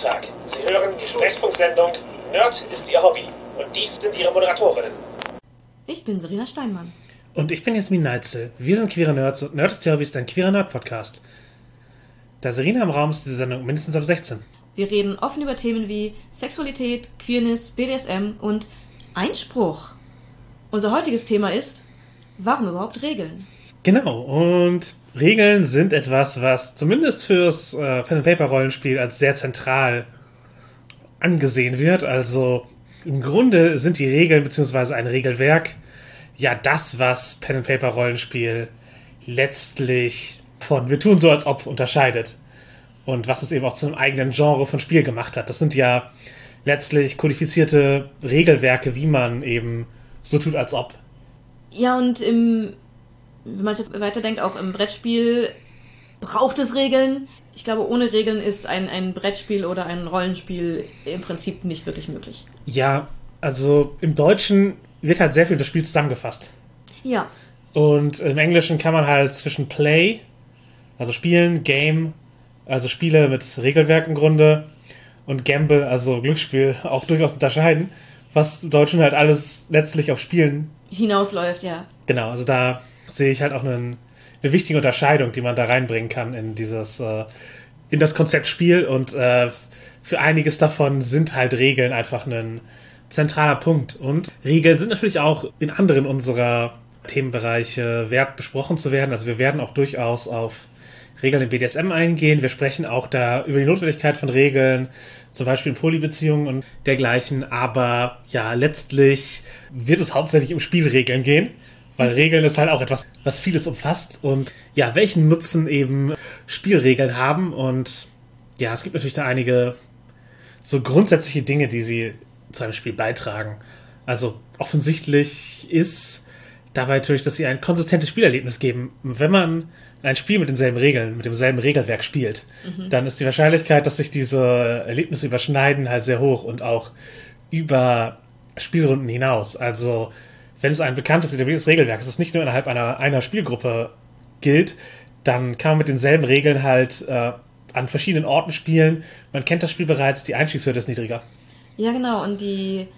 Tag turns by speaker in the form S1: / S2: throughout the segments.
S1: Tag. Sie hören die Sprechfunksendung Nerd ist Ihr Hobby. Und dies sind Ihre Moderatorinnen.
S2: Ich bin Serena Steinmann.
S3: Und ich bin Jasmin Neitzel. Wir sind Queere Nerds und Nerd ist Ihr Hobby ist ein queerer Nerd-Podcast. Da Serena im Raum ist diese Sendung mindestens ab 16.
S2: Wir reden offen über Themen wie Sexualität, Queerness, BDSM und Einspruch. Unser heutiges Thema ist, warum überhaupt Regeln?
S3: Genau, und Regeln sind etwas, was zumindest fürs äh, Pen-and-Paper-Rollenspiel als sehr zentral angesehen wird. Also im Grunde sind die Regeln beziehungsweise ein Regelwerk ja das, was Pen-and-Paper-Rollenspiel letztlich von wir tun so als ob unterscheidet. Und was es eben auch zu einem eigenen Genre von Spiel gemacht hat. Das sind ja letztlich kodifizierte Regelwerke, wie man eben so tut als ob.
S2: Ja, und im, wenn man es jetzt weiterdenkt, auch im Brettspiel braucht es Regeln. Ich glaube, ohne Regeln ist ein, ein Brettspiel oder ein Rollenspiel im Prinzip nicht wirklich möglich.
S3: Ja, also im Deutschen wird halt sehr viel das Spiel zusammengefasst.
S2: Ja.
S3: Und im Englischen kann man halt zwischen Play, also Spielen, Game, also Spiele mit Regelwerk im Grunde, und Gamble, also Glücksspiel, auch durchaus unterscheiden, was im Deutschen halt alles letztlich auf Spielen
S2: hinausläuft, ja.
S3: Genau, also da sehe ich halt auch einen, eine wichtige Unterscheidung, die man da reinbringen kann in dieses, äh, in das Konzept Spiel und äh, für einiges davon sind halt Regeln einfach ein zentraler Punkt. Und Regeln sind natürlich auch in anderen unserer Themenbereiche wert besprochen zu werden. Also wir werden auch durchaus auf Regeln im BDSM eingehen. Wir sprechen auch da über die Notwendigkeit von Regeln, zum Beispiel in Polybeziehungen und dergleichen. Aber ja, letztlich wird es hauptsächlich um Spielregeln gehen, weil Regeln ist halt auch etwas, was vieles umfasst und ja, welchen Nutzen eben Spielregeln haben. Und ja, es gibt natürlich da einige so grundsätzliche Dinge, die sie zu einem Spiel beitragen. Also offensichtlich ist dabei natürlich, dass sie ein konsistentes Spielerlebnis geben. Wenn man ein Spiel mit denselben Regeln, mit demselben Regelwerk spielt, mhm. dann ist die Wahrscheinlichkeit, dass sich diese Erlebnisse überschneiden, halt sehr hoch und auch über Spielrunden hinaus. Also, wenn es ein bekanntes etabliertes Regelwerk ist, das nicht nur innerhalb einer, einer Spielgruppe gilt, dann kann man mit denselben Regeln halt äh, an verschiedenen Orten spielen. Man kennt das Spiel bereits, die Einstiegshürde ist niedriger.
S2: Ja, genau, und die.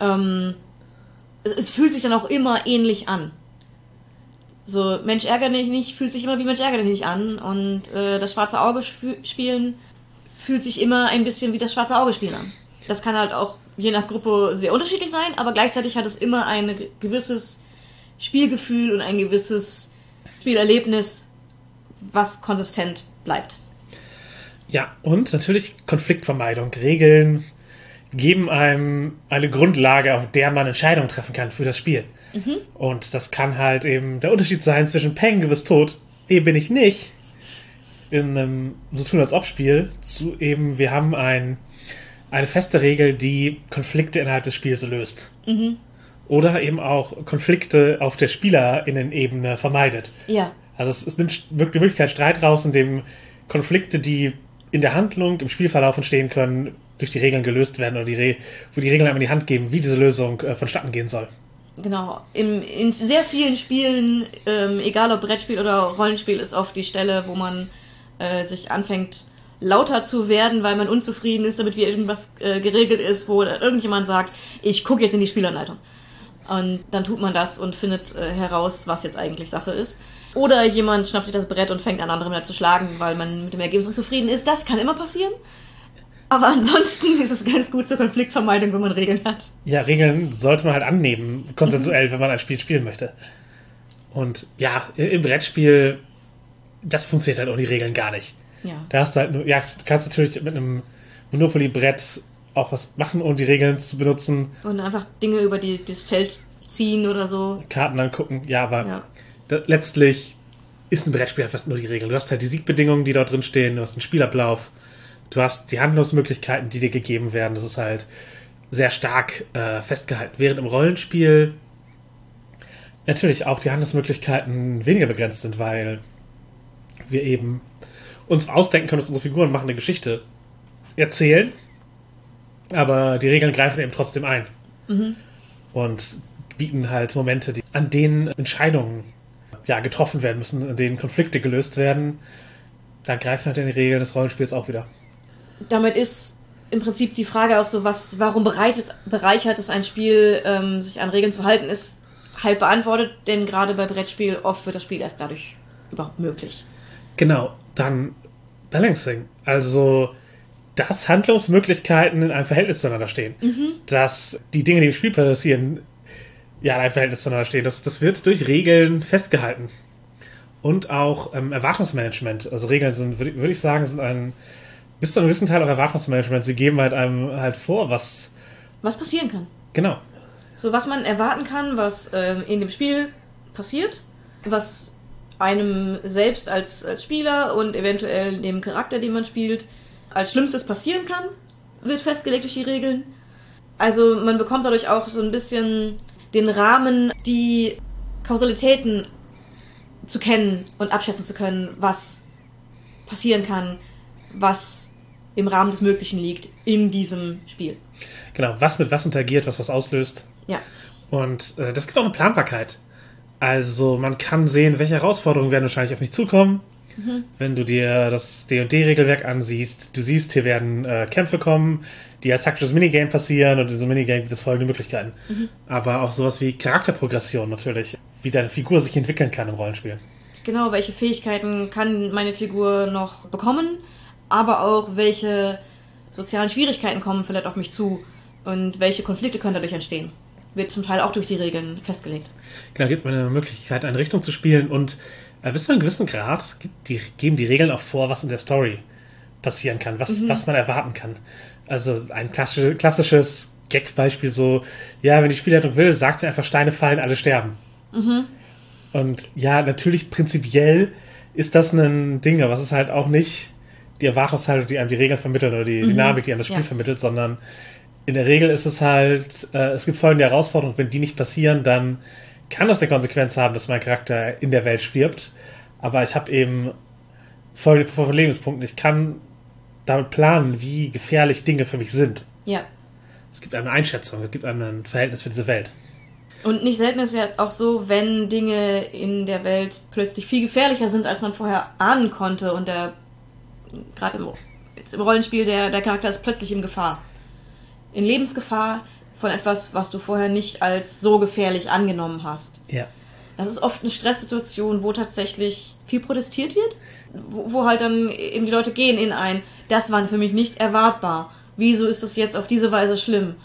S2: Ähm, es, fühlt sich dann auch immer ähnlich an. So, Mensch ärgere dich nicht, fühlt sich immer wie Mensch ärgere dich nicht an. Und äh, das schwarze Auge sp spielen fühlt sich immer ein bisschen wie das schwarze Auge spielen an. Das kann halt auch je nach Gruppe sehr unterschiedlich sein, aber gleichzeitig hat es immer ein gewisses Spielgefühl und ein gewisses Spielerlebnis, was konsistent bleibt.
S3: Ja, und natürlich Konfliktvermeidung. Regeln geben einem eine Grundlage, auf der man Entscheidungen treffen kann für das Spiel. Mhm. Und das kann halt eben der Unterschied sein zwischen Peng, du bist tot, eh bin ich nicht, in einem so tun als ob Spiel, zu eben, wir haben ein, eine feste Regel, die Konflikte innerhalb des Spiels löst. Mhm. Oder eben auch Konflikte auf der SpielerInnen-Ebene vermeidet.
S2: Ja.
S3: Also es, es nimmt wirklich die Möglichkeit Streit raus, indem Konflikte, die in der Handlung, im Spielverlauf entstehen können, durch die Regeln gelöst werden oder die Re wo die Regeln einem in die Hand geben, wie diese Lösung äh, vonstatten gehen soll.
S2: Genau. Im, in sehr vielen Spielen, ähm, egal ob Brettspiel oder Rollenspiel, ist oft die Stelle, wo man äh, sich anfängt, lauter zu werden, weil man unzufrieden ist, damit wie irgendwas äh, geregelt ist, wo irgendjemand sagt, ich gucke jetzt in die Spielanleitung. Und dann tut man das und findet äh, heraus, was jetzt eigentlich Sache ist. Oder jemand schnappt sich das Brett und fängt an, andere wieder zu schlagen, weil man mit dem Ergebnis unzufrieden ist. Das kann immer passieren. Aber ansonsten ist es ganz gut zur Konfliktvermeidung, wenn man Regeln hat.
S3: Ja, Regeln sollte man halt annehmen, konsensuell, wenn man ein Spiel spielen möchte. Und ja, im Brettspiel, das funktioniert halt ohne die Regeln gar nicht.
S2: Ja.
S3: Da hast du halt nur, ja, kannst natürlich mit einem Monopoly-Brett auch was machen, ohne die Regeln zu benutzen.
S2: Und einfach Dinge über die, das Feld ziehen oder so.
S3: Karten angucken, ja, aber ja. Da, letztlich ist ein Brettspiel fast nur die Regeln. Du hast halt die Siegbedingungen, die dort drin stehen, du hast einen Spielablauf Du hast die Handlungsmöglichkeiten, die dir gegeben werden. Das ist halt sehr stark äh, festgehalten. Während im Rollenspiel natürlich auch die Handlungsmöglichkeiten weniger begrenzt sind, weil wir eben uns ausdenken können, dass unsere Figuren machen eine Geschichte erzählen, aber die Regeln greifen eben trotzdem ein mhm. und bieten halt Momente, die, an denen Entscheidungen ja, getroffen werden müssen, an denen Konflikte gelöst werden. Da greifen halt die Regeln des Rollenspiels auch wieder
S2: damit ist im Prinzip die Frage auch so, was, warum bereitet, bereichert es ein Spiel, ähm, sich an Regeln zu halten, ist halb beantwortet, denn gerade bei Brettspiel oft wird das Spiel erst dadurch überhaupt möglich.
S3: Genau, dann Balancing. Also, dass Handlungsmöglichkeiten in einem Verhältnis zueinander stehen. Dass die Dinge, die im Spiel passieren, ja, in einem Verhältnis zueinander stehen. Das, das wird durch Regeln festgehalten. Und auch ähm, Erwartungsmanagement. Also Regeln sind, würde würd ich sagen, sind ein bis zu einem gewissen Teil auch Erwartungsmanagement. Sie geben halt einem halt vor, was.
S2: Was passieren kann.
S3: Genau.
S2: So, was man erwarten kann, was ähm, in dem Spiel passiert, was einem selbst als, als Spieler und eventuell dem Charakter, den man spielt, als Schlimmstes passieren kann, wird festgelegt durch die Regeln. Also man bekommt dadurch auch so ein bisschen den Rahmen, die Kausalitäten zu kennen und abschätzen zu können, was passieren kann, was im Rahmen des Möglichen liegt in diesem Spiel.
S3: Genau, was mit was interagiert, was was auslöst.
S2: Ja.
S3: Und äh, das gibt auch eine Planbarkeit. Also man kann sehen, welche Herausforderungen werden wahrscheinlich auf mich zukommen. Wenn du dir das D&D-Regelwerk ansiehst, du siehst, hier werden äh, Kämpfe kommen, die als taktisches Minigame passieren und in diesem Minigame gibt es folgende Möglichkeiten. Aber auch sowas wie Charakterprogression natürlich, wie deine Figur sich entwickeln kann im Rollenspiel.
S2: Genau, welche Fähigkeiten kann meine Figur noch bekommen, aber auch welche sozialen Schwierigkeiten kommen vielleicht auf mich zu und welche Konflikte können dadurch entstehen. Wird zum Teil auch durch die Regeln festgelegt.
S3: Genau, gibt mir eine Möglichkeit, eine Richtung zu spielen und äh, bis zu einem gewissen Grad die, geben die Regeln auch vor, was in der Story passieren kann, was, was man erwarten kann. Also ein klassisch, klassisches Gag-Beispiel so, ja, wenn die Spielleitung will, sagt sie einfach, Steine fallen, alle sterben. Und ja, natürlich prinzipiell ist das ein Ding, aber es ist halt auch nicht die Erwartungshaltung, die einem die Regeln vermittelt oder die Dynamik, die einem das Spiel
S2: Ja.
S3: vermittelt, sondern in der Regel ist es halt, äh, es gibt folgende Herausforderungen, wenn die nicht passieren, dann kann das eine Konsequenz haben, dass mein Charakter in der Welt stirbt. Aber ich habe eben folgende Problemspunkte. Ich kann damit planen, wie gefährlich Dinge für mich sind.
S2: Ja.
S3: Es gibt eine Einschätzung, es gibt ein Verhältnis für diese Welt.
S2: Und nicht selten ist ja auch so, wenn Dinge in der Welt plötzlich viel gefährlicher sind, als man vorher ahnen konnte und der, gerade im, im Rollenspiel, der, der Charakter ist plötzlich in Gefahr. In Lebensgefahr von etwas, was du vorher nicht als so gefährlich angenommen hast.
S3: Ja.
S2: Das ist oft eine Stresssituation, wo tatsächlich viel protestiert wird, wo, wo halt dann eben die Leute gehen in ein, das war für mich nicht erwartbar. Wieso ist das jetzt auf diese Weise schlimm?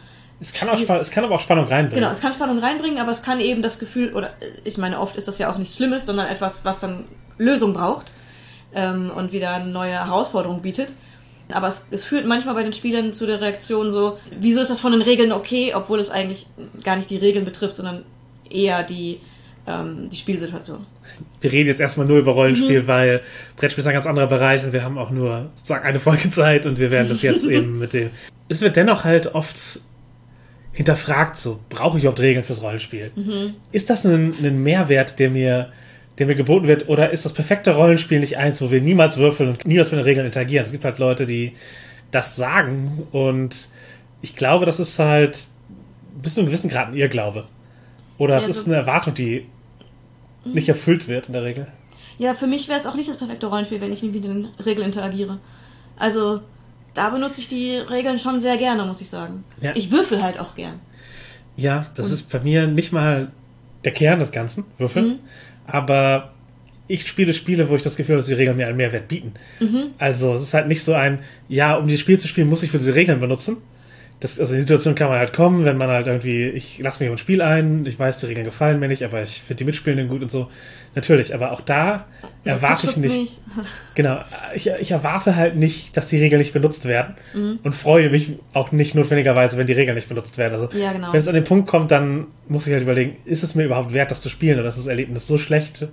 S3: Es kann, auch es kann aber auch Spannung reinbringen.
S2: Genau, es kann Spannung reinbringen, aber es kann eben das Gefühl, oder äh, ich meine, oft ist das ja auch nichts Schlimmes, sondern etwas, was dann Lösung braucht ähm, und wieder eine neue Herausforderung bietet. Aber es, es führt manchmal bei den Spielern zu der Reaktion so, wieso ist das von den Regeln okay, obwohl es eigentlich gar nicht die Regeln betrifft, sondern eher die, ähm, die Spielsituation.
S3: wir reden jetzt erstmal nur über Rollenspiel, weil Brettspiel ist ein ganz anderer Bereich und wir haben auch nur sozusagen eine Folge Zeit und wir werden das jetzt eben mit dem. Es wird dennoch halt oft hinterfragt, so, brauche ich überhaupt Regeln fürs Rollenspiel? Ist das ein, ein Mehrwert, der mir, der mir geboten wird, oder ist das perfekte Rollenspiel nicht eins, wo wir niemals würfeln und niemals mit den Regeln interagieren? Es gibt halt Leute, die das sagen und ich glaube, das ist halt bis zu einem gewissen Grad ein Irrglaube. Oder es
S2: Ja,
S3: ist eine Erwartung, die nicht erfüllt wird in der Regel.
S2: Ja, für mich wäre es auch nicht das perfekte Rollenspiel, wenn ich nicht mit den Regeln interagiere. Also, da benutze ich die Regeln schon sehr gerne, muss ich sagen.
S3: Ja.
S2: Ich würfel halt auch gern.
S3: Ja, das ist bei mir nicht mal der Kern des Ganzen, Würfeln. Aber ich spiele Spiele, wo ich das Gefühl habe, dass die Regeln mir einen Mehrwert bieten. Also es ist halt nicht so ein, ja, um dieses Spiel zu spielen, muss ich für diese Regeln benutzen. Das, also in die Situation kann man halt kommen, wenn man halt irgendwie, ich lasse mich auf ein Spiel ein, ich weiß, die Regeln gefallen mir nicht, aber ich finde die Mitspielenden gut und so. Natürlich, aber auch da erwarte ich nicht,
S2: mich.
S3: Genau, ich, ich erwarte halt nicht, dass die Regeln nicht benutzt werden und freue mich auch nicht notwendigerweise, wenn die Regeln nicht benutzt werden. Also
S2: Ja, genau.
S3: wenn es an den Punkt kommt, dann muss ich halt überlegen, ist es mir überhaupt wert, das zu spielen oder ist das Erlebnis so schlecht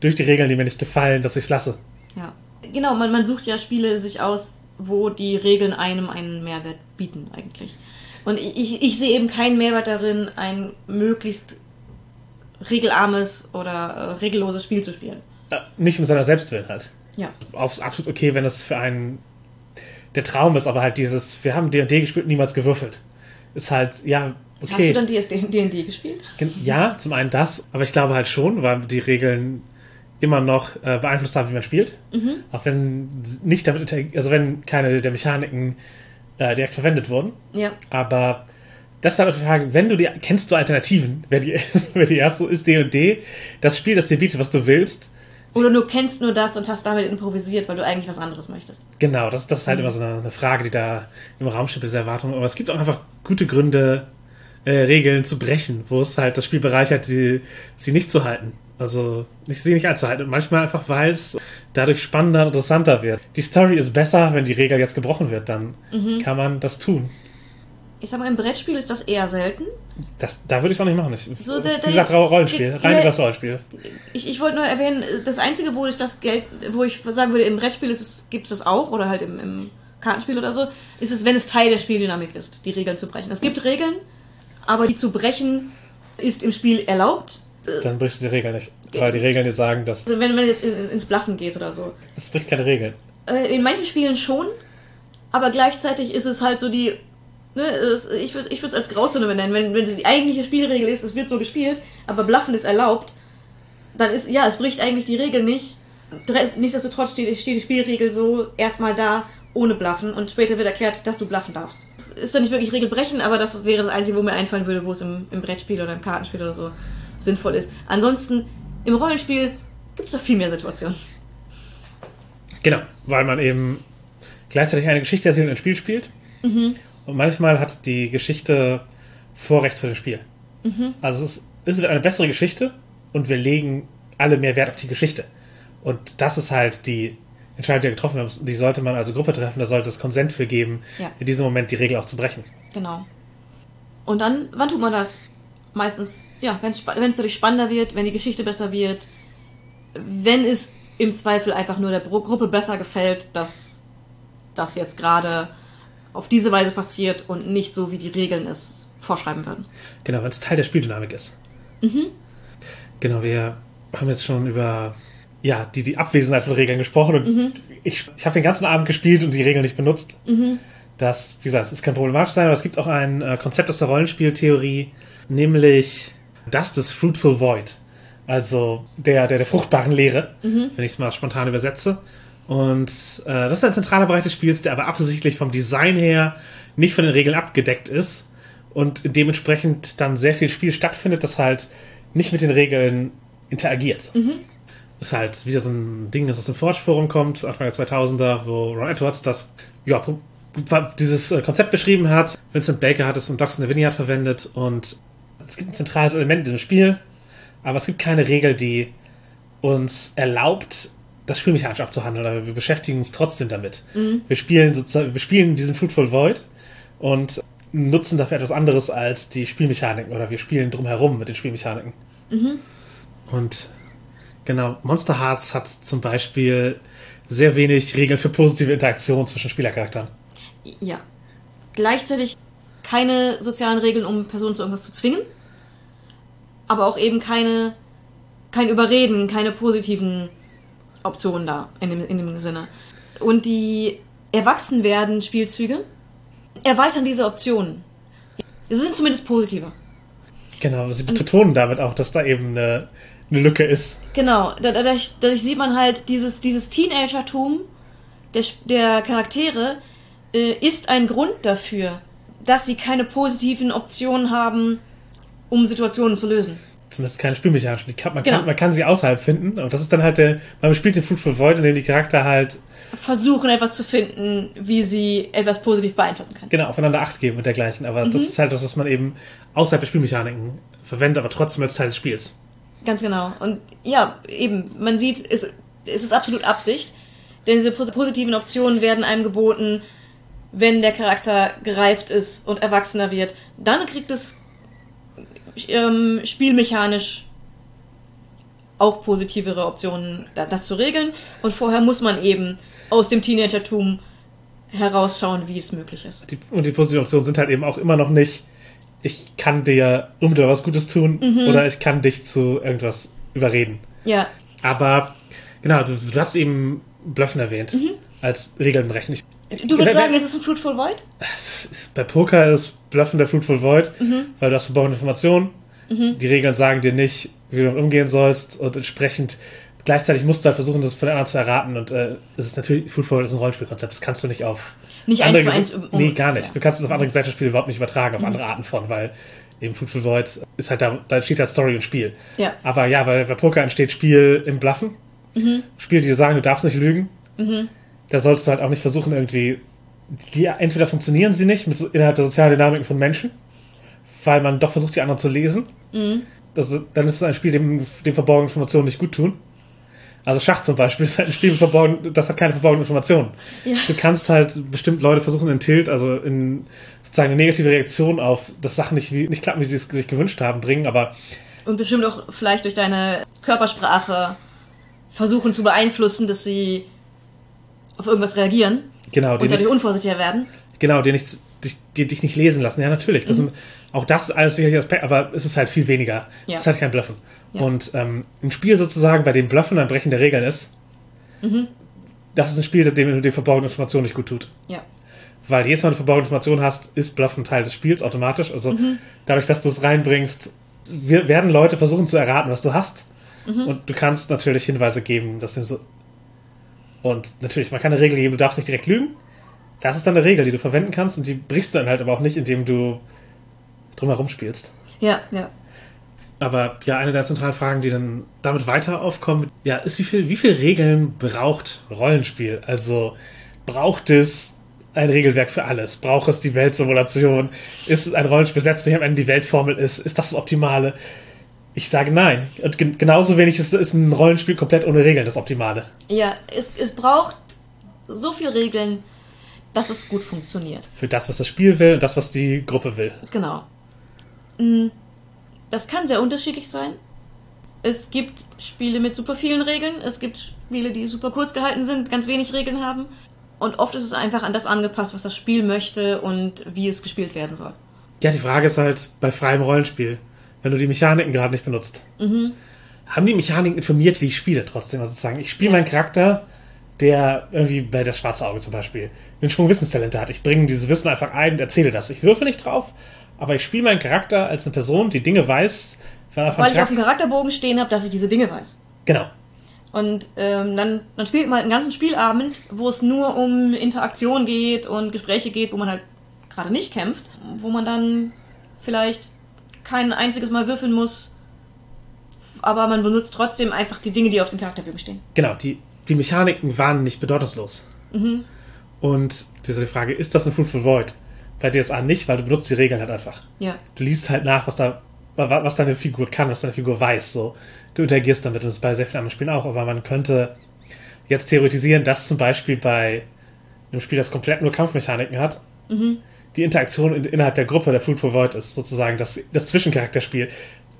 S3: durch die Regeln, die mir nicht gefallen, dass ich es lasse.
S2: Ja. Genau, man, man sucht ja Spiele sich aus, wo die Regeln einem einen Mehrwert bieten, eigentlich. Und ich, ich, sehe eben keinen Mehrwert darin, ein möglichst regelarmes oder äh, regelloses Spiel zu spielen.
S3: Nicht mit seiner Selbstwillen halt.
S2: Ja.
S3: Auch absolut okay, wenn es für einen der Traum ist, aber halt dieses, wir haben D&D gespielt, niemals gewürfelt. Ist halt, ja,
S2: Hast
S3: okay.
S2: du dann D&D gespielt?
S3: Ja, zum einen das, aber ich glaube halt schon, weil die Regeln immer noch äh, beeinflusst haben, wie man spielt. Auch wenn nicht damit, also wenn keine der Mechaniken äh, direkt verwendet wurden.
S2: Ja.
S3: Aber das ist halt die Frage, wenn du die, kennst du Alternativen? Wenn die, wenn die erste ist D und D, das Spiel, das dir bietet, was du willst.
S2: Oder du kennst nur das und hast damit improvisiert, weil du eigentlich was anderes möchtest.
S3: Genau, das, das ist halt
S2: Mhm.
S3: immer so eine, eine Frage, die da im Raum steht, diese Erwartung. Aber es gibt auch einfach gute Gründe, äh, Regeln zu brechen, wo es halt das Spiel bereichert, die, sie nicht zu halten. Also nicht, sie nicht einzuhalten. Und manchmal einfach, weil es dadurch spannender und interessanter wird. Die Story ist besser, wenn die Regel jetzt gebrochen wird, dann
S2: Mhm.
S3: kann man das tun.
S2: Ich sag mal, im Brettspiel ist das eher selten.
S3: Das, da würde ich es auch nicht machen. Ich,
S2: So, der-
S3: wie
S2: der-
S3: gesagt, Rollenspiel, rein
S2: der-
S3: über das Rollenspiel.
S2: Ich, ich wollte nur erwähnen, das Einzige, wo ich das Geld, wo ich sagen würde, im Brettspiel ist es, gibt es das auch, oder halt im, im Kartenspiel oder so, ist es, wenn es Teil der Spieldynamik ist, die Regeln zu brechen. Es gibt Regeln, aber die zu brechen ist im Spiel erlaubt.
S3: Dann brichst du die Regel nicht. Weil die Regeln dir sagen, dass
S2: Also wenn man jetzt in, ins Bluffen geht oder so.
S3: es bricht keine Regeln.
S2: Äh, in manchen Spielen schon, aber gleichzeitig ist es halt so die. Ne, es, ich würde es als Grauzone benennen. Wenn, wenn es die eigentliche Spielregel ist, es wird so gespielt, aber Bluffen ist erlaubt, dann ist, ja, es bricht eigentlich die Regel nicht. Nichtsdestotrotz steht, steht die Spielregel so erstmal da, ohne Bluffen und später wird erklärt, dass du bluffen darfst. Ist dann nicht wirklich Regelbrechen, aber das wäre das Einzige, wo mir einfallen würde, wo es im, im Brettspiel oder im Kartenspiel oder so sinnvoll ist. Ansonsten, im Rollenspiel gibt es doch viel mehr Situationen.
S3: Genau, weil man eben gleichzeitig eine Geschichte erzählt und ein Spiel spielt.
S2: Mhm.
S3: Und manchmal hat die Geschichte Vorrecht für das Spiel.
S2: Mhm.
S3: Also es ist eine bessere Geschichte und wir legen alle mehr Wert auf die Geschichte. Und das ist halt die Entscheidung, die wir getroffen haben. Die sollte man als Gruppe treffen, da sollte es Konsent für geben,
S2: Ja.
S3: in diesem Moment die Regel auch zu brechen.
S2: Genau. Und dann, wann tut man das? Meistens, ja, wenn es dadurch spannender wird, wenn die Geschichte besser wird, wenn es im Zweifel einfach nur der Gru- Gruppe besser gefällt, dass das jetzt gerade auf diese Weise passiert und nicht so, wie die Regeln es vorschreiben würden.
S3: Genau, wenn es Teil der Spieldynamik ist.
S2: Mhm.
S3: Genau, wir haben jetzt schon über ja, die, die Abwesenheit von Regeln gesprochen und
S2: Mhm.
S3: ich, ich habe den ganzen Abend gespielt und die Regeln nicht benutzt. Das, wie gesagt, es kann problematisch sein, aber es gibt auch ein äh, Konzept aus der Rollenspieltheorie, nämlich das des Fruitful Void. Also der, der, der fruchtbaren Leere, wenn ich es mal spontan übersetze. Und äh, das ist ein zentraler Bereich des Spiels, der aber absichtlich vom Design her nicht von den Regeln abgedeckt ist und dementsprechend dann sehr viel Spiel stattfindet, das halt nicht mit den Regeln interagiert. Ist halt wieder so ein Ding, das aus dem Forge-Forum kommt, Anfang der 2000er, wo Ron Edwards das, ja, dieses äh, Konzept beschrieben hat. Vincent Baker hat es und Doxon Vinny hat verwendet und es gibt ein zentrales Element in diesem Spiel, aber es gibt keine Regel, die uns erlaubt, das Spiel mechanisch abzuhandeln, aber wir beschäftigen uns trotzdem damit. Wir spielen sozusagen, wir spielen diesen Fruitful Void und nutzen dafür etwas anderes als die Spielmechaniken oder wir spielen drumherum mit den Spielmechaniken. Und genau, Monster Hearts hat zum Beispiel sehr wenig Regeln für positive Interaktion zwischen Spielercharakteren.
S2: Ja. Gleichzeitig keine sozialen Regeln, um Personen zu irgendwas zu zwingen. Aber auch eben keine, kein Überreden, keine positiven Optionen da in dem, in dem Sinne. Und die Erwachsenwerden Spielzüge erweitern diese Optionen. Sie sind zumindest positive.
S3: Genau, sie betonen damit auch, dass da eben eine, eine Lücke ist.
S2: Genau, da- dadurch, dadurch sieht man halt, dieses, dieses Teenagertum der, der Charaktere äh, ist ein Grund dafür, dass sie keine positiven Optionen haben, um Situationen zu lösen.
S3: Zumindest keine kann, man,
S2: Genau.
S3: kann, man kann sie außerhalb finden, aber das ist dann halt der, man spielt den Fruitful Void, in dem die Charakter halt
S2: Versuchen etwas zu finden, wie sie etwas positiv beeinflussen können.
S3: genau aufeinander Acht geben und dergleichen. Aber das ist halt das, was man eben außerhalb der Spielmechaniken verwendet, aber trotzdem als Teil des Spiels.
S2: Ganz genau. Und ja, eben, man sieht, es, es ist absolut Absicht, denn diese pos- positiven Optionen werden einem geboten, wenn der Charakter gereift ist und erwachsener wird. Dann kriegt es ähm, spielmechanisch auch positivere Optionen, da- das zu regeln. Und vorher muss man eben aus dem Teenagertum herausschauen, wie es möglich ist.
S3: Die, und die positiven Optionen sind halt eben auch immer noch nicht, ich kann dir unmittelbar was Gutes tun
S2: Mhm.
S3: oder ich kann dich zu irgendwas überreden.
S2: Ja,
S3: Aber genau, du, du hast eben Bluffen erwähnt
S2: Mhm.
S3: als Regelnbrechen. Ich,
S2: du würdest sagen, es ist ein Fruitful Void?
S3: bei Poker ist Bluffen der Fruitful Void,
S2: Mhm.
S3: weil du hast verborgene Informationen. Die Regeln sagen dir nicht, wie du damit umgehen sollst und entsprechend gleichzeitig musst du halt versuchen, das von den anderen zu erraten. Und äh, es ist natürlich, Food Forward ist ein Rollenspielkonzept. Das kannst du nicht auf.
S2: Nicht
S3: andere
S2: eins zu eins um-
S3: Nee, gar nicht.
S2: ja.
S3: Du kannst es auf andere Gesellschaftsspiele überhaupt nicht übertragen, auf andere Arten von, weil eben Food for Void ist halt da, da steht halt Story und Spiel.
S2: Ja.
S3: Aber ja, bei, bei Poker entsteht Spiel im Bluffen. Spiele, die dir sagen, du darfst nicht lügen. Da solltest du halt auch nicht versuchen, irgendwie. Die, entweder funktionieren sie nicht mit, innerhalb der sozialen Dynamiken von Menschen, weil man doch versucht, die anderen zu lesen. Das, ist- dann ist es ein Spiel, dem, dem verborgene Informationen nicht gut tun. Also Schach zum Beispiel ist halt ein Spiel, verborgen, das hat keine verborgenen Informationen.
S2: Ja.
S3: Du kannst halt bestimmt Leute versuchen in Tilt, also in sozusagen eine negative Reaktion auf, dass Sachen nicht, nicht klappen, wie sie es sich gewünscht haben, bringen, aber
S2: Und bestimmt auch vielleicht durch deine Körpersprache versuchen zu beeinflussen, dass sie auf irgendwas reagieren
S3: genau, die
S2: und dadurch
S3: nicht,
S2: unvorsichtiger werden.
S3: genau, die, nicht, dich, die dich nicht lesen lassen. Ja, natürlich.
S2: Mhm.
S3: Das sind, auch das ist alles sicherlich Aspekt, aber es ist halt viel weniger.
S2: Ja.
S3: Es ist halt kein Bluffen.
S2: Ja.
S3: Und ähm, ein Spiel sozusagen, bei dem Bluffen ein Brechen der Regeln ist,
S2: Mhm.
S3: das ist ein Spiel, dem die verborgene Information nicht gut tut.
S2: Ja.
S3: Weil jedes Mal, wenn du verborgene Information hast, ist Bluffen Teil des Spiels automatisch. Also
S2: Mhm.
S3: dadurch, dass du es reinbringst, wir, werden Leute versuchen zu erraten, was du hast.
S2: Mhm.
S3: Und du kannst natürlich Hinweise geben, dass du so. Und natürlich, man kann eine Regel geben, du darfst nicht direkt lügen. Das ist dann eine Regel, die du verwenden kannst und die brichst du dann halt aber auch nicht, indem du drumherum spielst.
S2: Ja, ja.
S3: Aber ja, eine der zentralen Fragen, die dann damit weiter aufkommen, ja, ist, wie viel, wie viel Regeln braucht Rollenspiel? Also braucht es ein Regelwerk für alles? Braucht es die Weltsimulation? Ist es ein Rollenspiel, das letztlich am Ende die Weltformel ist? Ist das das Optimale? Ich sage nein. Und gen genauso wenig ist, ist ein Rollenspiel komplett ohne Regeln das Optimale.
S2: Ja, es, es braucht so viele Regeln, dass es gut funktioniert.
S3: Für das, was das Spiel will und das, was die Gruppe will.
S2: Genau. Mm, Das kann sehr unterschiedlich sein. Es gibt Spiele mit super vielen Regeln, es gibt Spiele, die super kurz gehalten sind, ganz wenig Regeln haben. Und oft ist es einfach an das angepasst, was das Spiel möchte und wie es gespielt werden soll.
S3: Ja, die Frage ist halt bei freiem Rollenspiel, wenn du die Mechaniken gerade nicht benutzt. Haben die Mechaniken informiert, wie ich spiele trotzdem? Also sozusagen, ich spiele meinen Charakter, der irgendwie bei das schwarze Auge zum Beispiel einen Schwung Wissenstalente hat. Ich bringe dieses Wissen einfach ein und erzähle das. Ich würfe nicht drauf, aber ich spiele meinen Charakter als eine Person, die Dinge weiß. Weil,
S2: Weil ich auf dem Charakterbogen stehen habe, dass ich diese Dinge weiß.
S3: genau.
S2: Und ähm, dann, dann spielt man halt einen ganzen Spielabend, wo es nur um Interaktion geht und Gespräche geht, wo man halt gerade nicht kämpft, wo man dann vielleicht kein einziges Mal würfeln muss, aber man benutzt trotzdem einfach die Dinge, die auf dem Charakterbögen stehen.
S3: Genau, die, die Mechaniken waren nicht bedeutungslos. Und diese Frage, ist das ein Fruitful Void? Bei DSA nicht, weil du benutzt die Regeln halt einfach.
S2: Ja.
S3: du liest halt nach, was da, wa- was deine Figur kann, was deine Figur weiß. So, du interagierst damit und das ist bei sehr vielen anderen Spielen auch. Aber man könnte jetzt theoretisieren, dass zum Beispiel bei einem Spiel, das komplett nur Kampfmechaniken hat, die Interaktion in, innerhalb der Gruppe der Fruitful Void ist sozusagen das, das Zwischencharakterspiel.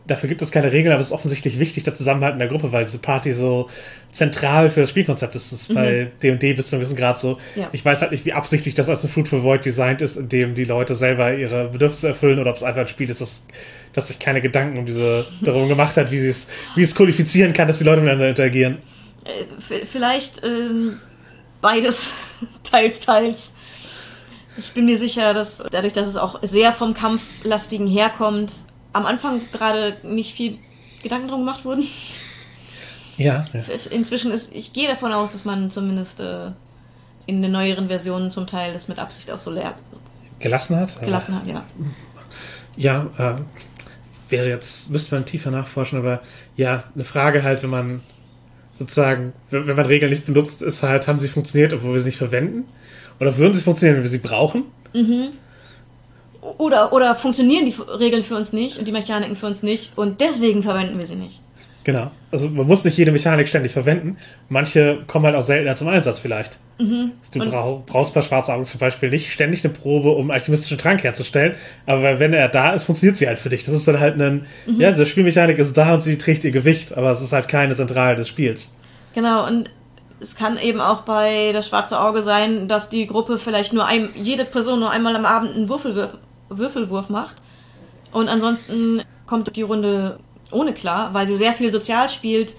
S3: Dafür gibt es keine Regeln, aber es ist offensichtlich wichtig, der Zusammenhalt in der Gruppe, weil diese Party so zentral für das Spielkonzept ist. Das ist bei D&D bis zu einem gewissen Grad so.
S2: Ja.
S3: Ich weiß halt nicht, wie absichtlich das als ein Fruitful Void designt ist, in dem die Leute selber ihre Bedürfnisse erfüllen oder ob es einfach ein Spiel ist, das, das sich keine Gedanken um diese darum gemacht hat, wie sie es, wie es kodifizieren kann, dass die Leute miteinander interagieren.
S2: Äh, vielleicht ähm, beides, teils, teils. Ich bin mir sicher, dass dadurch, dass es auch sehr vom Kampflastigen herkommt, am Anfang gerade nicht viel Gedanken drum gemacht wurden.
S3: Ja, ja.
S2: Inzwischen ist, ich gehe davon aus, dass man zumindest äh, in den neueren Versionen zum Teil das mit Absicht auch so leer
S3: gelassen hat.
S2: gelassen hat, ja.
S3: Ja, äh, wäre jetzt, müsste man tiefer nachforschen, aber ja, eine Frage halt, wenn man sozusagen, wenn, wenn man Regeln nicht benutzt, ist halt, haben sie funktioniert, obwohl wir sie nicht verwenden? Oder würden sie funktionieren, wenn wir sie brauchen?
S2: Oder, oder funktionieren die Regeln für uns nicht und die Mechaniken für uns nicht und deswegen verwenden wir sie nicht.
S3: Genau. Also man muss nicht jede Mechanik ständig verwenden. Manche kommen halt auch seltener zum Einsatz vielleicht. Du
S2: Und-
S3: brauch, brauchst bei Schwarzaugen zum Beispiel nicht ständig eine Probe, um alchemistischen Trank herzustellen. Aber wenn er da ist, funktioniert sie halt für dich. Das ist dann halt ein, ja, diese Spielmechanik ist da und sie trägt ihr Gewicht, aber es ist halt keine Zentrale des Spiels.
S2: Genau, und es kann eben auch bei das schwarze Auge sein, dass die Gruppe vielleicht nur ein, jede Person nur einmal am Abend einen Würfelwurf, Würfelwurf macht. Und ansonsten kommt die Runde ohne klar, weil sie sehr viel sozial spielt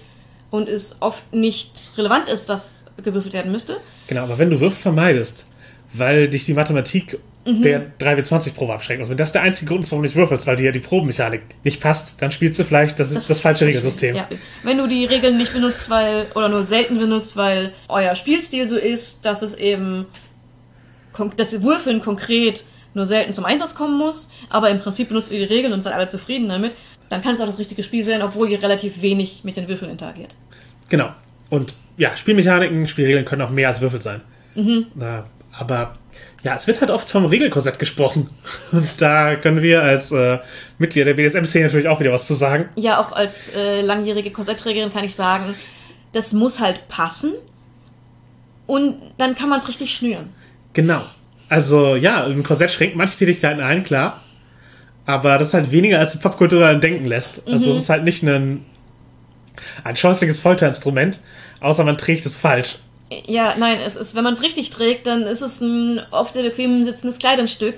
S2: und es oft nicht relevant ist, dass gewürfelt werden müsste.
S3: Genau, aber wenn du Würfel vermeidest, weil dich die Mathematik der 3W20 Probe abschrecken muss. Wenn das der einzige Grund ist, warum du nicht würfelst, weil dir ja die Probenmechanik nicht passt, dann spielst du vielleicht das, das, das falsche Regelsystem.
S2: Ja. Wenn du die Regeln nicht benutzt, weil, oder nur selten benutzt, weil euer Spielstil so ist, dass es eben, dass Würfeln konkret nur selten zum Einsatz kommen muss, aber im Prinzip benutzt ihr die Regeln und seid alle zufrieden damit, dann kann es auch das richtige Spiel sein, obwohl ihr relativ wenig mit den Würfeln interagiert.
S3: Genau. Und ja, Spielmechaniken, Spielregeln können auch mehr als Würfel sein. Na, aber ja, es wird halt oft vom Regelkorsett gesprochen. Und da können wir als äh, Mitglieder der BDSM-Szene natürlich auch wieder was zu sagen.
S2: Ja, auch als äh, langjährige Korsettträgerin kann ich sagen, das muss halt passen und dann kann man es richtig schnüren.
S3: Genau. Also ja, ein Korsett schränkt manche Tätigkeiten ein, klar. Aber das ist halt weniger, als die Popkultur denken lässt. Also es ist halt nicht ein, ein scheußliches Folterinstrument, außer man trägt es falsch.
S2: Ja, nein, es ist, wenn man es richtig trägt, dann ist es ein oft sehr bequem sitzendes Kleidungsstück,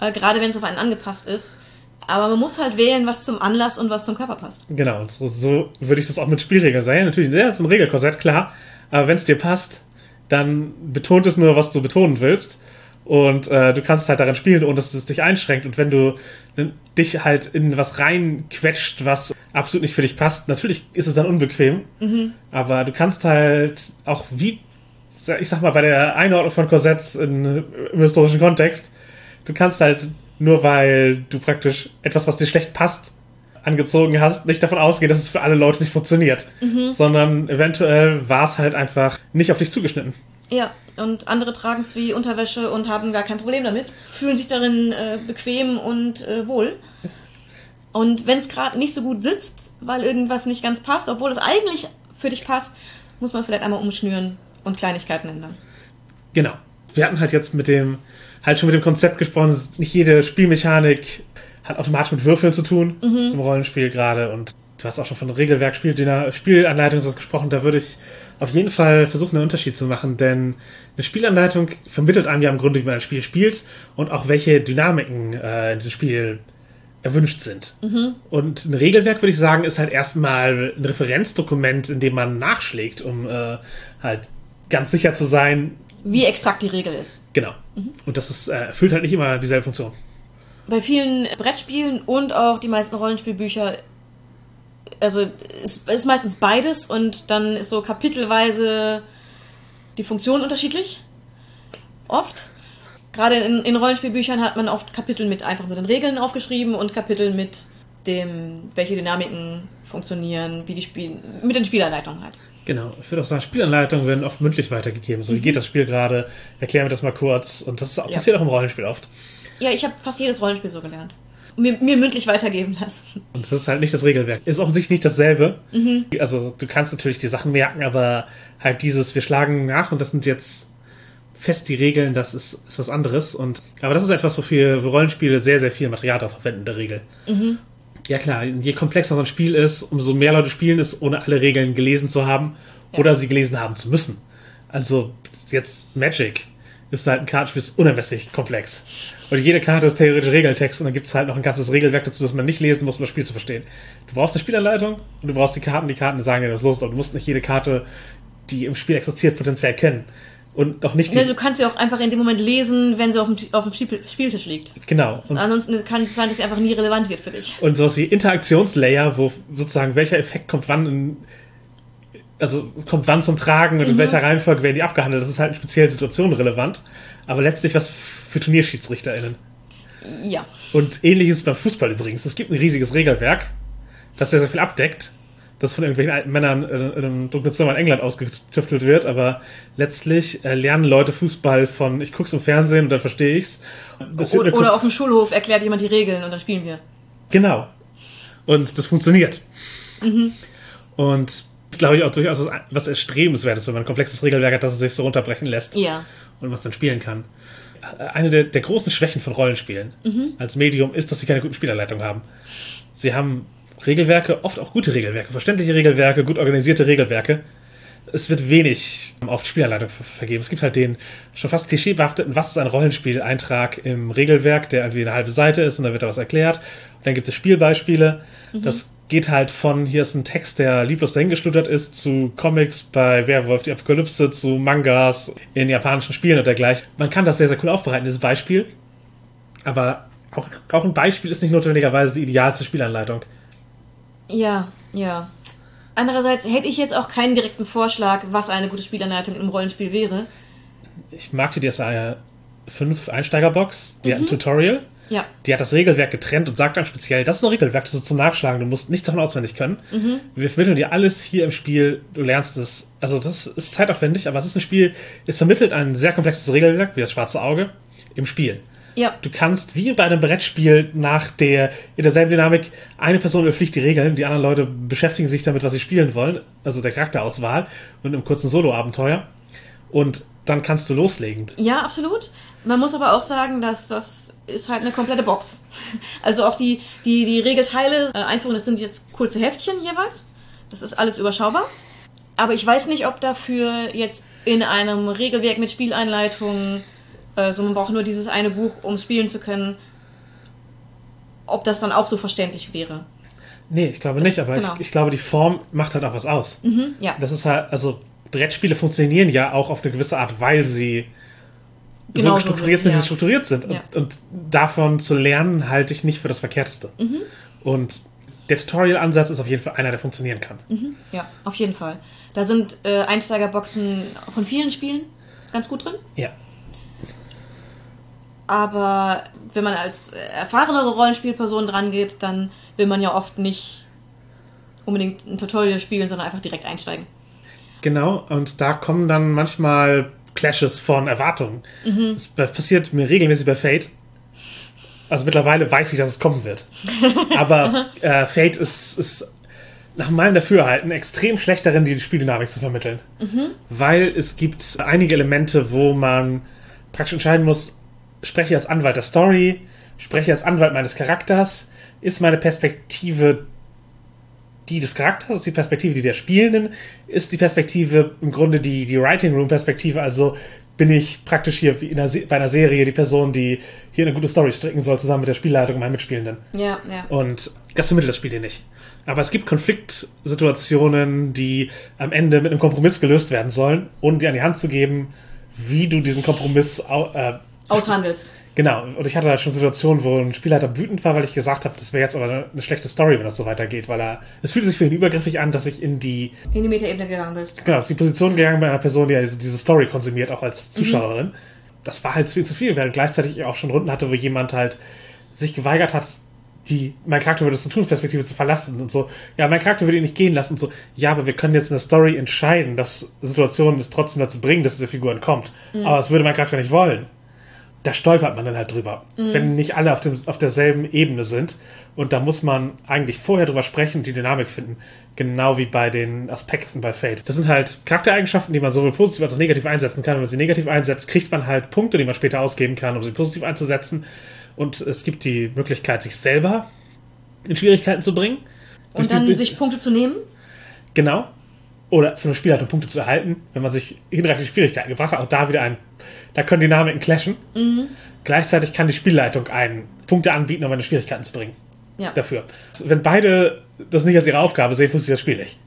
S2: äh, gerade wenn es auf einen angepasst ist. Aber man muss halt wählen, was zum Anlass und was zum Körper passt.
S3: Genau, so, so würde ich das auch mit Spielregeln sagen. Natürlich, das ist ein Regelkorsett, klar. Aber wenn es dir passt, dann betont es nur, was du betonen willst. Und äh, du kannst halt daran spielen, ohne dass es dich einschränkt. Und wenn du äh, dich halt in was reinquetscht, was absolut nicht für dich passt, natürlich ist es dann unbequem. Aber du kannst halt auch wie, ich sag mal, bei der Einordnung von Korsetts in, im historischen Kontext, du kannst halt nur weil du praktisch etwas, was dir schlecht passt, angezogen hast, nicht davon ausgehen, dass es für alle Leute nicht funktioniert. Sondern eventuell war es halt einfach nicht auf dich zugeschnitten.
S2: Ja, und andere tragen es wie Unterwäsche und haben gar kein Problem damit, fühlen sich darin äh, bequem und äh, wohl. Und wenn es gerade nicht so gut sitzt, weil irgendwas nicht ganz passt, obwohl es eigentlich für dich passt, muss man vielleicht einmal umschnüren und Kleinigkeiten ändern.
S3: Genau. Wir hatten halt jetzt mit dem, halt schon mit dem Konzept gesprochen, dass nicht jede Spielmechanik hat automatisch mit Würfeln zu tun, im Rollenspiel gerade. Und du hast auch schon von Regelwerk, Spieldiener, Spielanleitung sowas gesprochen. Da würde ich auf jeden Fall versuchen, einen Unterschied zu machen, denn eine Spielanleitung vermittelt einem ja im Grunde, wie man ein Spiel spielt und auch welche Dynamiken äh, in diesem Spiel erwünscht sind. Und ein Regelwerk, würde ich sagen, ist halt erstmal ein Referenzdokument, in dem man nachschlägt, um äh, halt ganz sicher zu sein,
S2: Wie exakt die Regel ist.
S3: Genau. Und das ist, äh, erfüllt halt nicht immer dieselbe Funktion.
S2: Bei vielen Brettspielen und auch die meisten Rollenspielbücher, also es ist meistens beides und dann ist so kapitelweise die Funktion unterschiedlich. Oft. Gerade in, in Rollenspielbüchern hat man oft Kapitel mit einfach nur den Regeln aufgeschrieben und Kapitel mit dem, welche Dynamiken funktionieren, wie die Spiel mit den Spielanleitungen halt.
S3: Genau. Ich würde auch sagen, Spielanleitungen werden oft mündlich weitergegeben. So, wie geht das Spiel gerade? Erklär mir das mal kurz. Und das auch,
S2: Ja.
S3: passiert auch im Rollenspiel oft.
S2: Ja, ich habe fast jedes Rollenspiel so gelernt. Mir, mir mündlich weitergeben lassen.
S3: Und das ist halt nicht das Regelwerk. Ist offensichtlich nicht dasselbe. Also, du kannst natürlich die Sachen merken, aber halt dieses, wir schlagen nach und das sind jetzt fest die Regeln, das ist, ist was anderes. Und, aber das ist etwas, wofür Rollenspiele sehr, sehr viel Material drauf verwenden, in der Regel. Ja klar, je komplexer so ein Spiel ist, umso mehr Leute spielen es, ohne alle Regeln gelesen zu haben oder sie gelesen haben zu müssen. Also jetzt Magic ist halt ein Kartenspiel, ist unermesslich komplex. Und jede Karte ist theoretisch Regeltext und dann gibt es halt noch ein ganzes Regelwerk dazu, das man nicht lesen muss, um das Spiel zu verstehen. Du brauchst eine Spielanleitung und du brauchst die Karten, die Karten sagen dir, was los ist, aber du musst nicht jede Karte, die im Spiel existiert, potenziell kennen. Und noch nicht die,
S2: Ja, du kannst sie auch einfach in dem Moment lesen, wenn sie auf dem, auf dem Spiel- Spieltisch liegt.
S3: Genau. Und
S2: Ansonsten kann es sein, dass sie einfach nie relevant wird für dich.
S3: Und sowas wie Interaktionslayer, wo sozusagen welcher Effekt kommt wann in, also kommt wann zum Tragen und in welcher Reihenfolge werden die abgehandelt. Das ist halt in speziellen Situationen relevant. Aber letztlich was für TurnierschiedsrichterInnen.
S2: Ja.
S3: Und ähnliches beim Fußball übrigens. Es gibt ein riesiges Regelwerk, das sehr, sehr viel abdeckt, das von irgendwelchen alten Männern in einem dunklen Zimmer in England ausgetüftelt wird, aber letztlich lernen Leute Fußball von, ich guck's im Fernsehen und dann verstehe ich's. Das wird
S2: Oder, oder auf dem Schulhof erklärt jemand die Regeln und dann spielen wir.
S3: Genau. Und das funktioniert. Und das ist, glaube ich, auch durchaus was, was Erstrebenswertes, wenn man ein komplexes Regelwerk hat, dass es sich so runterbrechen lässt
S2: Ja.
S3: und was dann spielen kann. Eine der, der großen Schwächen von Rollenspielen als Medium ist, dass sie keine guten Spielanleitungen haben. Sie haben Regelwerke, oft auch gute Regelwerke, verständliche Regelwerke, gut organisierte Regelwerke. Es wird wenig auf Spielanleitung ver- vergeben. Es gibt halt den schon fast klischeebehafteten, was ist ein Rollenspiel-Eintrag im Regelwerk, der irgendwie eine halbe Seite ist und dann wird da was erklärt. Und dann gibt es Spielbeispiele. Das geht halt von, hier ist ein Text, der lieblos dahingeschluttert ist, zu Comics bei Werwolf die Apokalypse, zu Mangas in japanischen Spielen und dergleichen. Man kann das sehr, sehr cool aufbereiten, dieses Beispiel. Aber auch, auch ein Beispiel ist nicht notwendigerweise die idealste Spielanleitung.
S2: Ja, ja. Andererseits hätte ich jetzt auch keinen direkten Vorschlag, was eine gute Spielanleitung im Rollenspiel wäre.
S3: Ich mag die DSA 5 Einsteigerbox, die hat ein Tutorial.
S2: Ja.
S3: Die hat das Regelwerk getrennt und sagt dann speziell, das ist ein Regelwerk, das ist zum Nachschlagen, du musst nichts davon auswendig können. Wir vermitteln dir alles hier im Spiel, du lernst es. Also das ist zeitaufwendig, aber es ist ein Spiel, es vermittelt ein sehr komplexes Regelwerk, wie das schwarze Auge, im Spiel.
S2: Ja.
S3: Du kannst wie bei einem Brettspiel nach der, in derselben Dynamik, eine Person überfliegt die Regeln, die anderen Leute beschäftigen sich damit, was sie spielen wollen, also der Charakterauswahl und im kurzen Solo-Abenteuer. Und dann kannst du loslegen.
S2: Ja, absolut. Man muss aber auch sagen, dass das ist halt eine komplette Box. Also auch die, die, die Regelteile, äh, Einführung, das sind jetzt kurze Heftchen jeweils. Das ist alles überschaubar. Aber ich weiß nicht, ob dafür jetzt in einem Regelwerk mit Spieleinleitung, äh, so man braucht nur dieses eine Buch, um spielen zu können, ob das dann auch so verständlich wäre.
S3: Nee, ich glaube nicht, aber
S2: Genau.
S3: ich, ich glaube, die Form macht halt auch was aus.
S2: Mhm, ja.
S3: Das ist halt, also Brettspiele funktionieren ja auch auf eine gewisse Art, weil sie
S2: Genau
S3: so
S2: so
S3: strukturiert
S2: sind,
S3: sind, wie
S2: ja.
S3: sie strukturiert sind.
S2: Ja.
S3: Und, und davon zu lernen, halte ich nicht für das Verkehrteste.
S2: Mhm.
S3: Und der Tutorial-Ansatz ist auf jeden Fall einer, der funktionieren kann.
S2: Ja, auf jeden Fall. Da sind äh, Einsteigerboxen von vielen Spielen ganz gut drin.
S3: Ja.
S2: Aber wenn man als erfahrenere Rollenspielperson dran geht, dann will man ja oft nicht unbedingt ein Tutorial spielen, sondern einfach direkt einsteigen.
S3: Genau, und da kommen dann manchmal Clashes von Erwartungen. Das passiert mir regelmäßig bei Fate. Also mittlerweile weiß ich, dass es kommen wird. Aber äh, Fate ist, ist nach meinem Dafürhalten extrem schlecht darin, die Spieldynamik zu vermitteln. Weil es gibt einige Elemente, wo man praktisch entscheiden muss, spreche ich als Anwalt der Story, spreche ich als Anwalt meines Charakters, ist meine Perspektive die des Charakters, ist die Perspektive, die der Spielenden, ist die Perspektive im Grunde die, die Writing Room Perspektive, also bin ich praktisch hier wie in einer, bei einer Serie die Person, die hier eine gute Story stricken soll, zusammen mit der Spielleitung und meinen Mitspielenden.
S2: Ja, ja.
S3: Und das vermittelt das Spiel dir nicht. Aber es gibt Konfliktsituationen, die am Ende mit einem Kompromiss gelöst werden sollen, ohne dir an die Hand zu geben, wie du diesen Kompromiss äh,
S2: Aushandelst.
S3: Genau, und ich hatte halt schon Situationen, wo ein Spielleiter wütend war, weil ich gesagt habe, das wäre jetzt aber eine, eine schlechte Story, wenn das so weitergeht, weil er, es fühlt sich für ihn übergriffig an, dass ich in die,
S2: In die Metaebene gegangen bist.
S3: genau, dass die Position gegangen bin einer Person, die ja diese, diese Story konsumiert, auch als Zuschauerin. Das war halt viel zu viel, während gleichzeitig ich auch schon Runden hatte, wo jemand halt sich geweigert hat, die, mein Charakter würde es zu tun, Perspektive zu verlassen und so. Ja, mein Charakter würde ihn nicht gehen lassen und so. Ja, aber wir können jetzt in der Story entscheiden, dass Situationen es trotzdem dazu bringen, dass diese Figur entkommt. Aber das würde mein Charakter nicht wollen da stolpert man dann halt drüber, wenn nicht alle auf, dem, auf derselben Ebene sind. Und da muss man eigentlich vorher drüber sprechen und die Dynamik finden. Genau wie bei den Aspekten bei Fate. Das sind halt Charaktereigenschaften, die man sowohl positiv als auch negativ einsetzen kann. Und wenn man sie negativ einsetzt, kriegt man halt Punkte, die man später ausgeben kann, um sie positiv einzusetzen. Und es gibt die Möglichkeit, sich selber in Schwierigkeiten zu bringen.
S2: Und dann
S3: die-
S2: sich Punkte zu nehmen.
S3: Genau. Oder für eine Spielleitung Punkte zu erhalten, wenn man sich hinreichend Schwierigkeiten gebracht hat. Auch da wieder ein, da können Dynamiken clashen. Gleichzeitig kann die Spielleitung einen Punkte anbieten, um eine Schwierigkeiten zu bringen.
S2: Ja.
S3: Dafür. Wenn beide das nicht als ihre Aufgabe sehen, funktioniert das Spiel nicht.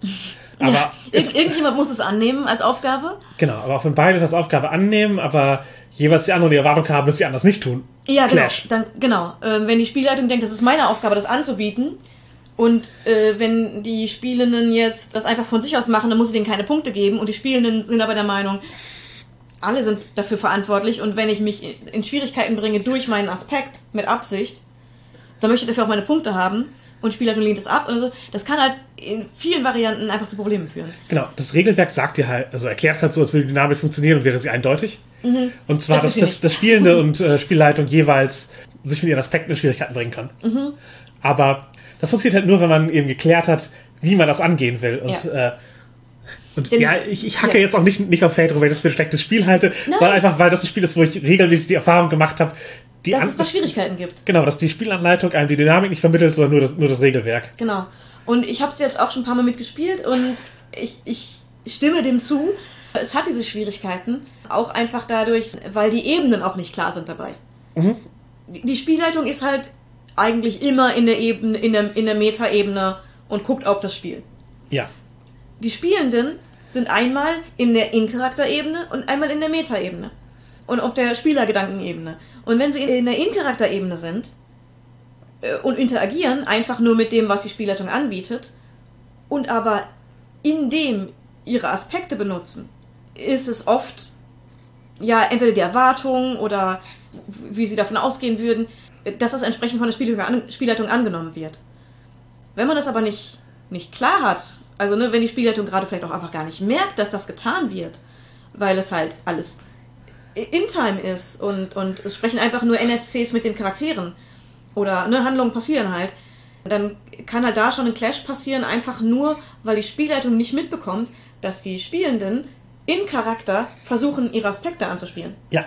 S3: Aber
S2: ja. Ir irgendjemand muss es annehmen als Aufgabe.
S3: genau, aber auch wenn beide das als Aufgabe annehmen, aber jeweils die anderen die Erwartung haben, dass sie anders nicht tun.
S2: Ja, genau.
S3: Clash.
S2: Dann, genau. Ähm, wenn die Spielleitung denkt, das ist meine Aufgabe, das anzubieten. Und äh, wenn die Spielenden jetzt das einfach von sich aus machen, dann muss ich denen keine Punkte geben. Und die Spielenden sind aber der Meinung, alle sind dafür verantwortlich. Und wenn ich mich in- Schwierigkeiten bringe durch meinen Aspekt mit Absicht, dann möchte ich dafür auch meine Punkte haben. Und die Spielleitung lehnt es ab. Also das kann halt in vielen Varianten einfach zu Problemen führen.
S3: Genau, das Regelwerk sagt dir halt, also erklärst halt so, als würde die Dynamik funktionieren und wäre sie eindeutig. Und zwar,
S2: Das
S3: dass das,
S2: nicht.
S3: das Spielende und äh, Spielleitung jeweils sich mit ihren Aspekten in Schwierigkeiten bringen kann. Aber das funktioniert halt nur, wenn man eben geklärt hat, wie man das angehen will. Und,
S2: Ja.
S3: äh, und
S2: Denn-
S3: ja, ich, ich hacke
S2: ja.
S3: jetzt auch nicht, nicht auf Fate, weil ich das für ein schlechtes Spiel halte,
S2: Nein.
S3: sondern einfach, weil das ein Spiel ist, wo ich regelmäßig die Erfahrung gemacht habe, die
S2: Dass
S3: an-
S2: es da Schwierigkeiten gibt.
S3: Genau, dass die Spielanleitung einem die Dynamik nicht vermittelt, sondern nur das, nur das Regelwerk.
S2: Genau. Und ich habe es jetzt auch schon ein paar Mal mitgespielt und ich, ich stimme dem zu. Es hat diese Schwierigkeiten, auch einfach dadurch, weil die Ebenen auch nicht klar sind dabei. Die die Spielleitung ist halt eigentlich immer in der Ebene, in der, in der Meta-Ebene und guckt auf das Spiel.
S3: Ja.
S2: Die Spielenden sind einmal in der In-Charakter-Ebene und einmal in der Meta-Ebene. und auf der Spielergedankenebene. Und wenn sie in der In-Charakter-Ebene sind äh, und interagieren, einfach nur mit dem, was die Spielleitung anbietet, und aber in dem ihre Aspekte benutzen, ist es oft ja entweder die Erwartung oder wie sie davon ausgehen würden, dass das entsprechend von der Spielleitung angenommen wird. Wenn man das aber nicht, nicht klar hat, also ne, wenn die Spielleitung gerade vielleicht auch einfach gar nicht merkt, dass das getan wird, weil es halt alles in Time ist und, und es sprechen einfach nur NSCs mit den Charakteren oder ne, Handlungen passieren halt, dann kann halt da schon ein Clash passieren, einfach nur, weil die Spielleitung nicht mitbekommt, dass die Spielenden in Charakter versuchen, ihre Aspekte anzuspielen.
S3: Ja.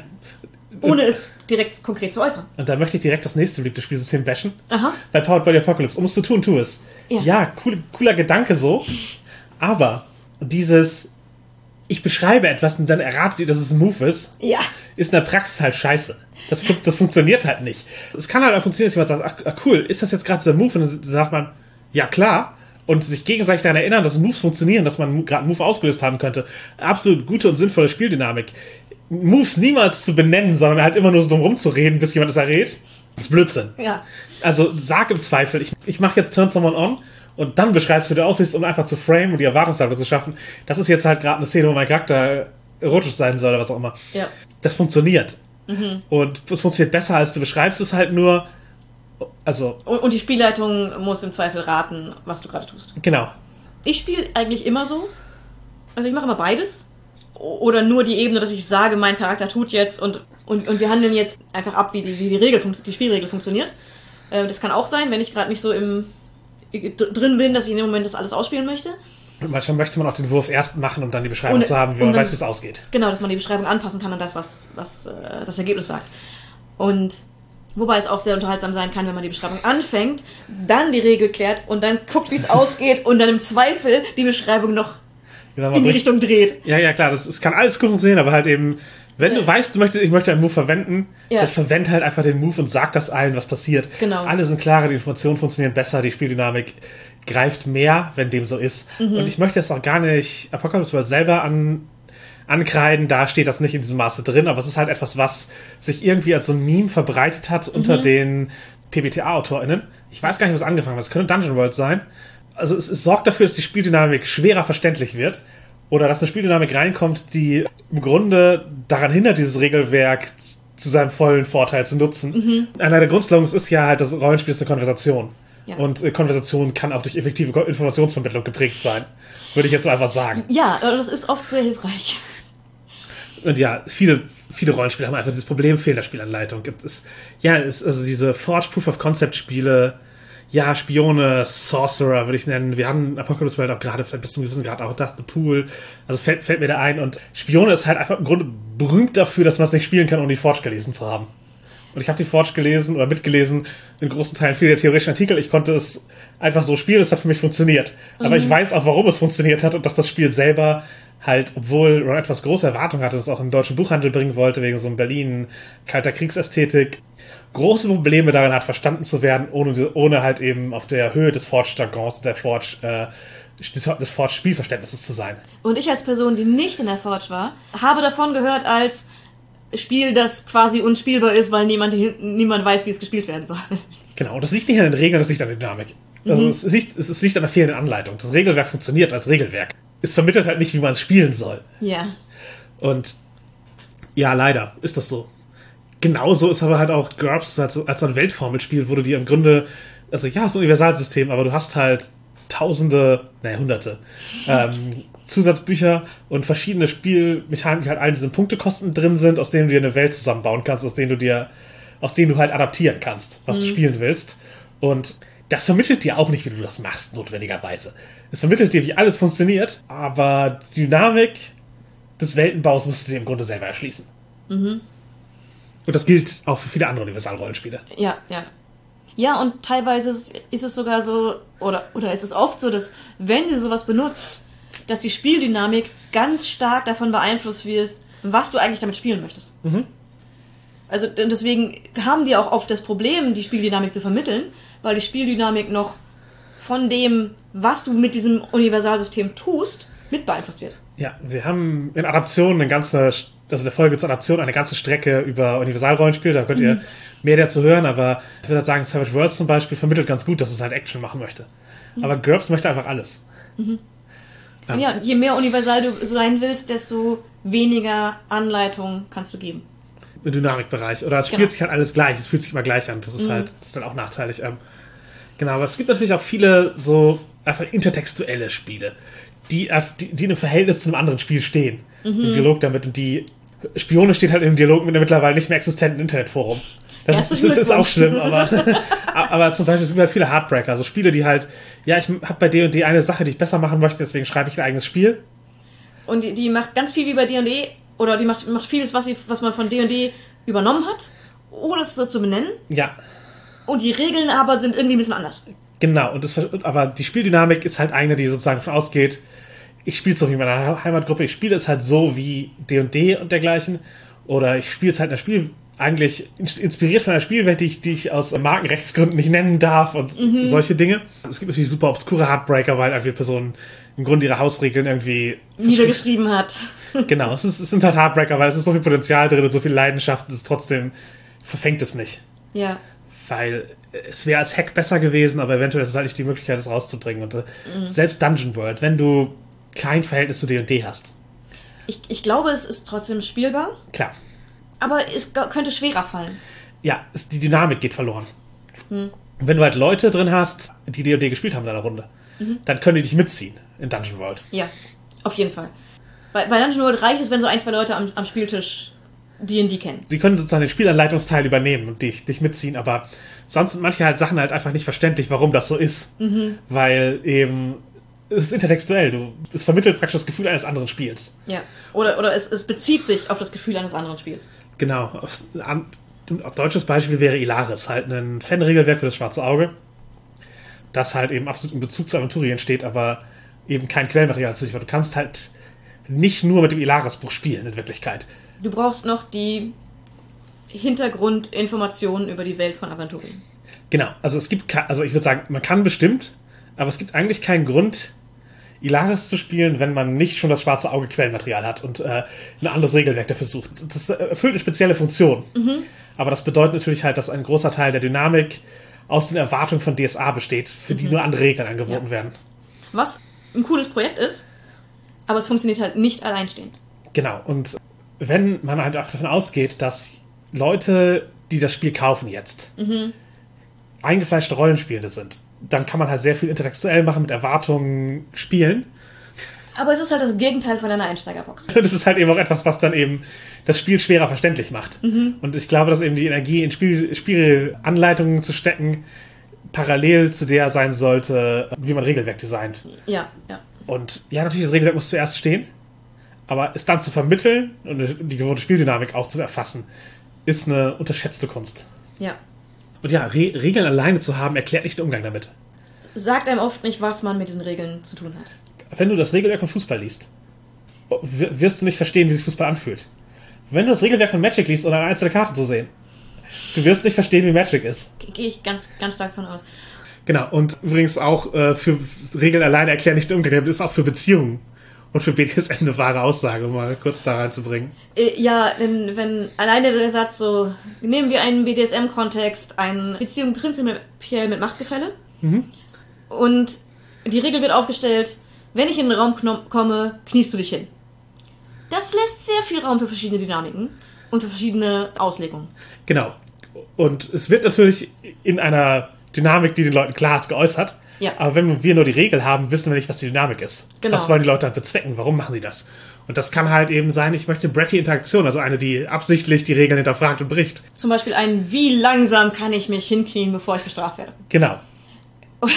S2: Ohne es direkt konkret zu äußern.
S3: Und da möchte ich direkt das nächste beliebte Spielsystem bashen.
S2: Aha.
S3: Bei Powered by the Apocalypse. Um es zu tun, tu es.
S2: Ja.
S3: Ja, cool, cooler Gedanke so. Aber dieses, ich beschreibe etwas und dann erratet ihr, dass es ein Move ist,
S2: Ja.
S3: ist in der Praxis halt scheiße. Das, das funktioniert halt nicht. Es kann halt auch funktionieren, dass jemand sagt, ach cool, ist das jetzt gerade so ein Move? Und dann sagt man, ja klar. Und sich gegenseitig daran erinnern, dass Moves funktionieren, dass man gerade einen Move ausgelöst haben könnte. Absolut gute und sinnvolle Spieldynamik. Moves niemals zu benennen, sondern halt immer nur so drum rumzureden, bis jemand es errät, ist Blödsinn.
S2: Ja.
S3: Also sag im Zweifel, ich, ich mache jetzt Turn Someone On und dann beschreibst du, wie du aussiehst, um einfach zu frame und die Erwartungshaltung zu schaffen. Das ist jetzt halt gerade eine Szene, wo mein Charakter erotisch sein soll oder was auch immer.
S2: Ja.
S3: Das funktioniert. Und es funktioniert besser, als du beschreibst es halt nur. Also,
S2: Und, und die Spielleitung muss im Zweifel raten, was du gerade tust.
S3: genau.
S2: Ich spiele eigentlich immer so. Also ich mache immer beides. Oder nur die Ebene, dass ich sage, mein Charakter tut jetzt und, und, und wir handeln jetzt einfach ab, wie die, die, Regel, die Spielregel funktioniert. Äh, das kann auch sein, wenn ich gerade nicht so im dr- drin bin, dass ich in dem Moment das alles ausspielen möchte.
S3: Und manchmal möchte man auch den Wurf erst machen, um dann die Beschreibung
S2: Und-
S3: zu haben, wie man
S2: dann-
S3: weiß, wie es ausgeht.
S2: Genau, dass man die Beschreibung anpassen kann an das, was, was äh, das Ergebnis sagt. Und wobei es auch sehr unterhaltsam sein kann, wenn man die Beschreibung anfängt, dann die Regel klärt und dann guckt, wie es ausgeht und dann im Zweifel die Beschreibung noch
S3: Man
S2: in die
S3: bricht-
S2: Richtung dreht.
S3: Ja, ja, klar, das, es kann alles gut funktionieren, aber halt eben, wenn
S2: Ja.
S3: du weißt, du möchtest, ich möchte einen Move verwenden,
S2: Ja.
S3: dann verwend halt einfach den Move und sag das allen, was passiert.
S2: Genau.
S3: Alle sind klarer, die Informationen funktionieren besser, die Spieldynamik greift mehr, wenn dem so ist.
S2: Mhm.
S3: Und ich möchte jetzt auch gar nicht Apocalypse World selber an, ankreiden, da steht das nicht in diesem Maße drin, aber es ist halt etwas, was sich irgendwie als so ein Meme verbreitet hat
S2: Mhm.
S3: unter den PBTA-AutorInnen. Ich weiß gar nicht, was angefangen hat. Es könnte Dungeon World sein. Also es, es sorgt dafür, dass die Spieldynamik schwerer verständlich wird. Oder dass eine Spieldynamik reinkommt, die im Grunde daran hindert, dieses Regelwerk zu seinem vollen Vorteil zu nutzen. Einer der Grundslogans ist ja halt, das Rollenspiel ist eine Konversation.
S2: Ja.
S3: Und äh, Konversation kann auch durch effektive Informationsvermittlung geprägt sein. Würde ich jetzt einfach sagen.
S2: Ja, das ist oft sehr hilfreich.
S3: Und ja, viele, viele Rollenspiele haben einfach dieses Problem Fehlerspielanleitung. Gibt es, ja, es, also diese Forge Proof of Concept Spiele, ja, Spione, Sorcerer würde ich nennen. Wir haben Apocalypse World auch gerade, vielleicht bis zum gewissen Grad auch das, The Pool. Also fällt, fällt mir da ein. Und Spione ist halt einfach im Grunde berühmt dafür, dass man es nicht spielen kann, ohne die Forge gelesen zu haben. Und ich habe die Forge gelesen oder mitgelesen, in großen Teilen viele der theoretischen Artikel. Ich konnte es einfach so spielen, es hat für mich funktioniert. Aber ich weiß auch, warum es funktioniert hat und dass das Spiel selber halt, obwohl Ron etwas große Erwartungen hatte, es auch in den deutschen Buchhandel bringen wollte, wegen so einem Berlin kalter Kriegsästhetik, große Probleme darin hat, verstanden zu werden, ohne, ohne halt eben auf der Höhe des Forge-Jargons, der Forge, äh, des, Forge-Spielverständnisses zu sein.
S2: Und ich als Person, die nicht in der Forge war, habe davon gehört als Spiel, das quasi unspielbar ist, weil niemand, niemand weiß, wie es gespielt werden soll.
S3: Genau, und das liegt nicht an den Regeln, das liegt an der Dynamik. Also es, liegt, es liegt an der fehlenden Anleitung. Das Regelwerk funktioniert als Regelwerk. Es vermittelt halt nicht, wie man es spielen soll.
S2: Ja.
S3: Und ja, leider ist das so. Genauso ist aber halt auch GURPS als, als so ein Weltformelspiel, wo du dir im Grunde, also ja, es ist ein Universalsystem, aber du hast halt tausende, naja, hunderte ähm, Zusatzbücher und verschiedene Spielmechaniken, die halt all diese Punktekosten drin sind, aus denen du dir eine Welt zusammenbauen kannst, aus denen du dir, aus denen du halt adaptieren kannst, was du spielen willst. Und das vermittelt dir auch nicht, wie du das machst, notwendigerweise. Es vermittelt dir, wie alles funktioniert, aber die Dynamik des Weltenbaus musst du dir im Grunde selber erschließen. Und das gilt auch für viele andere Universalrollenspiele.
S2: Ja, ja. Ja, und teilweise ist, es sogar so, oder, oder ist es oft so, dass wenn du sowas benutzt, dass die Spieldynamik ganz stark davon beeinflusst wird, was du eigentlich damit spielen möchtest. Also d- deswegen haben die auch oft das Problem, die Spieldynamik zu vermitteln, weil die Spieldynamik noch von dem, was du mit diesem Universalsystem tust, mit beeinflusst wird.
S3: Ja, wir haben in Adaptionen eine ganze also der Folge zur Adaption eine ganze Strecke über Universalrollenspiel, da könnt ihr mehr dazu hören, aber ich würde halt sagen, Savage Worlds zum Beispiel vermittelt ganz gut, dass es halt Action machen möchte. Aber GURPS möchte einfach alles. Ja.
S2: Ja, je mehr universal du sein willst, desto weniger Anleitung kannst du geben.
S3: Im Dynamikbereich. Oder es spielt
S2: Genau.
S3: sich halt alles gleich, es fühlt sich immer gleich an. Das ist halt, das ist dann auch nachteilig. Ähm, genau, aber es gibt natürlich auch viele so einfach intertextuelle Spiele, die, die, die in einem Verhältnis zu einem anderen Spiel stehen. Im Dialog damit. Und die Spione steht halt im Dialog mit einem mittlerweile nicht mehr existenten Internetforum. Das, ist, das ist auch schlimm, aber, aber zum Beispiel es gibt halt viele Heartbreaker, also Spiele, die halt, ja, ich habe bei D&D eine Sache, die ich besser machen möchte, deswegen schreibe ich ein eigenes Spiel.
S2: Und die, die macht ganz viel wie bei D&D, oder die macht, macht vieles, was, sie, was man von D&D übernommen hat, ohne es so zu benennen.
S3: Ja,
S2: Und die Regeln aber sind irgendwie ein bisschen anders.
S3: Genau, und das, aber die Spieldynamik ist halt eine, die sozusagen davon ausgeht, ich spiele es so wie in meiner Heimatgruppe, ich spiele es halt so wie D&D und dergleichen, oder ich spiele es halt in der Spiel, eigentlich ins- inspiriert von einer Spielwelt, die ich, die ich aus Markenrechtsgründen nicht nennen darf und solche Dinge. Es gibt natürlich super obskure Heartbreaker, weil einfach Personen im Grunde ihre Hausregeln irgendwie
S2: Niedergeschrieben hat.
S3: Genau, es, ist, es sind halt Heartbreaker, weil es ist so viel Potenzial drin und so viel Leidenschaft, es ist trotzdem verfängt es nicht.
S2: ja.
S3: Weil es wäre als Hack besser gewesen, aber eventuell ist es halt nicht die Möglichkeit, es rauszubringen. Und äh, selbst Dungeon World, wenn du kein Verhältnis zu D&D hast,
S2: Ich, ich glaube, es ist trotzdem spielbar,
S3: klar,
S2: aber es könnte schwerer fallen.
S3: ja, es, die Dynamik geht verloren. Und wenn du halt Leute drin hast, die D&D gespielt haben in einer Runde, dann können die dich mitziehen in Dungeon World.
S2: Ja, auf jeden Fall. Bei, bei Dungeon World reicht es, wenn so ein, zwei Leute am, am Spieltisch D&D kennen.
S3: Sie können sozusagen den Spielanleitungsteil übernehmen und dich, dich mitziehen, aber sonst sind manche halt Sachen halt einfach nicht verständlich, warum das so ist. Weil eben, es ist intertextuell, du, es vermittelt praktisch das Gefühl eines anderen Spiels.
S2: Ja. Oder, oder es, es bezieht sich auf das Gefühl eines anderen Spiels.
S3: Genau. Auf- Ein ein deutsches Beispiel wäre Ilaris, halt ein Fanregelwerk für das schwarze Auge, das halt eben absolut in Bezug zu Aventurien steht, aber eben kein Quellenmaterial zu liefern. Du kannst halt nicht nur mit dem Ilaris-Buch spielen, in Wirklichkeit.
S2: Du brauchst noch die Hintergrundinformationen über die Welt von Aventurien.
S3: Genau, also es gibt, also ich würde sagen, man kann bestimmt, aber es gibt eigentlich keinen Grund, Ilaris zu spielen, wenn man nicht schon das schwarze Auge Quellenmaterial hat und äh, ein anderes Regelwerk dafür sucht. Das erfüllt eine spezielle Funktion. Aber das bedeutet natürlich halt, dass ein großer Teil der Dynamik aus den Erwartungen von DSA besteht, für die nur andere Regeln angeboten
S2: Ja.
S3: werden.
S2: Was ein cooles Projekt ist, aber es funktioniert halt nicht alleinstehend.
S3: Genau, und wenn man halt auch davon ausgeht, dass Leute, die das Spiel kaufen jetzt, eingefleischte Rollenspielende sind, dann kann man halt sehr viel intellektuell machen, mit Erwartungen spielen.
S2: Aber es ist halt das Gegenteil von deiner Einsteigerbox.
S3: Es ist halt eben auch etwas, was dann eben das Spiel schwerer verständlich macht. Und ich glaube, dass eben die Energie in Spiel, Spielanleitungen zu stecken, parallel zu der sein sollte, wie man Regelwerk designt.
S2: Ja, ja.
S3: Und ja, natürlich, das Regelwerk muss zuerst stehen, aber es dann zu vermitteln und die gewohnte Spieldynamik auch zu erfassen, ist eine unterschätzte Kunst.
S2: Ja.
S3: Und ja, Re Regeln alleine zu haben, erklärt nicht den Umgang damit.
S2: Sagt einem oft nicht, was man mit diesen Regeln zu tun hat.
S3: Wenn du das Regelwerk von Fußball liest, wirst du nicht verstehen, wie sich Fußball anfühlt. Wenn du das Regelwerk von Magic liest, um eine einzelne Karte zu sehen, du wirst nicht verstehen, wie Magic ist.
S2: Ge- Gehe ich ganz, ganz stark von aus.
S3: Genau, und übrigens auch äh, für Regeln alleine erklären nicht den Umgang, das ist auch für Beziehungen und für BDSM eine wahre Aussage, um mal kurz da reinzubringen.
S2: Äh, ja, denn wenn alleine der Satz so, nehmen wir einen BDSM-Kontext, eine Beziehung prinzipiell mit Machtgefälle und die Regel wird aufgestellt, wenn ich in den Raum komme, kniest du dich hin. Das lässt sehr viel Raum für verschiedene Dynamiken und für verschiedene Auslegungen.
S3: Genau. Und es wird natürlich in einer Dynamik, die den Leuten klar ist, geäußert.
S2: Ja.
S3: Aber wenn wir nur die Regel haben, wissen wir nicht, was die Dynamik ist.
S2: Genau.
S3: Was wollen die Leute dann bezwecken? Warum machen sie das? Und das kann halt eben sein, ich möchte Bretty Interaktion, also eine, die absichtlich die Regeln hinterfragt und bricht.
S2: Zum Beispiel ein, wie langsam kann ich mich hinknien, bevor ich bestraft werde.
S3: Genau.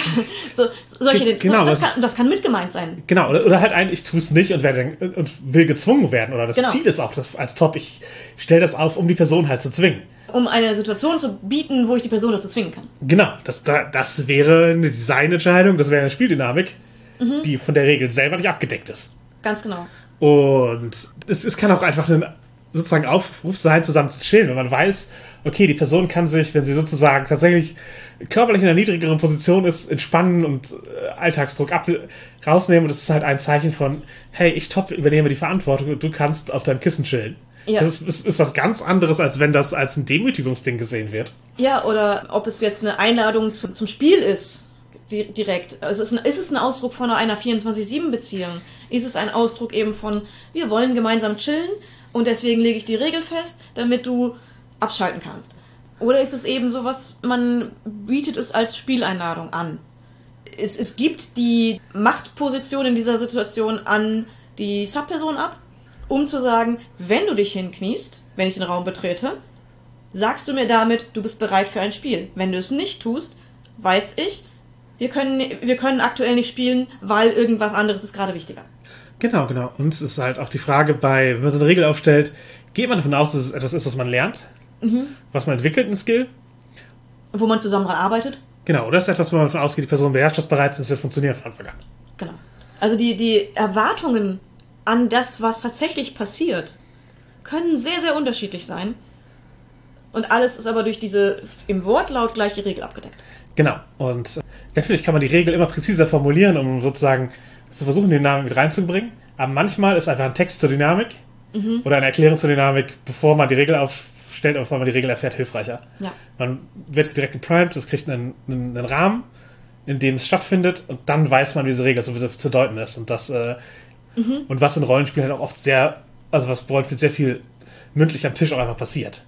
S2: So, solche,
S3: Ge- genau,
S2: so, das, kann, das kann mitgemeint sein.
S3: Genau. Oder, oder halt ein, ich tue es nicht und, werde, und will gezwungen werden. Oder das
S2: Genau.
S3: Ziel ist auch das, als Top, ich stelle das auf, um die Person halt zu zwingen.
S2: Um eine Situation zu bieten, wo ich die Person dazu zwingen kann.
S3: Genau, das, da- das wäre eine Designentscheidung, das wäre eine Spieldynamik,
S2: Mhm.
S3: die von der Regel selber nicht abgedeckt ist.
S2: Ganz genau.
S3: Und es, es kann auch einfach ein sozusagen Aufruf sein, zusammen zu chillen, wenn man weiß, okay, die Person kann sich, wenn sie sozusagen tatsächlich körperlich in einer niedrigeren Position ist, entspannen und äh, Alltagsdruck ab rausnehmen. Und das ist halt ein Zeichen von, hey, ich top übernehme die Verantwortung und du kannst auf deinem Kissen chillen.
S2: Ja.
S3: Das ist, ist, ist was ganz anderes, als wenn das als ein Demütigungsding gesehen wird.
S2: Ja, oder ob es jetzt eine Einladung zum, zum Spiel ist, di direkt. Also ist, ein, ist es ein Ausdruck von einer 24-7-Beziehung? Ist es ein Ausdruck eben von, wir wollen gemeinsam chillen und deswegen lege ich die Regel fest, damit du abschalten kannst? Oder ist es eben sowas, man bietet es als Spieleinladung an? Es, es gibt die Machtposition in dieser Situation an die Subperson ab, um zu sagen, wenn du dich hinkniest, wenn ich den Raum betrete, sagst du mir damit, du bist bereit für ein Spiel. Wenn du es nicht tust, weiß ich, wir können, wir können aktuell nicht spielen, weil irgendwas anderes ist gerade wichtiger.
S3: Genau, genau. Und es ist halt auch die Frage bei, wenn man so eine Regel aufstellt, geht man davon aus, dass es etwas ist, was man lernt, was man entwickelt, ein Skill.
S2: Wo man zusammen dran arbeitet.
S3: Genau, oder ist etwas, wo man davon ausgeht, die Person beherrscht das bereits und es wird funktionieren von Anfang an.
S2: Genau. Also die, die Erwartungen an das, was tatsächlich passiert, können sehr, sehr unterschiedlich sein. Und alles ist aber durch diese im Wortlaut gleiche Regel abgedeckt.
S3: Genau. Und äh, natürlich kann man die Regel immer präziser formulieren, um sozusagen zu versuchen, die Dynamik mit reinzubringen. Aber manchmal ist einfach ein Text zur Dynamik oder eine Erklärung zur Dynamik, bevor man die Regel aufstellt, bevor man die Regel erfährt, hilfreicher.
S2: Ja.
S3: Man wird direkt geprimed, es kriegt einen, einen, einen Rahmen, in dem es stattfindet, und dann weiß man, wie diese Regel zu, zu deuten ist. Und das, äh, und was in Rollenspielen halt auch oft sehr, also was bei Rollenspielen sehr viel mündlich am Tisch auch einfach passiert.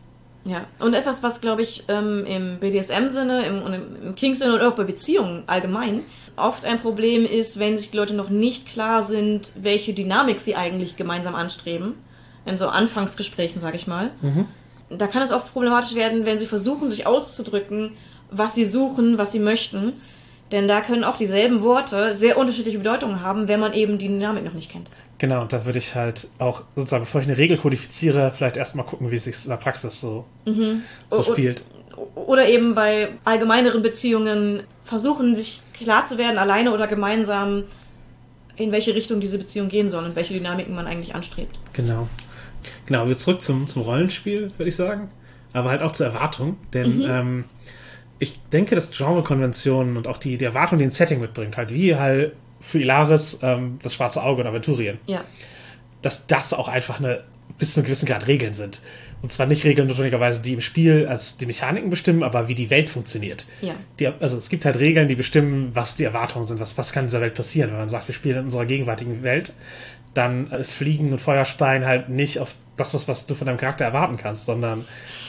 S2: Ja, und etwas, was, glaube ich, ähm, im BDSM-Sinne im, und im, im Kink-Sinne oder auch bei Beziehungen allgemein oft ein Problem ist, wenn sich die Leute noch nicht klar sind, welche Dynamik sie eigentlich gemeinsam anstreben. In so Anfangsgesprächen, sage ich mal. Da kann es oft problematisch werden, wenn sie versuchen, sich auszudrücken, was sie suchen, was sie möchten. Denn da können auch dieselben Worte sehr unterschiedliche Bedeutungen haben, wenn man eben die Dynamik noch nicht kennt.
S3: Genau, und da würde ich halt auch sozusagen, bevor ich eine Regel kodifiziere, vielleicht erstmal gucken, wie es sich in der Praxis so, so
S2: Oh, oh.
S3: spielt.
S2: Oder eben bei allgemeineren Beziehungen versuchen, sich klar zu werden, alleine oder gemeinsam, in welche Richtung diese Beziehung gehen soll und welche Dynamiken man eigentlich anstrebt.
S3: Genau. Genau, wir zurück zum, zum Rollenspiel, würde ich sagen. Aber halt auch zur Erwartung. Denn ähm, ich denke, dass Genrekonventionen und auch die, die Erwartung, die ein Setting mitbringt, halt wie halt für Ilaris ähm, das schwarze Auge und Aventurien,
S2: Ja.
S3: dass das auch einfach eine bis zu einem gewissen Grad Regeln sind. Und zwar nicht Regeln notwendigerweise, die im Spiel als die Mechaniken bestimmen, aber wie die Welt funktioniert.
S2: Ja.
S3: Die, also es gibt halt Regeln, die bestimmen, was die Erwartungen sind, was, was kann in dieser Welt passieren. Wenn man sagt, wir spielen in unserer gegenwärtigen Welt, dann ist Fliegen und Feuerspeien halt nicht auf das, was, was du von deinem Charakter erwarten kannst, sondern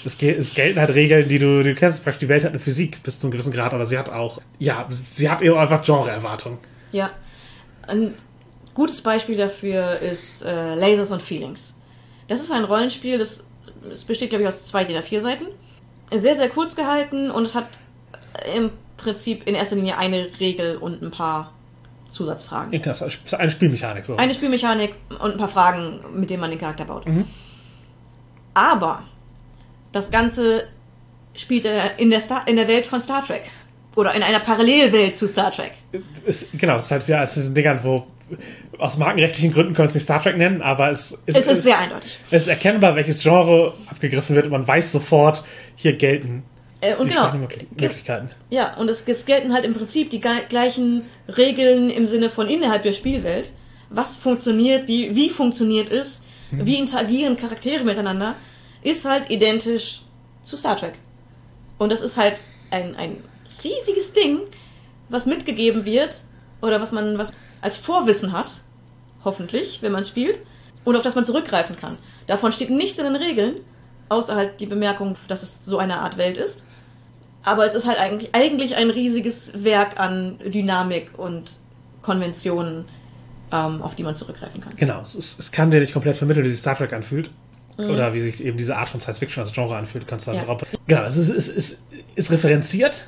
S3: es, es gelten halt Regeln, die du, die du kennst. Zum Beispiel, die Welt hat eine Physik bis zu einem gewissen Grad, aber sie hat auch, ja, sie hat eben einfach Genre-Erwartungen.
S2: Ja. Ein gutes Beispiel dafür ist äh, Lasers und Feelings. Das ist ein Rollenspiel, das, das besteht, glaube ich, aus zwei DIN A4 Seiten. Sehr, sehr kurz gehalten und es hat im Prinzip in erster Linie eine Regel und ein paar Zusatzfragen.
S3: Eine Spielmechanik so.
S2: Eine Spielmechanik und ein paar Fragen, mit denen man den Charakter baut. Aber das Ganze spielt äh, in der, Star in der Welt von Star Trek. Oder in einer Parallelwelt zu Star Trek.
S3: ist, genau, es ist halt wieder als diesen Dingern, wo aus markenrechtlichen Gründen können wir es nicht Star Trek nennen, aber es,
S2: Es ist sehr eindeutig.
S3: es ist erkennbar, welches Genre abgegriffen wird und man weiß sofort, hier gelten
S2: Äh, und
S3: die
S2: genau.
S3: Sprachmöglichkeiten.
S2: Ja, und es, es gelten halt im Prinzip die gleichen Regeln im Sinne von innerhalb der Spielwelt. Was funktioniert, wie, wie funktioniert es, wie interagieren Charaktere miteinander, ist halt identisch zu Star Trek. Und das ist halt ein, ein riesiges Ding, was mitgegeben wird, oder was man was als Vorwissen hat, hoffentlich, wenn man spielt, und auf das man zurückgreifen kann. Davon steht nichts in den Regeln, außer halt die Bemerkung, dass es so eine Art Welt ist. Aber es ist halt eigentlich, eigentlich ein riesiges Werk an Dynamik und Konventionen, auf die man zurückgreifen kann.
S3: Genau, es, ist, es kann dir nicht komplett vermitteln, wie sich Star Trek anfühlt. Oder wie sich eben diese Art von Science Fiction als Genre anfühlt. Du kannst dann
S2: Ja.
S3: drauf. Genau, es ist, es ist, ist referenziert,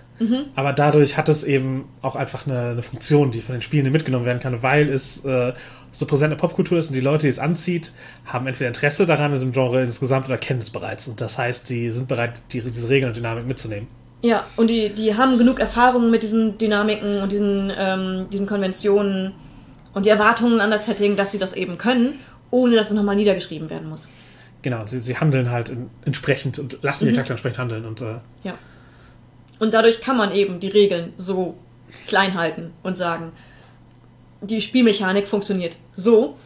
S3: aber dadurch hat es eben auch einfach eine, eine Funktion, die von den Spielenden mitgenommen werden kann, weil es äh, so präsent in Popkultur ist und die Leute, die es anzieht, haben entweder Interesse daran, in diesem Genre insgesamt oder kennen es bereits. Und das heißt, sie sind bereit, die, diese Regeln und Dynamik mitzunehmen.
S2: Ja, und die, die haben genug Erfahrung mit diesen Dynamiken und diesen, ähm, diesen Konventionen und die Erwartungen an das Setting, dass sie das eben können, ohne dass es nochmal niedergeschrieben werden muss.
S3: Genau, sie, sie handeln halt entsprechend und lassen die Charakter entsprechend handeln. Und äh,
S2: Ja. Und dadurch kann man eben die Regeln so klein halten und sagen, die Spielmechanik funktioniert so.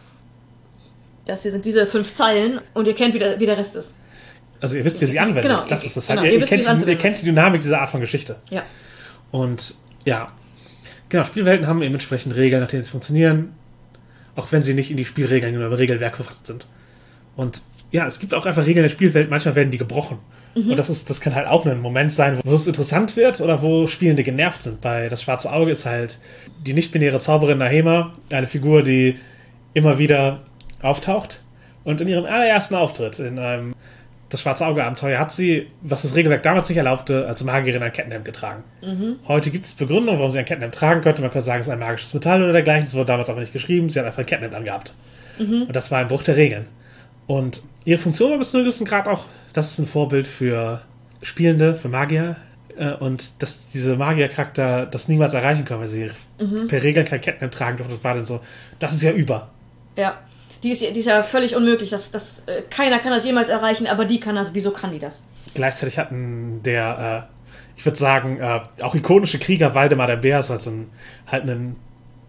S2: Das hier sind diese fünf Zeilen und ihr kennt, wie der, wie der Rest ist.
S3: Also ihr wisst, wie sie anwendet.
S2: Genau,
S3: das ist das
S2: genau,
S3: halt. Ihr,
S2: ihr
S3: ihr,
S2: wisst,
S3: kennt, ihr kennt die Dynamik dieser Art von Geschichte.
S2: Ja.
S3: Und ja, genau, Spielwelten haben eben entsprechend Regeln, nach denen sie funktionieren, auch wenn sie nicht in die Spielregeln oder Regelwerk verfasst sind. Und ja, es gibt auch einfach Regeln der Spielwelt, manchmal werden die gebrochen. Und das, ist, das kann halt auch ein Moment sein, wo es interessant wird oder wo Spielende genervt sind. Bei Das Schwarze Auge ist halt die nicht-binäre Zauberin Nahema, eine Figur, die immer wieder auftaucht. Und in ihrem allerersten Auftritt in einem Das Schwarze Auge-Abenteuer hat sie, was das Regelwerk damals nicht erlaubte, als Magierin ein Kettenhemd getragen. Heute gibt es Begründungen, warum sie ein Kettenhemd tragen könnte. Man könnte sagen, es ist ein magisches Metall oder dergleichen. Das wurde damals aber nicht geschrieben. Sie hat einfach ein Kettenhemd angehabt. Und das war ein Bruch der Regeln. Und ihre Funktion war bis zu einem gewissen Grad auch, das ist ein Vorbild für Spielende, für Magier. Äh, Und dass diese Magiercharakter das niemals erreichen können, weil sie per Regeln kein Kettenhemd tragen dürfen. Das war dann so, das ist ja über.
S2: Ja. Die ist, ja- die ist ja völlig unmöglich. Das, das, äh, keiner kann das jemals erreichen, aber die kann das. Wieso kann die das?
S3: Gleichzeitig hatten der, äh, ich würde sagen, äh, auch ikonische Krieger Waldemar der Bär ist halt, so ein, halt ein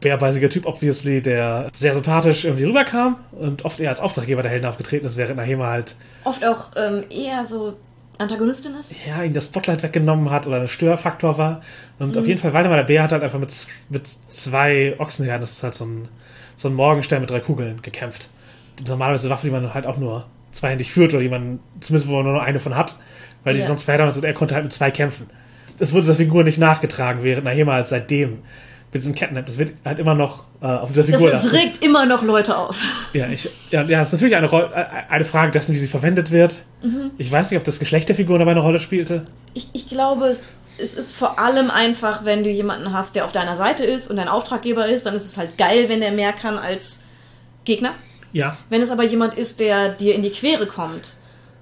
S3: bärbeisiger Typ, obviously, der sehr sympathisch irgendwie rüberkam und oft eher als Auftraggeber der Helden aufgetreten ist, während Nahema halt
S2: Oft auch ähm, eher so Antagonistin ist.
S3: ja, ihm das Spotlight weggenommen hat oder ein Störfaktor war. Und auf jeden Fall, Waldemar der Bär hat halt einfach mit, mit zwei Ochsenherden, das ist halt so ein, so ein Morgenstern mit drei Kugeln gekämpft. Normalerweise eine Waffe, die man halt auch nur zweihändig führt oder die man zumindest wo man nur eine von hat, weil die
S2: Ja.
S3: sonst verheddern und er konnte halt mit zwei kämpfen. Das wurde dieser Figur nicht nachgetragen, während Nahema halt seitdem mit diesem Kettenhemd, das wird halt immer noch äh, auf dieser
S2: Das,
S3: Figur.
S2: das regt immer noch Leute auf.
S3: Ja, ich, ja, ja, es ist natürlich eine, äh, eine Frage dessen, wie sie verwendet wird.
S2: Mhm.
S3: Ich weiß nicht, ob das Geschlecht der Figur dabei eine Rolle spielte.
S2: Ich, ich glaube, es, es ist vor allem einfach, wenn du jemanden hast, der auf deiner Seite ist und dein Auftraggeber ist, dann ist es halt geil, wenn der mehr kann als Gegner.
S3: Ja,
S2: Wenn es aber jemand ist, der dir in die Quere kommt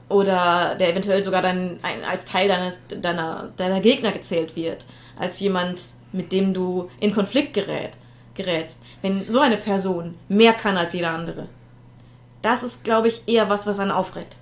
S2: oder der eventuell sogar dann ein, als Teil deines, deiner, deiner Gegner gezählt wird, als jemand, mit dem du in Konflikt gerät, gerätst, wenn so eine Person mehr kann als jeder andere, das ist, glaube ich, eher was, was einen aufregt.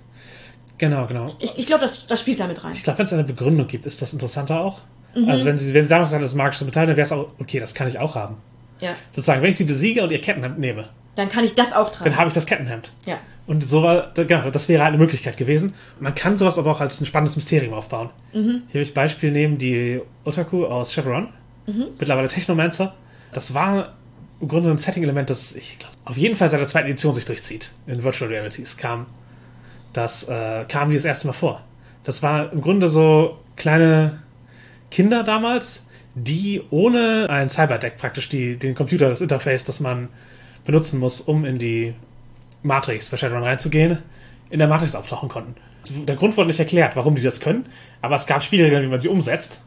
S3: Genau, genau.
S2: Ich, ich glaube, das, das spielt damit rein.
S3: Ich glaube, wenn es eine Begründung gibt, ist das interessanter auch.
S2: Mhm.
S3: Also wenn sie, wenn sie damals sagen, das ist magisches Metall, dann wäre es auch, okay, das kann ich auch haben.
S2: Ja.
S3: Sozusagen, wenn ich sie besiege und ihr Kettenhemd nehme,
S2: Dann kann ich das auch tragen.
S3: dann habe ich das Kettenhemd.
S2: Ja.
S3: Und so war, genau, das wäre eine Möglichkeit gewesen. Man kann sowas aber auch als ein spannendes Mysterium aufbauen.
S2: Mhm.
S3: Hier will ich Beispiel nehmen, die Otaku aus Shadowrun,
S2: Mhm.
S3: mittlerweile Technomancer. Das war im Grunde ein Setting-Element, das ich glaube, auf jeden Fall seit der zweiten Edition sich durchzieht. In Virtual Realities kam das, äh, kam die das erste Mal vor. Das war im Grunde so kleine Kinder damals, die ohne ein Cyberdeck praktisch die, den Computer, das Interface, das man benutzen muss, um in die Matrix bei Shadowrun reinzugehen, in der Matrix auftauchen konnten. Der Grund wurde nicht erklärt, warum die das können, aber es gab Spielregeln, wie man sie umsetzt.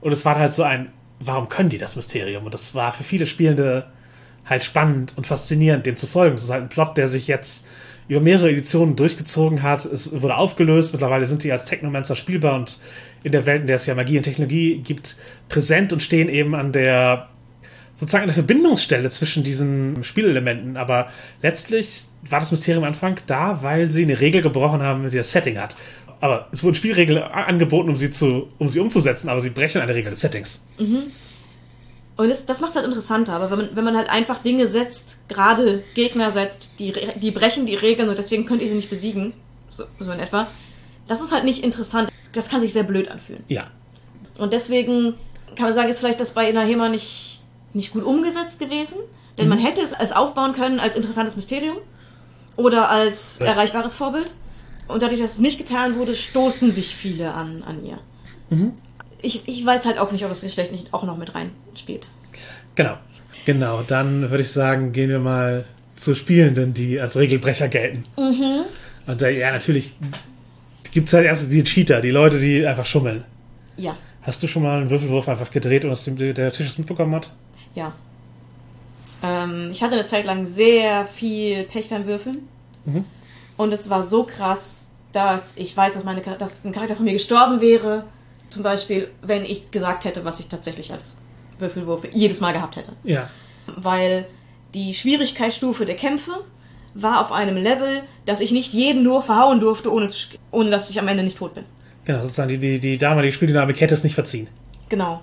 S3: Und es war halt so ein, warum können die das Mysterium? Und das war für viele Spielende halt spannend und faszinierend, dem zu folgen. Das ist halt ein Plot, der sich jetzt über mehrere Editionen durchgezogen hat. Es wurde aufgelöst. Mittlerweile sind die als Technomancer spielbar und in der Welt, in der es ja Magie und Technologie gibt, präsent und stehen eben an der sozusagen eine Verbindungsstelle zwischen diesen Spielelementen. Aber letztlich war das Mysterium am Anfang da, weil sie eine Regel gebrochen haben, die das Setting hat. Aber es wurden Spielregeln angeboten, um sie, zu, um sie umzusetzen, aber sie brechen eine Regel des Settings.
S2: Und das, das macht es halt interessanter, aber wenn man, wenn man halt einfach Dinge setzt, gerade Gegner setzt, die, die brechen die Regeln und deswegen könnt ihr sie nicht besiegen, so, so in etwa, das ist halt nicht interessant. Das kann sich sehr blöd anfühlen.
S3: Ja.
S2: Und deswegen kann man sagen, ist vielleicht das bei Inahema nicht, nicht gut umgesetzt gewesen, denn man hätte es als aufbauen können als interessantes Mysterium oder als
S3: Recht.
S2: erreichbares Vorbild. Und dadurch, dass es nicht getan wurde, stoßen sich viele an, an ihr. Ich, ich weiß halt auch nicht, ob das Geschlecht nicht auch noch mit reinspielt.
S3: Genau. Genau, dann würde ich sagen, gehen wir mal zu Spielenden, die als Regelbrecher gelten. Und da, ja, natürlich gibt es halt erst die Cheater, die Leute, die einfach schummeln.
S2: Ja,
S3: Hast du schon mal einen Würfelwurf einfach gedreht und dem- der Tisch es mitbekommen hat?
S2: ja. Ähm, ich hatte eine Zeit lang sehr viel Pech beim Würfeln. Und es war so krass, dass ich weiß, dass, meine, dass ein Charakter von mir gestorben wäre. Zum Beispiel, wenn ich gesagt hätte, was ich tatsächlich als Würfelwurf jedes Mal gehabt hätte.
S3: Ja.
S2: Weil die Schwierigkeitsstufe der Kämpfe war auf einem Level, dass ich nicht jeden nur verhauen durfte, ohne, ohne dass ich am Ende nicht tot bin.
S3: Genau, sozusagen die, die, die damalige Spieldynamik hätte es nicht verziehen.
S2: Genau.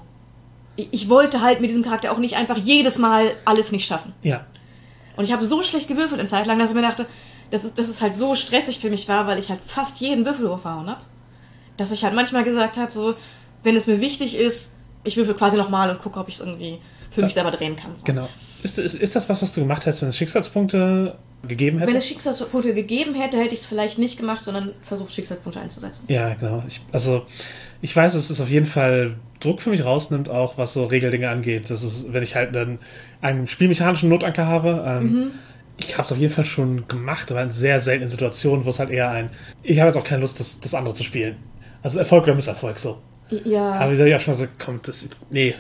S2: Ich ich wollte halt mit diesem Charakter auch nicht einfach jedes Mal alles nicht schaffen.
S3: Ja.
S2: Und ich habe so schlecht gewürfelt in Zeit lang, dass ich mir dachte, dass es, dass es halt so stressig für mich war, weil ich halt fast jeden Würfel verhauen habe. Dass ich halt manchmal gesagt habe, so, wenn es mir wichtig ist, ich würfel quasi nochmal und gucke, ob ich es irgendwie für mich selber drehen kann. So.
S3: Genau. Ist, ist, ist das was, was du gemacht hättest, wenn es Schicksalspunkte gegeben hätte?
S2: Wenn es Schicksalspunkte gegeben hätte, hätte ich es vielleicht nicht gemacht, sondern versucht, Schicksalspunkte einzusetzen.
S3: Ja, genau. Ich, also, ich weiß, dass es auf jeden Fall Druck für mich rausnimmt, auch was so Regeldinge angeht. Das ist, wenn ich halt dann einen spielmechanischen Notanker habe. Ähm,
S2: Mhm.
S3: Ich habe es auf jeden Fall schon gemacht, aber in sehr seltenen Situationen, wo es halt eher ein. Ich habe jetzt auch keine Lust, das, das andere zu spielen. Also Erfolg oder Misserfolg so.
S2: Ja.
S3: Aber ich auch schon mal so, kommt das. Nee.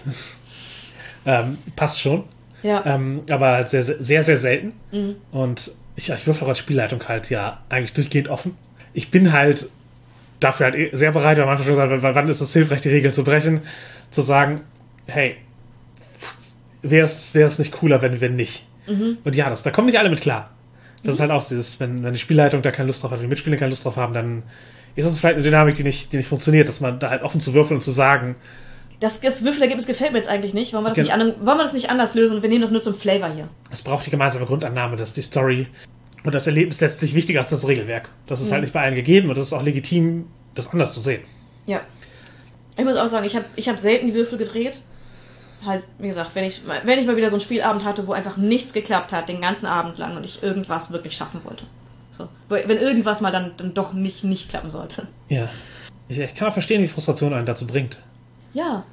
S3: ähm, passt schon.
S2: ja.
S3: Ähm, aber halt sehr, sehr, sehr, selten.
S2: Mhm.
S3: Und ich, ich würfel auch als Spielleitung halt ja eigentlich durchgehend offen. Ich bin halt dafür halt eh sehr bereit, am Anfang schon gesagt, weil wann ist es hilfreich, die Regeln zu brechen, zu sagen, hey, wäre es, wäre es nicht cooler, wenn, wenn nicht.
S2: Mhm.
S3: Und ja, das, da kommen nicht alle mit klar. Das ist halt auch dieses, wenn, wenn die Spielleitung da keine Lust drauf hat, wenn die Mitspieler keine Lust drauf haben, dann ist das vielleicht eine Dynamik, die nicht, die nicht funktioniert, dass man da halt offen zu würfeln und zu sagen,
S2: Das, das Würfelergebnis gefällt mir jetzt eigentlich nicht. Wollen wir, das nicht an, wollen wir das nicht anders lösen und wir nehmen das nur zum Flavor hier?
S3: es braucht die gemeinsame Grundannahme, dass die Story und das Erlebnis letztlich wichtiger als das Regelwerk. Das ist halt nicht bei allen gegeben und das ist auch legitim, das anders zu sehen.
S2: Ja. Ich muss auch sagen, ich habe ich hab selten die Würfel gedreht. Halt, wie gesagt, wenn ich, mal- wenn ich mal wieder so einen Spielabend hatte, wo einfach nichts geklappt hat, den ganzen Abend lang und ich irgendwas wirklich schaffen wollte. So. Wenn irgendwas mal dann, dann doch nicht, nicht klappen sollte.
S3: Ja. Ich, ich kann auch verstehen, wie Frustration einen dazu bringt.
S2: Ja.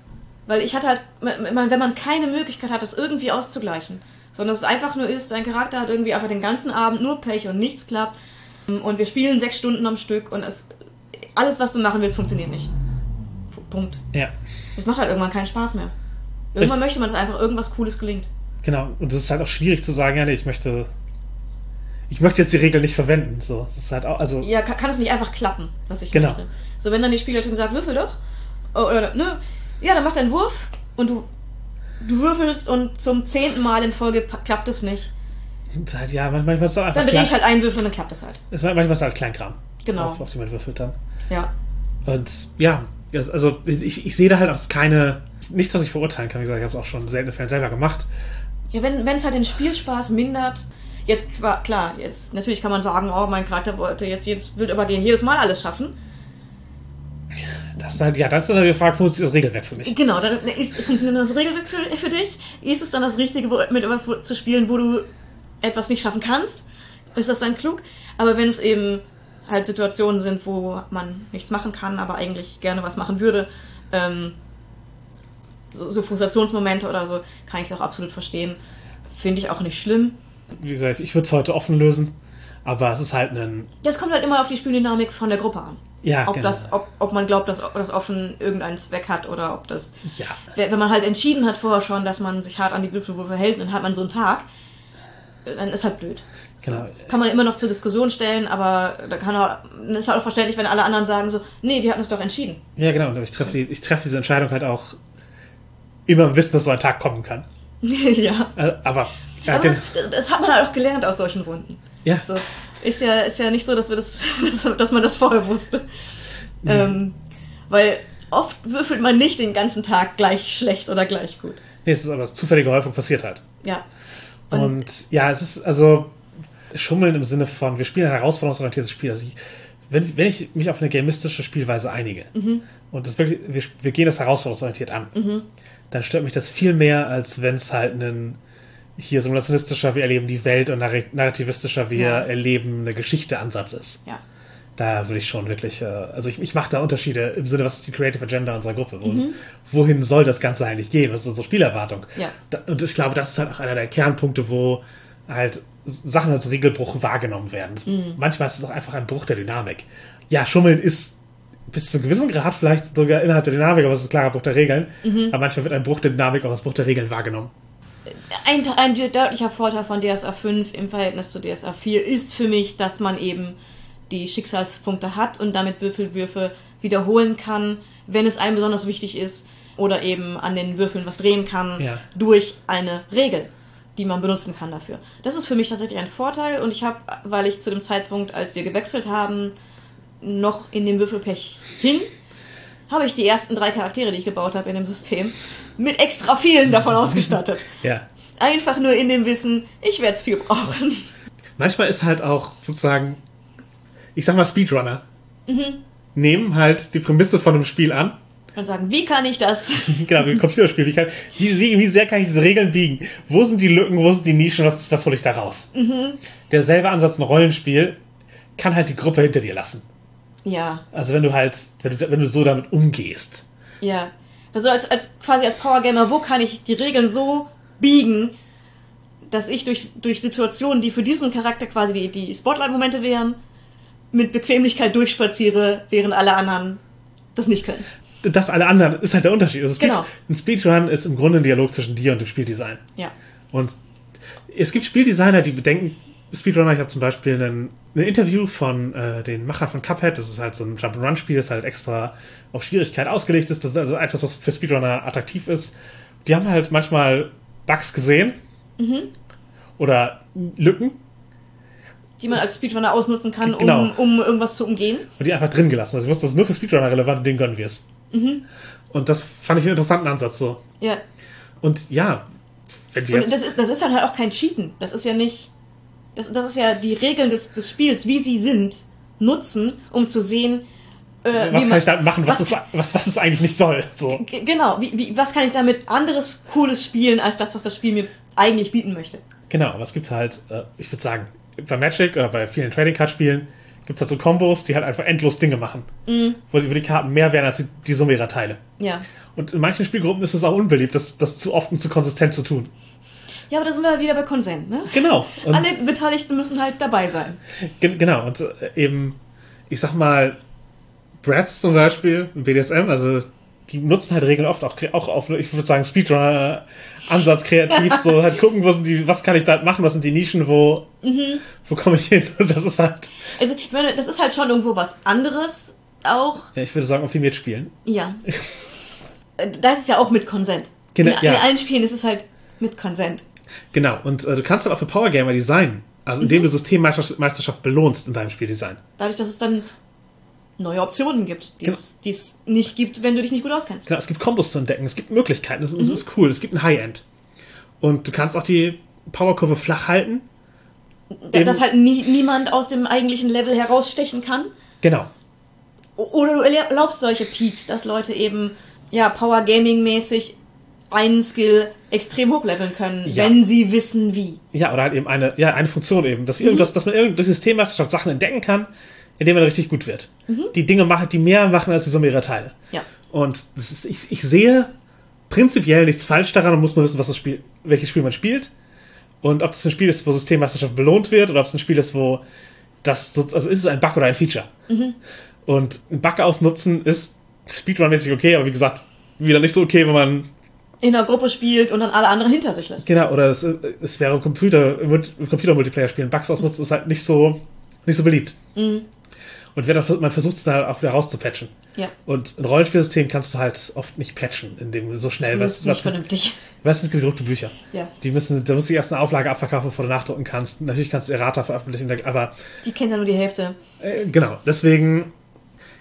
S2: Weil ich hatte halt, wenn man, keine Möglichkeit hat, das irgendwie auszugleichen, sondern es einfach nur ist, dein Charakter hat irgendwie einfach den ganzen Abend nur Pech und nichts klappt und wir spielen sechs Stunden am Stück und es, alles, was du machen willst, funktioniert nicht. Punkt.
S3: Ja.
S2: Das macht halt irgendwann keinen Spaß mehr. Irgendwann möchte man, dass einfach irgendwas Cooles gelingt.
S3: Genau. Und es ist halt auch schwierig zu sagen, ja, nee, ich möchte. Ich möchte jetzt die Regel nicht verwenden. So. Das ist halt auch, also.
S2: Ja, kann, kann es nicht einfach klappen, was ich
S3: Genau.
S2: möchte. So, wenn dann die Spielleitung sagt, würfel doch. Oder, ne? Ja, dann mach deinen Wurf und du, du würfelst und zum zehnten Mal in Folge klappt es nicht.
S3: halt, ja, manchmal ist es einfach.
S2: Dann drehe ich halt einen Würfel und dann klappt es halt.
S3: es, manchmal ist es halt Kleinkram.
S2: Genau.
S3: Auf, auf die man würfelt dann.
S2: Ja.
S3: Und ja, also ich, ich sehe da halt auch keine. Nichts, was ich verurteilen kann. Wie gesagt, ich habe es auch schon in seltenen Fällen selber gemacht.
S2: Ja, wenn es halt den Spielspaß mindert, jetzt klar, jetzt natürlich kann man sagen, oh, mein Charakter wollte jetzt, jetzt wird aber gehen, jedes Mal alles schaffen.
S3: Das ist halt, ja, das ist dann die Frage, funktioniert das Regelwerk für mich?
S2: Genau, dann ist, funktioniert das Regelwerk für, für dich. Ist es dann das Richtige, mit etwas zu spielen, wo du etwas nicht schaffen kannst? Ist das dann klug? Aber wenn es eben halt Situationen sind, wo man nichts machen kann, aber eigentlich gerne was machen würde, ähm, so, so Frustrationsmomente oder so, kann ich es auch absolut verstehen. Finde ich auch nicht schlimm.
S3: Wie gesagt, ich würde es heute offen lösen. Aber es ist halt ein.
S2: Das kommt halt immer auf die Spieldynamik von der Gruppe an.
S3: Ja,
S2: ob,
S3: genau.
S2: das, ob, ob man glaubt, dass das offen irgendeinen Zweck hat oder ob das.
S3: Ja.
S2: Wenn man halt entschieden hat vorher schon, dass man sich hart an die Würfelwürfe hält, dann hat man so einen Tag, dann ist halt blöd.
S3: Genau.
S2: Kann man immer noch zur Diskussion stellen, aber da kann auch, dann ist halt auch verständlich, wenn alle anderen sagen so, nee, wir hatten uns doch entschieden.
S3: Ja, genau. Und ich treffe, die, ich treffe diese Entscheidung halt auch immer im Wissen, dass so ein Tag kommen kann.
S2: ja.
S3: Äh, aber. Ja,
S2: Aber
S3: gen-
S2: das, das hat man halt auch gelernt aus solchen Runden.
S3: ja.
S2: So. Ist ja, ist ja nicht so, dass wir das, dass, man das vorher wusste. Ähm, weil oft würfelt man nicht den ganzen Tag gleich schlecht oder gleich gut.
S3: Nee, es ist aber zufällige Häufung passiert halt.
S2: Ja.
S3: Und,
S2: Und-
S3: ja, es ist also Schummeln im Sinne von, wir spielen ein herausforderungsorientiertes Spiel. Also ich, wenn, wenn ich mich auf eine gamistische Spielweise einige
S2: Mhm.
S3: und das wirklich, wir, wir gehen das herausforderungsorientiert an, dann stört mich das viel mehr, als wenn es halt ein hier simulationistischer, wir erleben die Welt und narr- narrativistischer, wir
S2: Ja.
S3: erleben eine Geschichte Ansatz ist.
S2: Ja.
S3: Da würde ich schon wirklich, äh, also ich, ich mache da Unterschiede im Sinne, was ist die Creative Agenda unserer Gruppe? Wo,
S2: Mhm.
S3: Wohin soll das Ganze eigentlich gehen? Was ist unsere Spielerwartung?
S2: Ja.
S3: Da, und ich glaube, das ist halt auch einer der Kernpunkte, wo halt Sachen als Regelbruch wahrgenommen werden.
S2: Mhm.
S3: Manchmal ist es auch einfach ein Bruch der Dynamik. Ja, Schummeln ist bis zu einem gewissen Grad vielleicht sogar innerhalb der Dynamik, aber es ist ein klarer Bruch der Regeln.
S2: Mhm.
S3: Aber manchmal wird ein Bruch der Dynamik auch als Bruch der Regeln wahrgenommen.
S2: Ein, ein deutlicher Vorteil von DSA 5 im Verhältnis zu DSA 4 ist für mich, dass man eben die Schicksalspunkte hat und damit Würfelwürfe wiederholen kann, wenn es einem besonders wichtig ist oder eben an den Würfeln was drehen kann
S3: Ja.
S2: durch eine Regel, die man benutzen kann dafür. Das ist für mich tatsächlich ein Vorteil und ich habe, weil ich zu dem Zeitpunkt, als wir gewechselt haben, noch in dem Würfelpech hing, habe ich die ersten drei Charaktere, die ich gebaut habe in dem System, mit extra vielen davon ausgestattet.
S3: Ja.
S2: Einfach nur in dem Wissen, ich werde es viel brauchen.
S3: Manchmal ist halt auch sozusagen, ich sag mal Speedrunner, nehmen halt die Prämisse von einem Spiel an.
S2: Und sagen, wie kann ich das?
S3: Genau, wie ein Computerspiel. Wie, kann, wie, wie, wie sehr kann ich diese Regeln biegen? Wo sind die Lücken, wo sind die Nischen, was, was hole ich da raus? Derselbe Ansatz in Rollenspiel kann halt die Gruppe hinter dir lassen.
S2: Ja,
S3: Also wenn du halt, wenn du, wenn du so damit umgehst.
S2: ja. Also als, als quasi als Powergamer, wo kann ich die Regeln so biegen, dass ich durch, durch Situationen, die für diesen Charakter quasi die, die Spotlight-Momente wären, mit Bequemlichkeit durchspaziere, während alle anderen das nicht können.
S3: Das alle anderen ist halt der Unterschied. Also Speed,
S2: Genau.
S3: Ein Speedrun ist im Grunde ein Dialog zwischen dir und dem Spieldesign.
S2: Ja.
S3: Und es gibt Spieldesigner, die bedenken, Speedrunner, ich habe zum Beispiel einen, ein Interview von äh, den Machern von Cuphead, das ist halt so ein Jump-and-Run-Spiel, das halt extra auf Schwierigkeit ausgelegt ist, das ist also etwas, was für Speedrunner attraktiv ist. Die haben halt manchmal Bugs gesehen oder Lücken
S2: Die man als Speedrunner ausnutzen kann,
S3: Genau.
S2: um, um irgendwas zu umgehen.
S3: und die einfach drin gelassen. Also ich wusste, das ist nur für Speedrunner relevant denen gönnen wir es. Und das fand ich einen interessanten Ansatz so.
S2: Ja.
S3: Und ja, wenn wir
S2: Und
S3: jetzt...
S2: das ist, das ist dann halt auch kein Cheaten. Das ist ja nicht. Das, das ist ja die Regeln des, des Spiels, wie sie sind, nutzen, um zu sehen, äh,
S3: was
S2: wie
S3: kann ich
S2: man-
S3: da machen, was,
S2: was-
S3: es, was, was es eigentlich nicht soll. So.
S2: Genau, wie, wie, was kann ich damit anderes Cooles spielen, als das, was das Spiel mir eigentlich bieten möchte?
S3: Genau, aber es gibt halt, äh, ich würde sagen, bei Magic oder bei vielen Trading Card Spielen gibt es halt so Kombos, die halt einfach endlos Dinge machen. Wo, die, wo die Karten mehr werden als die, die Summe ihrer Teile.
S2: Ja.
S3: Und in manchen Spielgruppen ist es auch unbeliebt, das, das zu oft und zu konsistent zu tun.
S2: Ja, aber da sind wir wieder bei Konsent, ne?
S3: Genau. Und,
S2: Alle Beteiligten müssen halt dabei sein.
S3: gen, genau, und äh, eben, ich sag mal, Brats zum Beispiel, BDSM, also die nutzen halt Regeln oft auch, auch auf, ich würde sagen, Speedrunner-Ansatz kreativ, so halt gucken, sind die, was kann ich da machen, was sind die Nischen, wo, wo komme ich hin? Und das ist halt,
S2: Also, ich meine, das ist halt schon irgendwo was anderes auch.
S3: ja, ich würde sagen, optimiert spielen.
S2: Ja. Äh, da ist es ja auch mit Konsent.
S3: Genau,
S2: in,
S3: ja.
S2: in allen Spielen ist es halt mit Konsent.
S3: Genau, und äh, du kannst halt auch für Powergamer designen. Also indem du Systemmeisterschaft belohnst in deinem Spieldesign.
S2: Dadurch, dass es dann neue Optionen gibt, die
S3: Genau.
S2: es- die es nicht gibt, wenn du dich nicht gut auskennst.
S3: Genau, es gibt Kombos zu entdecken, es gibt Möglichkeiten, es, es ist cool, es gibt ein High-End. Und du kannst auch die Powerkurve flach halten.
S2: Da- Dass halt nie, niemand aus dem eigentlichen Level herausstechen kann.
S3: Genau.
S2: Oder du erlaubst solche Peaks, dass Leute eben, ja, Power Gaming mäßig einen Skill extrem hochleveln können,
S3: Ja.
S2: wenn sie wissen wie.
S3: Ja, oder halt eben eine, ja, eine Funktion eben, dass, irgendwas, dass man irgend- durch Systemmeisterschaft Sachen entdecken kann, indem man richtig gut wird. Die Dinge machen, die mehr machen als die Summe ihrer Teile.
S2: Ja.
S3: Und das ist, ich, ich sehe prinzipiell nichts falsch daran, man muss nur wissen, was das Spiel, welches Spiel man spielt. Und ob das ein Spiel ist, wo Systemmeisterschaft belohnt wird, oder ob es ein Spiel ist, wo das, so- also ist es ein Bug oder ein Feature. Und ein Bug ausnutzen ist Speedrun-mäßig okay, aber wie gesagt, wieder nicht so okay, wenn man,
S2: In einer Gruppe spielt und dann alle anderen hinter sich lässt.
S3: genau, oder es, es wäre Computer, Computer-Multiplayer spielen, Bugs ausnutzen ist halt nicht so, nicht so beliebt. Und wer dann, man versucht es dann halt auch wieder rauszupatchen.
S2: Ja.
S3: Und ein Rollenspielsystem kannst du halt oft nicht patchen, indem du so schnell
S2: Zumindest
S3: was,
S2: nicht
S3: was,
S2: vernünftig.
S3: was sind gedruckte Bücher.
S2: Ja.
S3: Die müssen, da musst du erst eine Auflage abverkaufen, bevor du nachdrucken kannst. Natürlich kannst du Errata veröffentlichen, aber
S2: Die kennt ja nur die Hälfte.
S3: äh, genau, deswegen,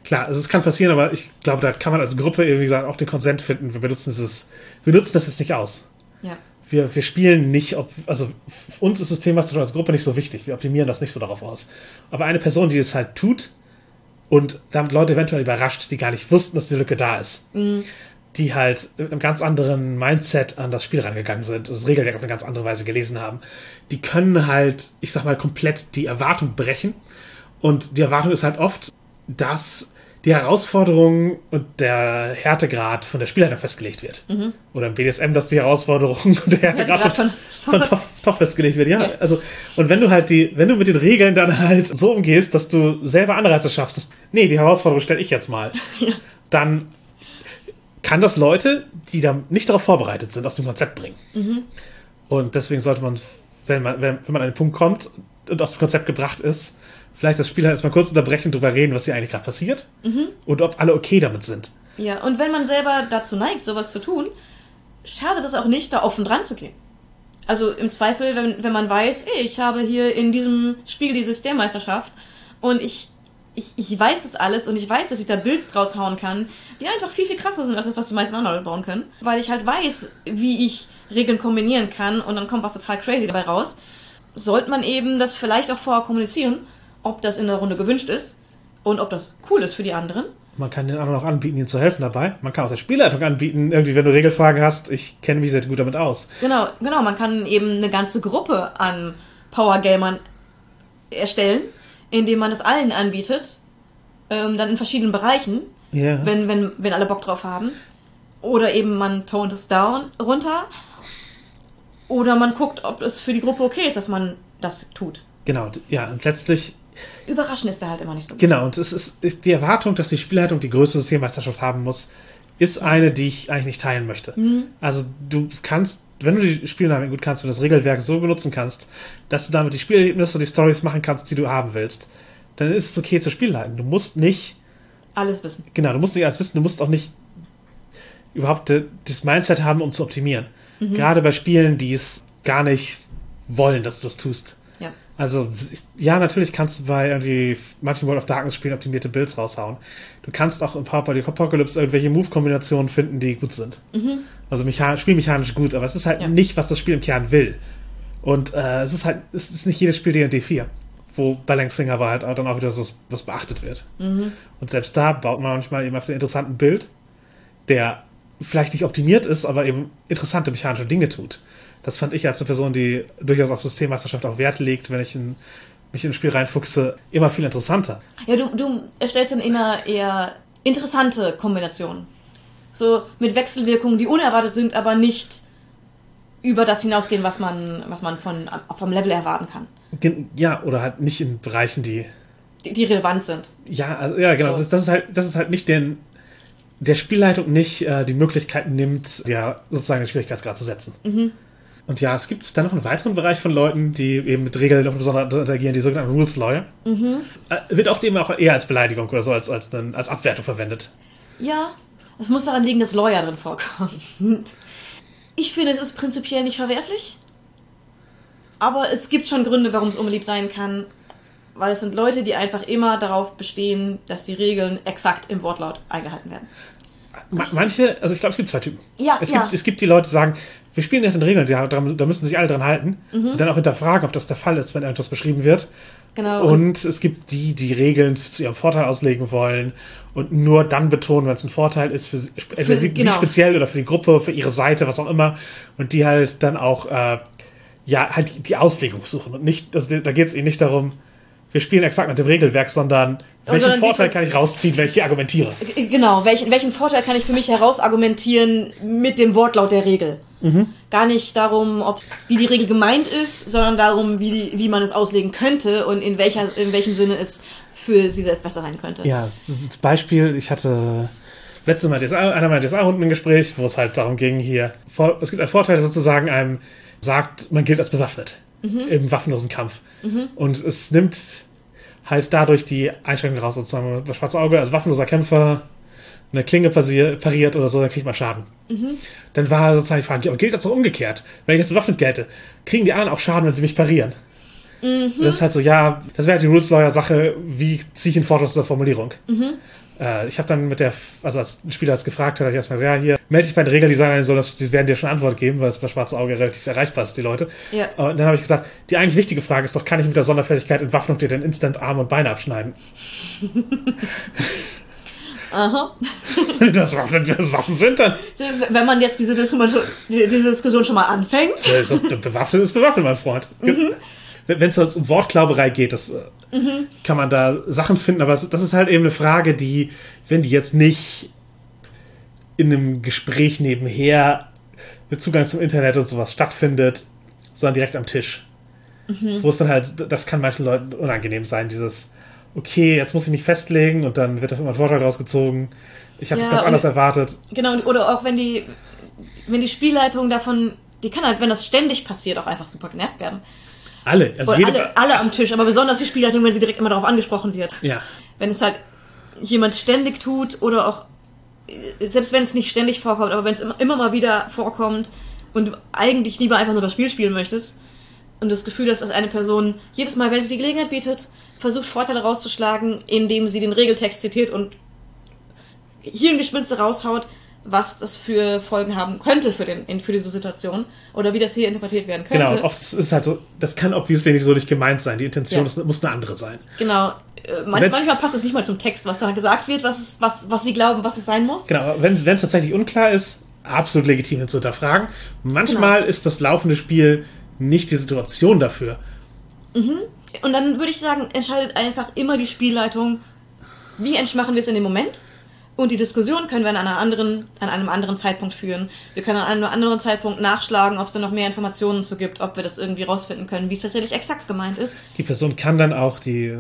S3: klar, also es kann passieren, aber ich glaube, da kann man als Gruppe irgendwie sagen, auch den Konsent finden. Wir benutzen dieses, wir nutzen das jetzt nicht aus.
S2: Ja.
S3: Wir, wir spielen nicht, ob, also uns ist das Thema als Gruppe nicht so wichtig. Wir optimieren das nicht so darauf aus. Aber eine Person, die das halt tut und damit Leute eventuell überrascht, die gar nicht wussten, dass die Lücke da ist, die halt mit einem ganz anderen Mindset an das Spiel rangegangen sind und das Regelwerk auf eine ganz andere Weise gelesen haben, die können halt, ich sag mal, komplett die Erwartung brechen. Und die Erwartung ist halt oft, dass die Herausforderung und der Härtegrad von der Spielleitung festgelegt wird. Oder im BDSM, dass die Herausforderung und der Härtegrad
S2: Härtegrad
S3: von,
S2: von-
S3: von, Top, festgelegt wird. Ja,
S2: Ja.
S3: also, und wenn du halt die, wenn du mit den Regeln dann halt so umgehst, dass du selber Anreize schaffst, dass, nee, die Herausforderung stelle ich jetzt mal, dann kann das Leute, die da nicht darauf vorbereitet sind, aus dem Konzept bringen. Und deswegen sollte man, wenn man, wenn, wenn man an einen Punkt kommt und aus dem Konzept gebracht ist, vielleicht das Spiel halt erstmal kurz unterbrechen und drüber reden, was hier eigentlich gerade passiert und ob alle okay damit sind.
S2: Ja, und wenn man selber dazu neigt, sowas zu tun, schadet es auch nicht, da offen dran zu gehen. Also im Zweifel, wenn, wenn man weiß, ey, ich habe hier in diesem Spiel die Systemmeisterschaft und ich, ich, ich weiß das alles und ich weiß, dass ich da Builds draus hauen kann, die einfach viel, viel krasser sind als das, was die meisten anderen Leute bauen können. Weil ich halt weiß, wie ich Regeln kombinieren kann und dann kommt was total crazy dabei raus. Sollte man eben das vielleicht auch vorher kommunizieren, ob das in der Runde gewünscht ist und ob das cool ist für die anderen.
S3: Man kann den anderen auch anbieten, ihnen zu helfen dabei. Man kann auch der Spielleitung anbieten, irgendwie, wenn du Regelfragen hast, ich kenne mich sehr gut damit aus.
S2: Genau, genau. Man kann eben eine ganze Gruppe an Powergamern erstellen, indem man das allen anbietet, ähm, dann in verschiedenen Bereichen,
S3: Ja.
S2: wenn, wenn, wenn alle Bock drauf haben. Oder eben man toned es down runter. Oder man guckt, ob es für die Gruppe okay ist, dass man das tut.
S3: Genau, ja, und letztlich,
S2: Überraschend ist er halt immer nicht so.
S3: genau, und es ist die Erwartung, dass die Spielleitung die größte Systemmeisterschaft haben muss, ist eine, die ich eigentlich nicht teilen möchte. Also du kannst, wenn du die Spieldynamik gut kannst und das Regelwerk so benutzen kannst, dass du damit die Spielerlebnisse und die Stories machen kannst, die du haben willst, dann ist es okay zu spielleiten. Du musst nicht
S2: Alles wissen.
S3: Genau, du musst nicht alles wissen, du musst auch nicht überhaupt das Mindset haben, um zu optimieren. Gerade bei Spielen, die es gar nicht wollen, dass du das tust. Also, ja, natürlich kannst du bei irgendwie manchen World of Darkness Spielen optimierte Builds raushauen. Du kannst auch in Power by the Apocalypse irgendwelche Move-Kombinationen finden, die gut sind. Also mechan spielmechanisch gut, aber es ist halt
S2: Ja.
S3: nicht, was das Spiel im Kern will. Und äh, es ist halt, es ist nicht jedes Spiel D&D 4, wo Balancing aber halt auch dann auch wieder so was beachtet wird. Und selbst da baut man manchmal eben auf den interessanten Bild, der vielleicht nicht optimiert ist, aber eben interessante mechanische Dinge tut. Das fand ich als eine Person, die durchaus auf Systemmeisterschaft auch Wert legt, wenn ich in, mich in ein Spiel reinfuchse, immer viel interessanter.
S2: Ja, du, du erstellst dann immer eher interessante Kombinationen. So mit Wechselwirkungen, die unerwartet sind, aber nicht über das hinausgehen, was man, was man von, vom Level erwarten kann.
S3: Ja, oder halt nicht in Bereichen, die
S2: Die, die relevant sind.
S3: Ja, also, ja, genau.
S2: So.
S3: Das, ist, das ist halt, das ist halt nicht den, der Spielleitung nicht äh, die Möglichkeit nimmt, ja, sozusagen den Schwierigkeitsgrad zu setzen. Und ja, es gibt dann noch einen weiteren Bereich von Leuten, die eben mit Regeln noch besonders interagieren, die sogenannten Rules Lawyer. Äh, wird oft eben auch eher als Beleidigung oder so, als, als, dann- als Abwertung verwendet.
S2: Ja, es muss daran liegen, dass Lawyer drin vorkommen. Ich finde, es ist prinzipiell nicht verwerflich. Aber es gibt schon Gründe, warum es unbeliebt sein kann. Weil es sind Leute, die einfach immer darauf bestehen, dass die Regeln exakt im Wortlaut eingehalten werden.
S3: Ma manche, also ich glaube, es gibt zwei Typen.
S2: Ja,
S3: es,
S2: ja.
S3: Gibt, es gibt die Leute, die sagen, wir spielen nach den Regeln, da, da müssen sich alle dran halten.
S2: Mhm.
S3: Und dann auch hinterfragen, ob das der Fall ist, wenn irgendwas beschrieben wird.
S2: Genau.
S3: Und es gibt die, die Regeln zu ihrem Vorteil auslegen wollen und nur dann betonen, wenn es ein Vorteil ist, für, sie- entweder sie,
S2: genau.
S3: sie speziell oder für die Gruppe, für ihre Seite, was auch immer. Und die halt dann auch, äh, ja, halt die, die Auslegung suchen. Und nicht, also da geht es ihnen nicht darum, wir spielen exakt nach dem Regelwerk, sondern welchen
S2: sie
S3: Vorteil kann ich rausziehen, wenn ich hier argumentiere.
S2: G- Genau, welchen, welchen Vorteil kann ich für mich herausargumentieren mit dem Wortlaut der Regel? Gar nicht darum, ob, wie die Regel gemeint ist, sondern darum, wie, die, wie man es auslegen könnte und in, welcher, in welchem Sinne es für sie selbst besser sein könnte.
S3: Ja, als Beispiel, ich hatte letztes Mal DSA, einer meiner DSA-Runden im Gespräch, wo es halt darum ging, hier, es gibt einen Vorteil, der sozusagen einem sagt, man gilt als bewaffnet im waffenlosen Kampf. Und es nimmt halt dadurch die Einschränkung raus, sozusagen, das schwarze Auge, als waffenloser Kämpfer eine Klinge pariert oder so, dann kriegt man Schaden. Dann war sozusagen die Frage, gilt das doch umgekehrt? Wenn ich jetzt bewaffnet gelte, kriegen die anderen auch Schaden, wenn sie mich parieren? Das ist halt so, ja, das wäre halt die Rules Lawyer Sache, wie ziehe ich einen Vorteil aus der Formulierung? Äh, ich habe dann mit der, also als ein Spieler das gefragt hat, habe ich erstmal gesagt, ja, hier, melde dich bei den Regeldesignern so, dass die werden dir schon Antwort geben, weil es bei Schwarze Auge relativ erreichbar ist, die Leute.
S2: Ja.
S3: Und dann habe ich gesagt, die eigentlich wichtige Frage ist doch, kann ich mit der Sonderfertigkeit Entwaffnung dir denn instant Arme und Beine abschneiden?
S2: Aha.
S3: das, Waffen, das Waffen sind dann.
S2: Wenn man jetzt diese Diskussion, diese Diskussion schon mal anfängt.
S3: Das, bewaffnet ist bewaffnet, mein Freund. Wenn es um Wortklauberei geht, das äh, kann man da Sachen finden, aber das ist halt eben eine Frage, die, wenn die jetzt nicht in einem Gespräch nebenher mit Zugang zum Internet und sowas stattfindet, sondern direkt am Tisch. Wo es dann halt, das kann manchen Leuten unangenehm sein, dieses, okay, jetzt muss ich mich festlegen und dann wird da immer ein Vorteil rausgezogen. Ich habe
S2: Ja,
S3: das ganz anders erwartet.
S2: Genau, oder auch wenn die, wenn die Spielleitung davon, die kann halt, wenn das ständig passiert, auch einfach super genervt werden.
S3: Alle, also jede,
S2: alle, alle am Tisch, aber besonders die Spielleitung, wenn sie direkt immer darauf angesprochen wird.
S3: ja.
S2: Wenn es halt jemand ständig tut oder auch, selbst wenn es nicht ständig vorkommt, aber wenn es immer, immer mal wieder vorkommt und du eigentlich lieber einfach nur das Spiel spielen möchtest und das Gefühl hast, dass eine Person jedes Mal, wenn sie die Gelegenheit bietet, versucht Vorteile rauszuschlagen, indem sie den Regeltext zitiert und Hirngespinste raushaut, was das für Folgen haben könnte für, den, für diese Situation oder wie das hier interpretiert werden könnte.
S3: Genau, oft ist es halt so, das kann obviously nicht so nicht gemeint sein. Die Intention
S2: Ja.
S3: ist, muss eine andere sein.
S2: Genau. Äh, man, manchmal passt es nicht mal zum Text, was da gesagt wird, was, es, was, was sie glauben, was es sein muss.
S3: Genau, wenn es tatsächlich unklar ist, absolut legitim zu hinterfragen. Manchmal
S2: Genau.
S3: ist das laufende Spiel nicht die Situation dafür.
S2: Und dann würde ich sagen, entscheidet einfach immer die Spielleitung, wie entsch- machen wir es in dem Moment. Und die Diskussion können wir an, einer anderen, an einem anderen Zeitpunkt führen. Wir können an einem anderen Zeitpunkt nachschlagen, ob es da noch mehr Informationen zu gibt, ob wir das irgendwie rausfinden können, wie es tatsächlich exakt gemeint ist.
S3: Die Person kann dann auch die,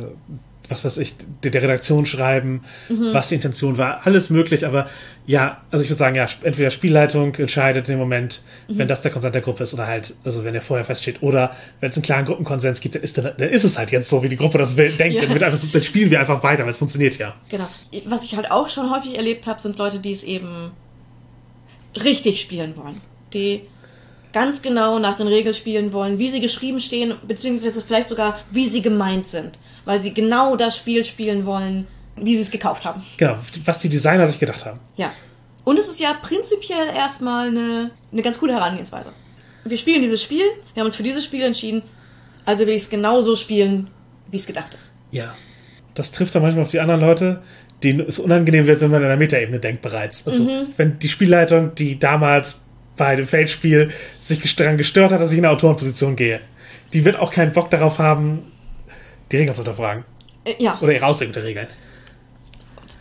S3: was weiß ich, der Redaktion schreiben,
S2: Mhm.
S3: was die Intention war, alles möglich, aber ja, also ich würde sagen, ja, entweder Spielleitung entscheidet in dem Moment,
S2: Mhm.
S3: wenn das der Konsent der Gruppe ist, oder halt, also wenn der vorher feststeht, oder wenn es einen klaren Gruppenkonsens gibt, dann ist, dann, dann ist es halt jetzt so, wie die Gruppe das will, denkt,
S2: Ja.
S3: dann, einfach, dann spielen wir einfach weiter, weil es funktioniert ja.
S2: Genau. Was ich halt auch schon häufig erlebt habe, sind Leute, die es eben richtig spielen wollen. Die ganz genau nach den Regeln spielen wollen, wie sie geschrieben stehen, beziehungsweise vielleicht sogar, wie sie gemeint sind. Weil sie genau das Spiel spielen wollen, wie sie es gekauft haben.
S3: Genau, was die Designer sich gedacht haben.
S2: Ja. Und es ist ja prinzipiell erstmal eine, eine ganz coole Herangehensweise. Wir spielen dieses Spiel, wir haben uns für dieses Spiel entschieden, also will ich es genauso spielen, wie es gedacht ist.
S3: Ja. Das trifft dann manchmal auf die anderen Leute, denen es unangenehm wird, wenn man in der Metaebene denkt bereits. Also,
S2: Mhm.
S3: wenn die Spielleitung, die damals bei dem Fate-Spiel sich daran gestört hat, dass ich in eine Autorenposition gehe, die wird auch keinen Bock darauf haben, die Regeln zu hinterfragen.
S2: Äh, ja,
S3: Oder ihre Auslegung der Regeln.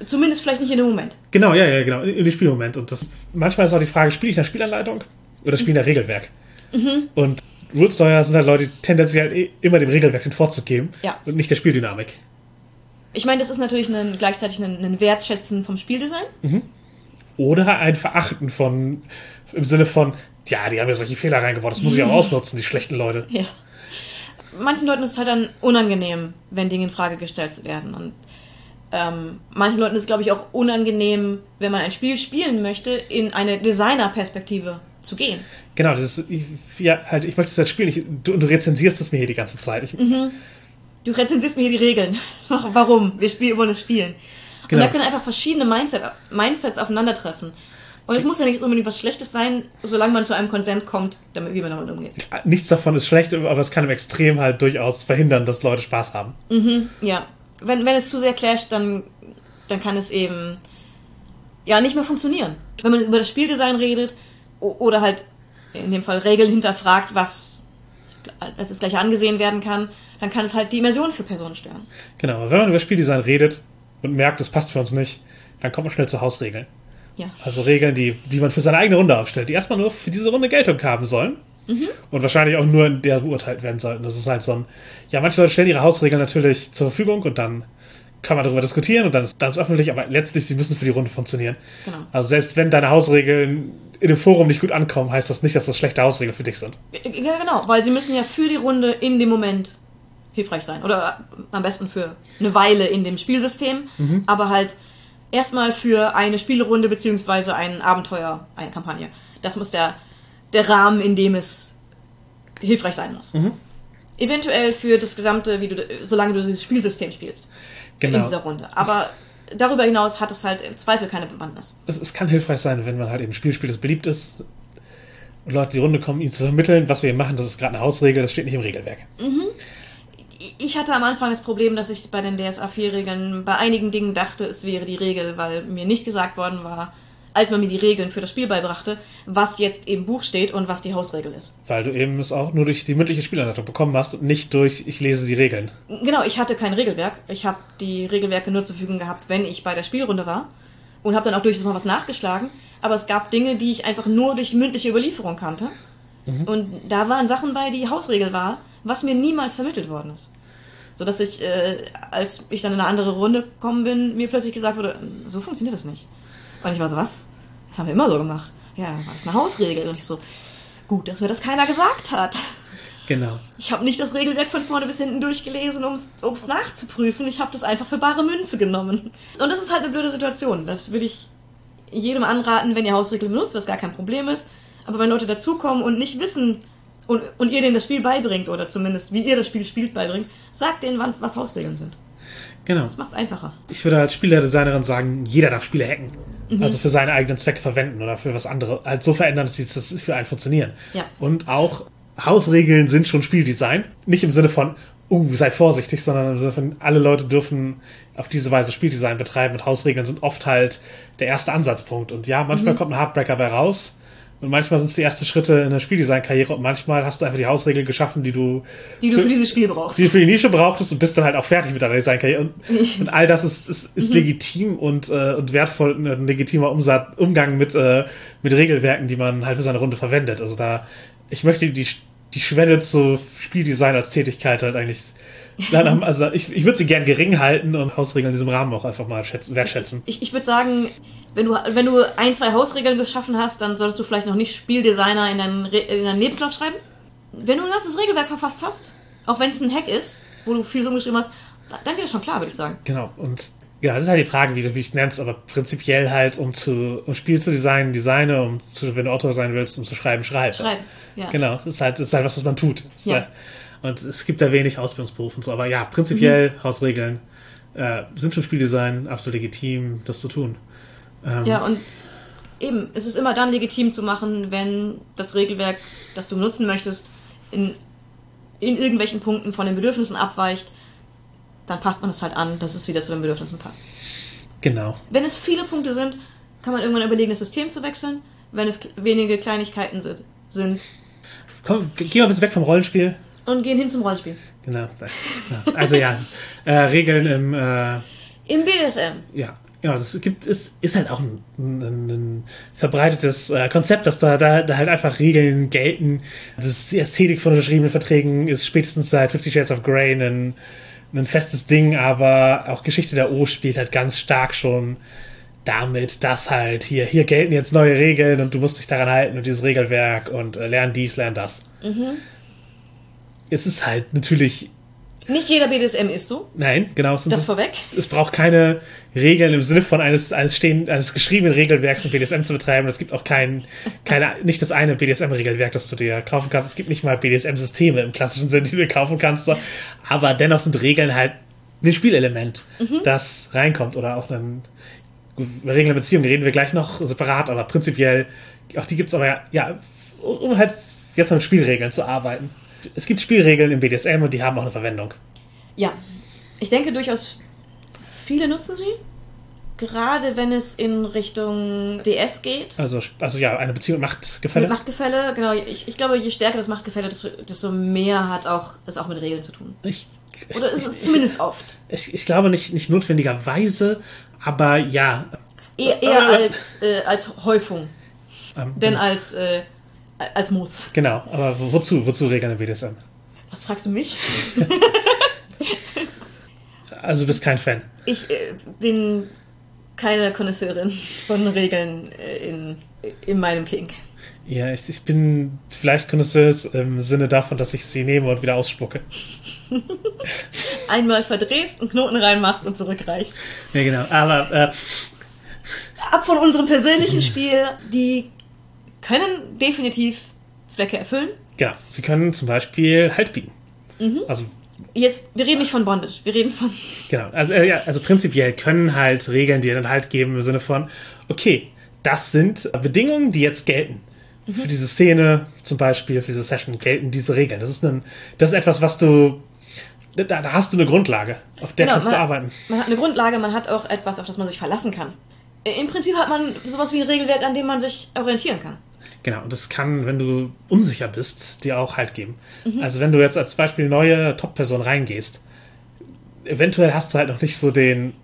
S2: zumindest vielleicht nicht in dem Moment.
S3: Genau, ja, ja, genau. In dem Spielmoment. Und das, manchmal ist auch die Frage, spiele ich der Spielanleitung oder spiele ich in der Regelwerk?
S2: Mhm.
S3: Und Rules-Lawyer sind halt Leute, die tendenziell halt eh immer dem Regelwerk den Vorzug geben
S2: Ja.
S3: und nicht der Spieldynamik.
S2: Ich meine, das ist natürlich ein, gleichzeitig ein, ein Wertschätzen vom Spieldesign.
S3: Oder ein Verachten von, im Sinne von, ja, die haben ja solche Fehler reingebaut, das muss ich auch ausnutzen, die schlechten Leute.
S2: Ja. Manchen Leuten ist es halt dann unangenehm, wenn Dinge in Frage gestellt werden. Und ähm, manchen Leuten ist es, glaube ich, auch unangenehm, wenn man ein Spiel spielen möchte, in eine Designer-Perspektive zu gehen.
S3: Genau, das ist, ich, ja, halt, ich möchte es halt spielen, ich, du, du rezensierst es mir hier die ganze Zeit. Ich,
S2: Du rezensierst mir hier die Regeln. Warum? Wir spielen, wollen es spielen. Und
S3: Genau.
S2: da können einfach verschiedene Mindset, Mindsets aufeinandertreffen. Und es muss ja nicht unbedingt was Schlechtes sein, solange man zu einem Konsent kommt, damit, wie man damit umgeht.
S3: Nichts davon ist schlecht, aber es kann im Extrem halt durchaus verhindern, dass Leute Spaß haben.
S2: Ja, wenn, wenn es zu sehr clasht, dann, dann kann es eben ja nicht mehr funktionieren. Wenn man über das Spieldesign redet oder halt in dem Fall Regeln hinterfragt, was als das gleich angesehen werden kann, dann kann es halt die Immersion für Personen stören.
S3: Genau, aber wenn man über Spieldesign redet und merkt, das passt für uns nicht, dann kommt man schnell zu Hausregeln.
S2: Ja.
S3: Also Regeln, die, die man für seine eigene Runde aufstellt, die erstmal nur für diese Runde Geltung haben sollen. Und wahrscheinlich auch nur in der beurteilt werden sollten. Das ist halt so ein. Ja, manche Leute stellen ihre Hausregeln natürlich zur Verfügung und dann kann man darüber diskutieren und dann ist das öffentlich, aber letztlich, sie müssen für die Runde funktionieren.
S2: Genau.
S3: Also selbst wenn deine Hausregeln in dem Forum nicht gut ankommen, heißt das nicht, dass das schlechte Hausregeln für dich sind.
S2: Ja, genau, weil sie müssen ja für die Runde in dem Moment hilfreich sein. Oder am besten für eine Weile in dem Spielsystem, aber halt erstmal für eine Spielrunde beziehungsweise ein Abenteuer, eine Kampagne. Das muss der, der Rahmen, in dem es hilfreich sein muss. Eventuell für das gesamte, wie du, solange du dieses Spielsystem spielst in
S3: Genau.
S2: dieser Runde. Aber darüber hinaus hat es halt im Zweifel keine Bewandtnis.
S3: Es, es kann hilfreich sein, wenn man halt eben ein Spiel spielt, das beliebt ist und Leute in die Runde kommen, ihnen zu vermitteln, was wir hier machen, das ist gerade eine Hausregel, das steht nicht im Regelwerk.
S2: Ich hatte am Anfang das Problem, dass ich bei den DSA 4-Regeln bei einigen Dingen dachte, es wäre die Regel, weil mir nicht gesagt worden war, als man mir die Regeln für das Spiel beibrachte, was jetzt im Buch steht und was die Hausregel ist.
S3: Weil du eben es auch nur durch die mündliche Spielanleitung bekommen hast und nicht durch, ich lese die Regeln.
S2: Genau, ich hatte kein Regelwerk. Ich habe die Regelwerke nur zur Verfügung gehabt, wenn ich bei der Spielrunde war. Und habe dann auch durchaus mal was nachgeschlagen. Aber es gab Dinge, die ich einfach nur durch mündliche Überlieferung kannte. Und da waren Sachen bei, die Hausregel war, was mir niemals vermittelt worden ist. Sodass ich, äh, als ich dann in eine andere Runde gekommen bin, mir plötzlich gesagt wurde, so funktioniert das nicht. Und ich war so, was? Das haben wir immer so gemacht. Ja, dann war das eine Hausregel. Und ich so, gut, dass mir das keiner gesagt hat.
S3: Genau.
S2: Ich habe nicht das Regelwerk von vorne bis hinten durchgelesen, um es nachzuprüfen. Ich habe das einfach für bare Münze genommen. Und das ist halt eine blöde Situation. Das würde ich jedem anraten, wenn ihr Hausregeln benutzt, was gar kein Problem ist. Aber wenn Leute dazukommen und nicht wissen, und, und ihr denen das Spiel beibringt, oder zumindest wie ihr das Spiel spielt beibringt, sagt denen, was, was Hausregeln sind.
S3: Genau.
S2: Das macht's einfacher.
S3: Ich würde als Spielerdesignerin sagen, jeder darf Spiele hacken. Also für seine eigenen Zwecke verwenden oder für was anderes. Halt so verändern, dass sie- für einen funktionieren.
S2: Ja.
S3: Und auch Hausregeln sind schon Spieldesign. Nicht im Sinne von, uh, sei vorsichtig, sondern im Sinne von, alle Leute dürfen auf diese Weise Spieldesign betreiben und Hausregeln sind oft halt der erste Ansatzpunkt. Und ja, manchmal kommt ein Heartbreaker bei raus. Und manchmal sind es die ersten Schritte in der Spieldesign-Karriere und manchmal hast du einfach die Hausregel geschaffen, die du
S2: Die du für dieses Spiel brauchst.
S3: die du für die Nische brauchtest und bist dann halt auch fertig mit deiner Designkarriere. Und, und all das ist, ist, ist legitim und, äh, und wertvoll, ein legitimer Umsatz, Umgang mit, äh, mit Regelwerken, die man halt für seine Runde verwendet. Also da, ich möchte die, die Schwelle zu Spieldesign als Tätigkeit halt eigentlich, also ich, ich würde sie gern gering halten und Hausregeln in diesem Rahmen auch einfach mal schätzen, wertschätzen.
S2: Ich, ich würde sagen, wenn du, wenn du ein, zwei Hausregeln geschaffen hast, dann solltest du vielleicht noch nicht Spieldesigner in deinen, Re- in deinen Lebenslauf schreiben. Wenn du ein ganzes Regelwerk verfasst hast, auch wenn es ein Hack ist, wo du viel umgeschrieben hast, da- dann geht das schon klar, würde ich sagen.
S3: Genau, und ja, das ist halt die Frage, wie du wie ich nennst, aber prinzipiell halt, um zu, um Spiel zu designen, designe, um zu, wenn du Autor sein willst, um zu schreiben, schreibe.
S2: Schreiben. Ja.
S3: Genau, das ist halt, das ist halt was, was man tut.
S2: Ja.
S3: halt- Und es gibt da wenig Ausbildungsberufe und so, aber ja, prinzipiell
S2: Mhm.
S3: Hausregeln äh, sind schon Spieldesign absolut legitim, das zu tun. Ähm,
S2: Ja, und eben, es ist immer dann legitim zu machen, wenn das Regelwerk, das du benutzen möchtest, in, in irgendwelchen Punkten von den Bedürfnissen abweicht, dann passt man es halt an, dass es wieder zu den Bedürfnissen passt.
S3: Genau.
S2: Wenn es viele Punkte sind, kann man irgendwann überlegen, das System zu wechseln. Wenn es wenige Kleinigkeiten sind, sind
S3: Komm, ge- geh mal ein bisschen weg vom Rollenspiel.
S2: und gehen hin zum Rollenspiel.
S3: Genau. Also ja, äh, Regeln im äh,
S2: Im BDSM.
S3: ja, ja, das gibt ist, ist halt auch ein, ein, ein verbreitetes äh, Konzept, dass da, da, da halt einfach Regeln gelten. Das die Ästhetik von unterschriebenen Verträgen ist spätestens seit Fifty Shades of Grey ein, ein festes Ding, aber auch Geschichte der O spielt halt ganz stark schon damit, dass halt hier, hier gelten jetzt neue Regeln und du musst dich daran halten und dieses Regelwerk und äh, lern dies, lern das. Es ist halt natürlich,
S2: Nicht jeder BDSM ist so.
S3: nein, genau, es
S2: Das
S3: es-
S2: vorweg.
S3: es braucht keine Regeln im Sinne von eines, eines, stehen, eines geschriebenen Regelwerks um BDSM zu betreiben. Es gibt auch kein, keine, nicht das eine BDSM-Regelwerk, das du dir kaufen kannst. Es gibt nicht mal BDSM-Systeme im klassischen Sinne, die du kaufen kannst. Aber dennoch sind Regeln halt ein Spielelement, das reinkommt oder auch ein über Regeln der Beziehung reden wir gleich noch separat, aber prinzipiell, auch die gibt's aber ja, ja, um halt jetzt mit Spielregeln zu arbeiten. Es gibt Spielregeln im BDSM und die haben auch eine Verwendung.
S2: Ja. Ich denke durchaus, viele nutzen sie. Gerade wenn es in Richtung DS geht.
S3: Also, also ja, eine Beziehung mit Machtgefälle.
S2: Mit Machtgefälle, genau. Ich, ich glaube, je stärker das Machtgefälle, desto, desto mehr hat auch es auch mit Regeln zu tun.
S3: Ich,
S2: Oder ist es zumindest oft.
S3: ich, ich glaube nicht, nicht notwendigerweise, aber ja.
S2: Eher, eher als, äh, als Häufung,
S3: Ähm,
S2: denn als, äh, als Muss.
S3: genau, aber wo- wozu? Wozu Regeln im BDSM?
S2: Was fragst du mich?
S3: Also du bist kein Fan.
S2: Ich äh, bin keine Konnoisseurin von Regeln äh, in, in meinem Kink.
S3: Ja, ich, ich bin vielleicht Konnoisseurs im Sinne davon, dass ich sie nehme und wieder ausspucke.
S2: Einmal verdrehst, einen Knoten reinmachst und zurückreichst.
S3: Ja, genau. Aber äh,
S2: Ab von unserem persönlichen Spiel, die können definitiv Zwecke erfüllen.
S3: genau, sie können zum Beispiel Halt bieten. Also
S2: Jetzt, wir reden nicht von Bondage, wir reden von.
S3: Genau, also, äh, ja, also prinzipiell können halt Regeln dir dann halt geben im Sinne von, okay, das sind Bedingungen, die jetzt gelten. Für diese Szene zum Beispiel, für diese Session gelten diese Regeln. Das ist, ein, das ist etwas, was du, da, da hast du eine Grundlage, auf der kannst
S2: man,
S3: du arbeiten.
S2: man hat eine Grundlage, man hat auch etwas, auf das man sich verlassen kann. Äh, Im Prinzip hat man sowas wie ein Regelwerk, an dem man sich orientieren kann.
S3: Genau, und das kann, wenn du unsicher bist, dir auch halt geben. Also wenn du jetzt als Beispiel neue Top-Person reingehst, eventuell hast du halt noch nicht so den,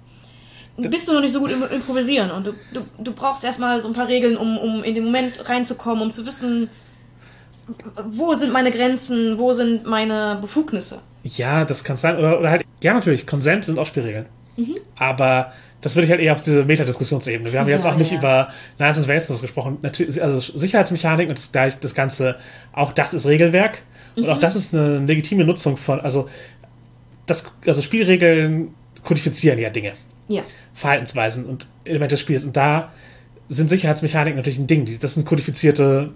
S2: Bist du noch nicht so gut im Improvisieren und du, du, du brauchst erstmal so ein paar Regeln, um, um in den Moment reinzukommen, um zu wissen, wo sind meine Grenzen, wo sind meine Befugnisse.
S3: Ja, das kann sein. Oder, oder halt, ja, natürlich, Consent sind auch Spielregeln. Aber das würde ich halt eher auf diese Metadiskussionsebene. Wir haben
S2: Ja,
S3: jetzt auch nicht
S2: ja.
S3: über Niles and Valences gesprochen. Natürlich, also Sicherheitsmechanik und das, gleich- das Ganze, auch das ist Regelwerk. Und auch das ist eine legitime Nutzung von, also, das, also Spielregeln kodifizieren ja Dinge.
S2: Ja.
S3: Verhaltensweisen und Elemente des Spiels. Und da sind Sicherheitsmechaniken natürlich ein Ding. Das sind kodifizierte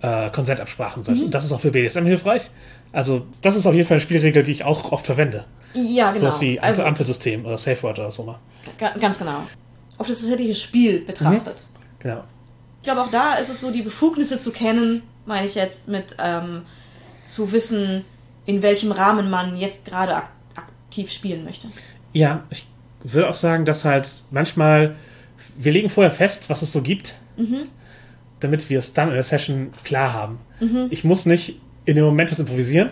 S3: äh, Konsentabsprachen. Mhm. Und das ist auch für BDSM hilfreich. Also, das ist auf jeden Fall eine Spielregel, die ich auch oft verwende.
S2: Ja, genau.
S3: So wie also, Ampelsystem oder Safe Word oder so mal.
S2: Ganz genau. Auf das tatsächliche Spiel betrachtet.
S3: Mhm. Genau.
S2: Ich glaube, auch da ist es so, die Befugnisse zu kennen, meine ich jetzt mit ähm, zu wissen, in welchem Rahmen man jetzt gerade ak aktiv spielen möchte.
S3: Ja, ich würde auch sagen, dass halt manchmal, wir legen vorher fest, was es so gibt, mhm. damit wir es dann in der Session klar haben. Mhm. Ich muss nicht in dem Moment was improvisieren,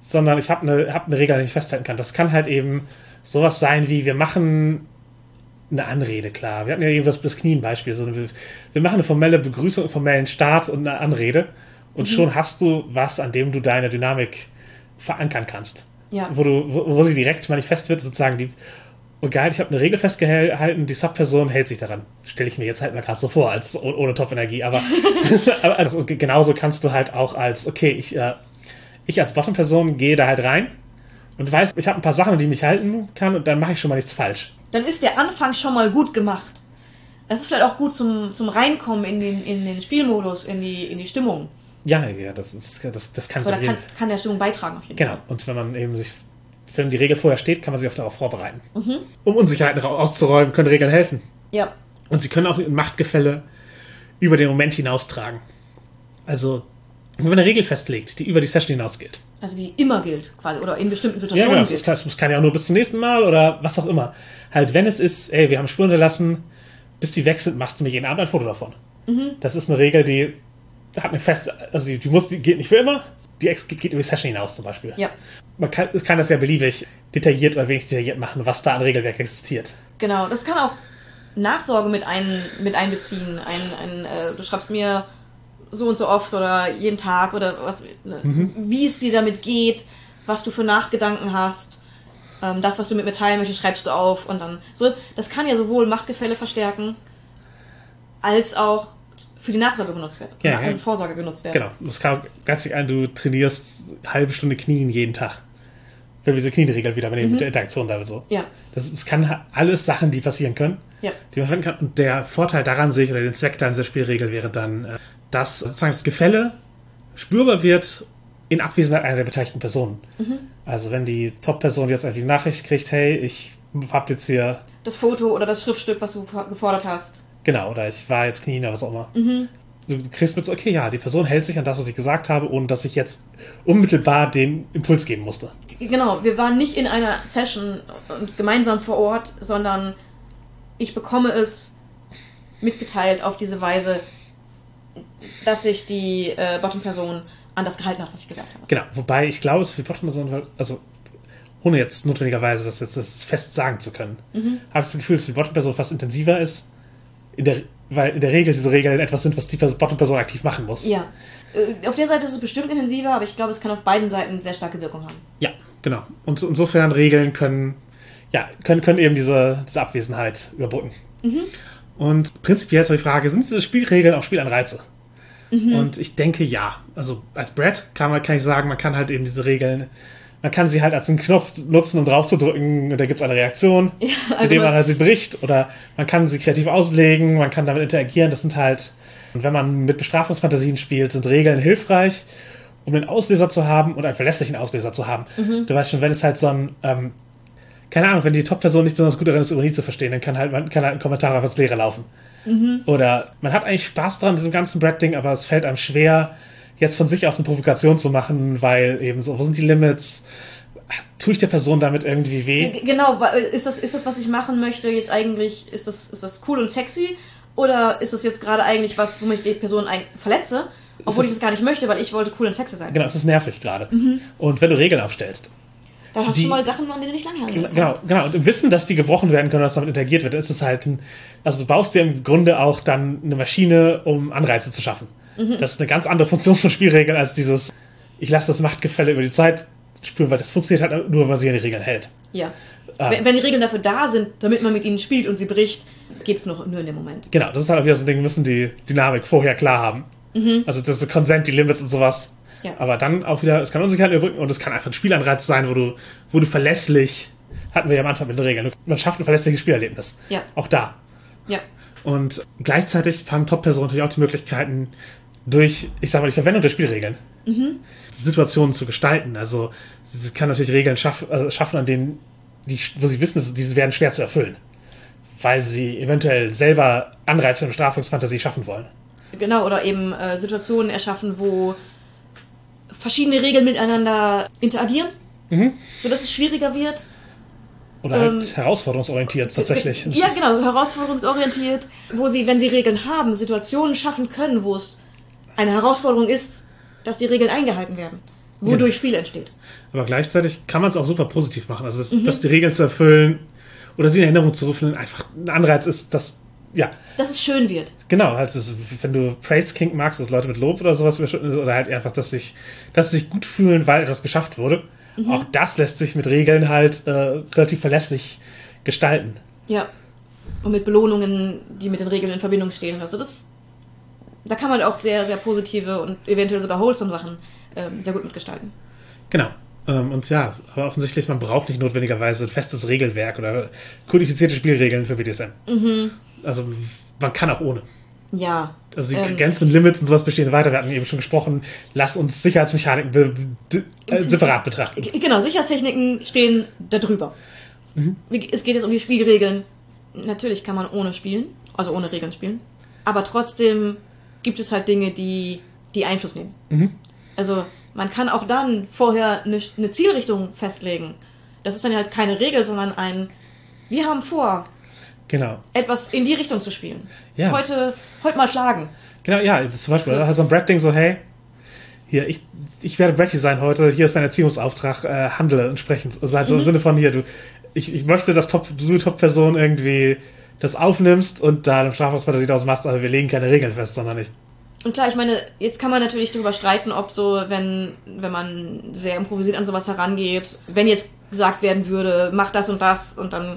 S3: sondern ich habe eine, hab eine Regel, die ich festhalten kann. Das kann halt eben sowas sein wie, wir machen eine Anrede, klar. Wir hatten ja eben das, das Knie ein Beispiel. So, wir, wir, machen eine formelle Begrüßung, einen formellen Start und eine Anrede. Und mhm. schon hast du was, an dem du deine Dynamik verankern kannst.
S2: Ja.
S3: Wo, du, wo, wo sie direkt manifest wird, sozusagen die. Und geil, ich habe eine Regel festgehalten, die Subperson hält sich daran. Stelle ich mir jetzt halt mal gerade so vor, als ohne Top-Energie. Aber, aber also, genauso kannst du halt auch als, okay, ich, äh, ich als Bottom-Person gehe da halt rein und weiß, ich habe ein paar Sachen, die mich halten kann und dann mache ich schon mal nichts falsch.
S2: Dann ist der Anfang schon mal gut gemacht. Das ist vielleicht auch gut zum, zum Reinkommen in den, in den Spielmodus, in die, in die Stimmung.
S3: Ja, ja, das, ist, das, das kann
S2: Oder kann, kann der Stimmung beitragen auf jeden
S3: genau. Fall. Genau, und wenn man eben sich, wenn die Regel vorher steht, kann man sich auch darauf vorbereiten. Mhm. Um Unsicherheiten auszuräumen, können Regeln helfen.
S2: Ja.
S3: Und sie können auch Machtgefälle über den Moment hinaustragen. Also, wenn man eine Regel festlegt, die über die Session hinausgeht.
S2: Also die immer gilt, quasi, oder in bestimmten Situationen.
S3: Ja, genau, gilt. Das, kann, das kann ja auch nur bis zum nächsten Mal oder was auch immer. Halt, wenn es ist, ey, wir haben Spuren hinterlassen, bis die weg sind, machst du mir jeden Abend ein Foto davon. Mhm. Das ist eine Regel, die hat eine feste, also die, die, muss, die geht nicht für immer, die geht über die Session hinaus zum Beispiel.
S2: Ja.
S3: Man kann, kann das ja beliebig detailliert oder wenig detailliert machen, was da an Regelwerk existiert.
S2: Genau, das kann auch Nachsorge mit, ein, mit einbeziehen. Ein, ein, äh, du schreibst mir so und so oft oder jeden Tag oder was, ne, mhm. wie es dir damit geht, was du für Nachgedanken hast. Ähm, das, was du mit mir teilen möchtest, schreibst du auf und dann so. Das kann ja sowohl Machtgefälle verstärken, als auch für die Nachsorge benutzt werden.
S3: Ja,
S2: und Vorsorge genutzt werden.
S3: Genau. Das kann ganz ein, du trainierst eine halbe Stunde Knien jeden Tag. Wenn wir diese Knienregel wieder übernehmen mhm. mit der Interaktion da so.
S2: Ja.
S3: Das, das kann alles Sachen, die passieren können,
S2: ja.
S3: die man verwenden kann. Und der Vorteil daran sehe ich, oder den Zweck dieser Spielregel wäre dann, äh, dass sozusagen das Gefälle spürbar wird in Abwesenheit einer der beteiligten Personen. Mhm. Also wenn die Top-Person jetzt einfach die Nachricht kriegt, hey, ich hab jetzt hier...
S2: Das Foto oder das Schriftstück, was du gefordert hast.
S3: Genau, oder ich war jetzt Knien oder was auch immer. Mhm. Du kriegst mit so, okay, ja, die Person hält sich an das, was ich gesagt habe, ohne dass ich jetzt unmittelbar den Impuls geben musste.
S2: Genau, wir waren nicht in einer Session und gemeinsam vor Ort, sondern ich bekomme es mitgeteilt auf diese Weise, dass sich die äh, Bottom-Person an das gehalten hat, was ich gesagt habe.
S3: Genau, wobei ich glaube, es für die Bottom-Person, also ohne jetzt notwendigerweise das jetzt das fest sagen zu können, mhm. habe ich das Gefühl, dass für die Bottom-Person fast intensiver ist, in der, weil in der Regel diese Regeln etwas sind, was die Bottom-Person aktiv machen muss.
S2: Ja. Äh, auf der Seite ist es bestimmt intensiver, aber ich glaube, es kann auf beiden Seiten sehr starke Wirkung haben.
S3: Ja, genau. Und insofern Regeln können, ja, können, können eben diese, diese Abwesenheit überbrücken. Mhm. Und prinzipiell ist die Frage, sind diese Spielregeln auch Spielanreize? Mhm. Und ich denke ja. Also als Brett kann, man, kann ich sagen, man kann halt eben diese Regeln, man kann sie halt als einen Knopf nutzen, um drauf zu drücken, und da gibt es eine Reaktion, ja, also indem man, man halt sie bricht. Oder man kann sie kreativ auslegen, man kann damit interagieren. Das sind halt, und wenn man mit Bestrafungsfantasien spielt, sind Regeln hilfreich, um einen Auslöser zu haben und einen verlässlichen Auslöser zu haben. Mhm. Du weißt schon, wenn es halt so ein ähm, keine Ahnung, wenn die Top-Person nicht besonders gut darin ist, Ironie zu verstehen, dann kann halt, man kann halt ein Kommentar einfach ins Leere laufen. Mhm. Oder man hat eigentlich Spaß dran, diesem ganzen Brad-Ding, aber es fällt einem schwer, jetzt von sich aus eine Provokation zu machen, weil eben so, wo sind die Limits? Tue ich der Person damit irgendwie weh?
S2: Genau, ist das, ist das, was ich machen möchte, jetzt eigentlich, ist das, ist das cool und sexy? Oder ist das jetzt gerade eigentlich was, womit ich die Person verletze? Obwohl ich das gar nicht möchte, weil ich wollte cool und sexy sein.
S3: Genau, es ist nervig gerade. Mhm. Und wenn du Regeln aufstellst,
S2: da hast die, du mal Sachen, an denen du nicht langhalten
S3: Genau, genau. Und im Wissen, dass die gebrochen werden können, dass damit interagiert wird, ist es halt ein, also du baust dir im Grunde auch dann eine Maschine, um Anreize zu schaffen. Mhm. Das ist eine ganz andere Funktion von Spielregeln als dieses, ich lasse das Machtgefälle über die Zeit spüren, weil das funktioniert halt nur, wenn man sich an die Regeln hält.
S2: Ja. Ähm, wenn, wenn, die Regeln dafür da sind, damit man mit ihnen spielt und sie bricht, geht es nur, nur in dem Moment.
S3: Genau, das ist halt wieder so ein Ding, müssen die Dynamik vorher klar haben. Mhm. Also das ist Consent, die Limits und sowas
S2: ja.
S3: Aber dann auch wieder, es kann Unsicherheit überbrücken und es kann einfach ein Spielanreiz sein, wo du, wo du verlässlich, hatten wir ja am Anfang mit den Regeln, man schafft ein verlässliches Spielerlebnis.
S2: Ja.
S3: Auch da.
S2: Ja.
S3: Und gleichzeitig haben Top-Personen natürlich auch die Möglichkeiten, durch, ich sag mal, die Verwendung der Spielregeln Situationen zu gestalten. Also sie kann natürlich Regeln schaff, äh, schaffen, an denen, die, wo sie wissen, diese werden schwer zu erfüllen. Weil sie eventuell selber Anreize für eine Strafungsfantasie schaffen wollen.
S2: Genau, oder eben äh, Situationen erschaffen, wo verschiedene Regeln miteinander interagieren, sodass es schwieriger wird.
S3: Oder halt
S2: Ähm,
S3: herausforderungsorientiert tatsächlich.
S2: Ja, genau, herausforderungsorientiert, wo sie, wenn sie Regeln haben, Situationen schaffen können, wo es eine Herausforderung ist, dass die Regeln eingehalten werden, wodurch
S3: Genau.
S2: Spiel entsteht.
S3: Aber gleichzeitig kann man es auch super positiv machen. Also, dass,
S2: Mhm.
S3: dass die Regeln zu erfüllen oder sie in Erinnerung zu rufen einfach ein Anreiz ist, dass, ja,
S2: Dass es schön wird.
S3: genau, das, wenn du Praise King magst, dass Leute mit Lob oder sowas oder halt einfach, dass sich, dass sie sich gut fühlen, weil etwas geschafft wurde.
S2: Mhm.
S3: Auch das lässt sich mit Regeln halt äh, relativ verlässlich gestalten.
S2: Ja. Und mit Belohnungen, die mit den Regeln in Verbindung stehen. Also das, da kann man auch sehr, sehr positive und eventuell sogar wholesome Sachen ähm, sehr gut mitgestalten.
S3: Genau. Ähm, und ja, aber offensichtlich, man braucht nicht notwendigerweise ein festes Regelwerk oder kodifizierte Spielregeln für BDSM.
S2: Mhm.
S3: Also man kann auch ohne.
S2: Ja.
S3: Also die
S2: Ähm,
S3: Grenzen, Limits und sowas bestehen weiter. Wir hatten eben schon gesprochen. Lass uns Sicherheitsmechaniken be äh, separat betrachten.
S2: Genau, Sicherheitstechniken stehen da drüber.
S3: Mhm.
S2: Es geht jetzt um die Spielregeln. Natürlich kann man ohne spielen, also ohne Regeln spielen. Aber trotzdem gibt es halt Dinge, die, die Einfluss nehmen.
S3: Mhm.
S2: Also man kann auch dann vorher eine, eine Zielrichtung festlegen. Das ist dann halt keine Regel, sondern ein, wir haben vor,
S3: Genau.
S2: etwas in die Richtung zu spielen.
S3: Ja.
S2: Heute, heute mal schlagen.
S3: Genau, ja, das zum Beispiel,
S2: So.
S3: da hat so ein Brad-Ding so, hey, hier, ich, ich werde Bratty sein heute, hier ist dein Erziehungsauftrag, äh, handle entsprechend. Also halt so im
S2: Mhm.
S3: Sinne von hier, du, ich, ich möchte, dass Top, du Top-Person irgendwie das aufnimmst und da eine Strafungsfantasie daraus machst, aber wir legen keine Regeln fest, sondern ich,
S2: Und klar, ich meine, jetzt kann man natürlich darüber streiten, ob so, wenn, wenn man sehr improvisiert an sowas herangeht, wenn jetzt gesagt werden würde, mach das und das und dann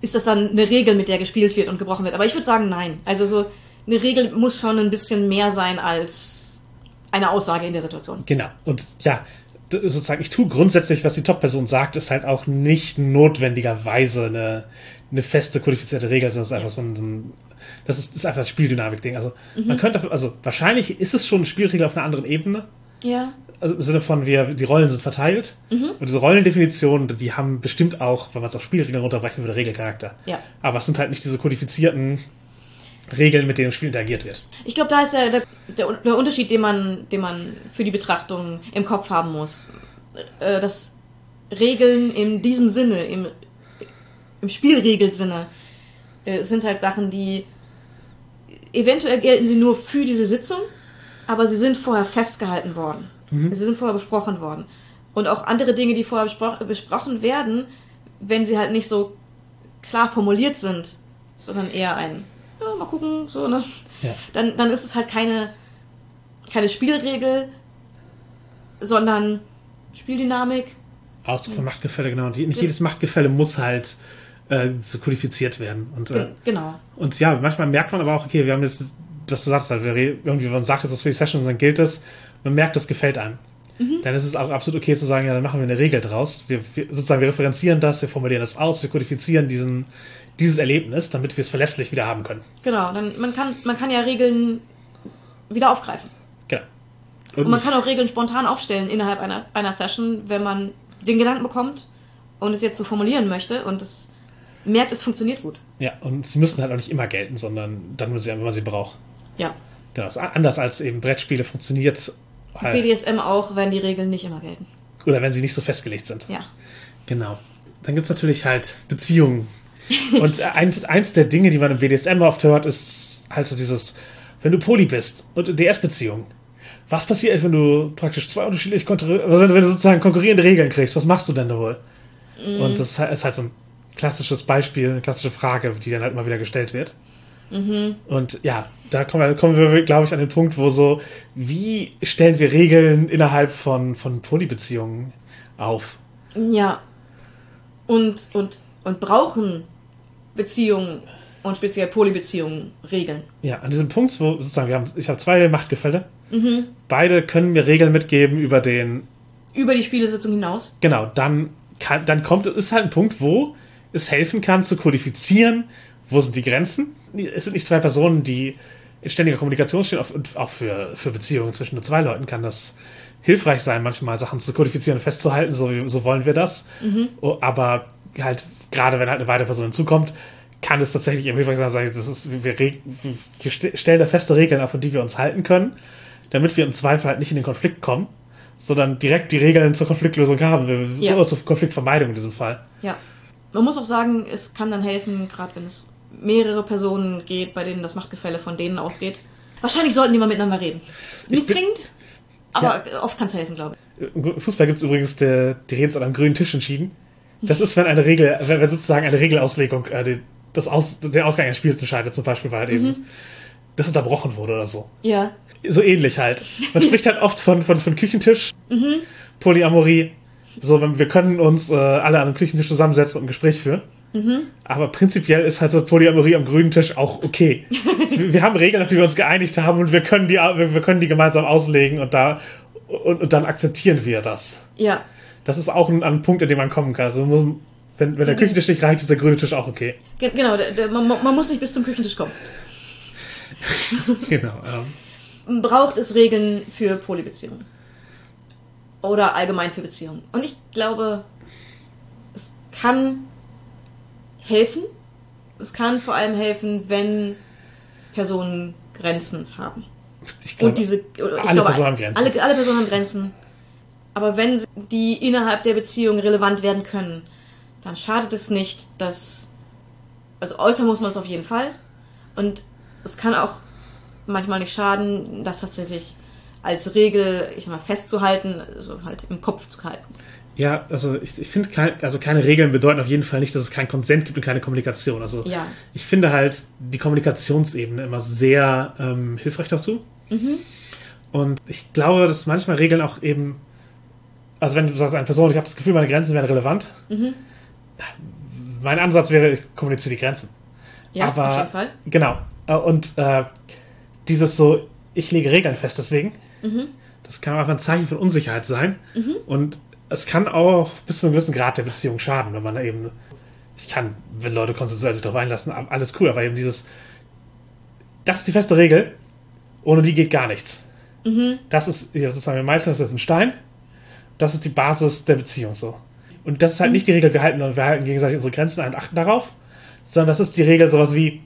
S2: ist das dann eine Regel, mit der gespielt wird und gebrochen wird. Aber ich würde sagen, nein. Also so, eine Regel muss schon ein bisschen mehr sein als eine Aussage in der Situation.
S3: genau. Und ja, sozusagen, ich tue grundsätzlich, was die Top-Person sagt, ist halt auch nicht notwendigerweise eine, eine feste, kodifizierte Regel, sondern es ist einfach so ein, so ein das ist, das ist einfach ein Spieldynamik-Ding. Also, man könnte, also, wahrscheinlich ist es schon eine Spielregel auf einer anderen Ebene.
S2: Ja.
S3: Also im Sinne von, wir, die Rollen sind verteilt. Und diese Rollendefinitionen, die haben bestimmt auch, wenn man es auf Spielregeln runterbrechen würde, Regelcharakter.
S2: Ja.
S3: Aber es sind halt nicht diese kodifizierten Regeln, mit denen im Spiel interagiert wird.
S2: Ich glaube, da ist der, der, der, der Unterschied, den man, den man für die Betrachtung im Kopf haben muss. Äh, dass Regeln in diesem Sinne, im, im Spielregelsinne, äh, sind halt Sachen, die eventuell gelten sie nur für diese Sitzung, aber sie sind vorher festgehalten worden. Sie sind vorher besprochen worden. Und auch andere Dinge, die vorher bespro besprochen werden, wenn sie halt nicht so klar formuliert sind, sondern eher ein, ja, mal gucken, so, ne?
S3: Ja.
S2: Dann, dann ist es halt keine, keine Spielregel, sondern Spieldynamik.
S3: Ausdruck von Machtgefälle, genau. Und nicht jedes Machtgefälle muss halt äh, so kodifiziert werden. Und, äh,
S2: Ge- Genau.
S3: und ja, manchmal merkt man aber auch, okay, wir haben jetzt, was du sagst, halt, irgendwie, man sagt jetzt das für die Session, dann gilt es, man merkt, das gefällt einem. Dann ist es auch absolut okay zu sagen, ja, dann machen wir eine Regel draus. Wir, wir sozusagen, wir referenzieren das, wir formulieren das aus, wir kodifizieren diesen, dieses Erlebnis, damit wir es verlässlich wieder haben können.
S2: Genau. Dann, man, kann, man kann ja Regeln wieder aufgreifen.
S3: Genau.
S2: Und man kann auch Regeln spontan aufstellen innerhalb einer, einer Session, wenn man den Gedanken bekommt und es jetzt so formulieren möchte und es merkt, es funktioniert gut.
S3: Ja, und sie müssen halt auch nicht immer gelten, sondern dann, wenn, sie, wenn man sie braucht.
S2: Ja.
S3: Genau, anders als eben Brettspiele funktioniert halt,
S2: BDSM auch, wenn die Regeln nicht immer gelten.
S3: oder wenn sie nicht so festgelegt sind.
S2: Ja.
S3: Genau. Dann gibt's natürlich halt Beziehungen. Und eins, eins der Dinge, die man im BDSM oft hört, ist halt so dieses, wenn du Poly bist und in DS-Beziehung, was passiert, wenn du praktisch zwei unterschiedliche, konkurri- also wenn, du- wenn du sozusagen konkurrierende Regeln kriegst, was machst du denn da wohl? Und das ist halt so ein klassisches Beispiel, eine klassische Frage, die dann halt immer wieder gestellt wird. Und ja, da kommen wir, kommen wir glaube ich, an den Punkt, wo so, wie stellen wir Regeln innerhalb von, von Polybeziehungen auf?
S2: Ja. Und, und, und brauchen Beziehungen und speziell Polybeziehungen Regeln.
S3: Ja, an diesem Punkt, wo sozusagen, wir haben, ich habe zwei Machtgefälle. Beide können mir Regeln mitgeben über den,
S2: Über die Spielesitzung hinaus.
S3: genau, dann, kann, dann kommt, ist halt ein Punkt, wo es helfen kann zu kodifizieren, wo sind die Grenzen. Es sind nicht zwei Personen, die in ständiger Kommunikation stehen und auch für, für Beziehungen zwischen nur zwei Leuten kann das hilfreich sein, manchmal Sachen zu kodifizieren und festzuhalten, so, so wollen wir das. Mhm. Aber halt, gerade wenn halt eine weitere Person hinzukommt, kann es tatsächlich eben hilfreich sein, das ist, wir, wir, wir stellen da feste Regeln auf, die wir uns halten können, damit wir im Zweifel halt nicht in den Konflikt kommen, sondern direkt die Regeln zur Konfliktlösung haben, wir, ja. so, zur Konfliktvermeidung in diesem Fall.
S2: Ja. Man muss auch sagen, es kann dann helfen, gerade wenn es mehrere Personen geht, bei denen das Machtgefälle von denen ausgeht. Wahrscheinlich sollten die mal miteinander reden. Nicht zwingend, aber ja. oft kann es helfen, glaube
S3: ich. Im Fußball gibt es übrigens der, die Reden an einem grünen Tisch entschieden. Das ist, wenn eine Regel, wenn, wenn sozusagen eine Regelauslegung äh, die, das Aus, den Ausgang eines Spiels entscheidet, zum Beispiel, weil halt mhm. eben das unterbrochen wurde oder so.
S2: Ja.
S3: So ähnlich halt. Man spricht halt oft von, von, von Küchentisch, mhm. Polyamorie. So, wir können uns äh, alle an einem Küchentisch zusammensetzen und ein Gespräch führen. Mhm. Aber prinzipiell ist halt so Polyamorie am grünen Tisch auch okay. wir haben Regeln, auf die wir uns geeinigt haben und wir können die, wir, können die gemeinsam auslegen und da und, und dann akzeptieren wir das.
S2: Ja.
S3: Das ist auch ein, ein Punkt, an dem man kommen kann. Also muss, wenn, wenn der Küchentisch nicht reicht, ist der grüne Tisch auch okay.
S2: Genau, der, der, man, man, muss nicht bis zum Küchentisch kommen.
S3: genau.
S2: Ähm. Braucht es Regeln für Polybeziehungen? Oder allgemein für Beziehungen? Und ich glaube, es kann helfen. Es kann vor allem helfen, wenn Personen Grenzen haben.
S3: Ich glaube, Und diese, ich alle glaube, Personen haben Grenzen.
S2: Alle, alle Personen haben Grenzen. Aber wenn die innerhalb der Beziehung relevant werden können, dann schadet es nicht, dass. Also äußern muss man es auf jeden Fall. Und es kann auch manchmal nicht schaden, das tatsächlich als Regel, ich sag mal, festzuhalten, also halt im Kopf zu halten.
S3: Ja, also ich, ich finde, kein, also keine Regeln bedeuten auf jeden Fall nicht, dass es keinen Konsent gibt und keine Kommunikation. Also
S2: ja.
S3: ich finde halt die Kommunikationsebene immer sehr ähm, hilfreich dazu. Mhm. Und ich glaube, dass manchmal Regeln auch eben, also wenn du sagst, eine Person, ich habe das Gefühl, meine Grenzen wären relevant. Mhm. Mein Ansatz wäre, ich kommuniziere die Grenzen.
S2: Ja, Aber, auf jeden Fall.
S3: Genau. Äh, und äh, dieses so, ich lege Regeln fest, deswegen. Mhm. Das kann auch einfach ein Zeichen von Unsicherheit sein. Mhm. Und es kann auch bis zu einem gewissen Grad der Beziehung schaden, wenn man eben, ich kann, wenn Leute konsensuell sich darauf einlassen, alles cool, aber eben dieses, das ist die feste Regel, ohne die geht gar nichts. Mhm. Das ist, sozusagen, wir meistern das ist ein Stein, das ist die Basis der Beziehung so. Und das ist halt mhm. nicht die Regel, wir halten, wir halten gegenseitig unsere Grenzen ein und achten darauf, sondern das ist die Regel sowas wie,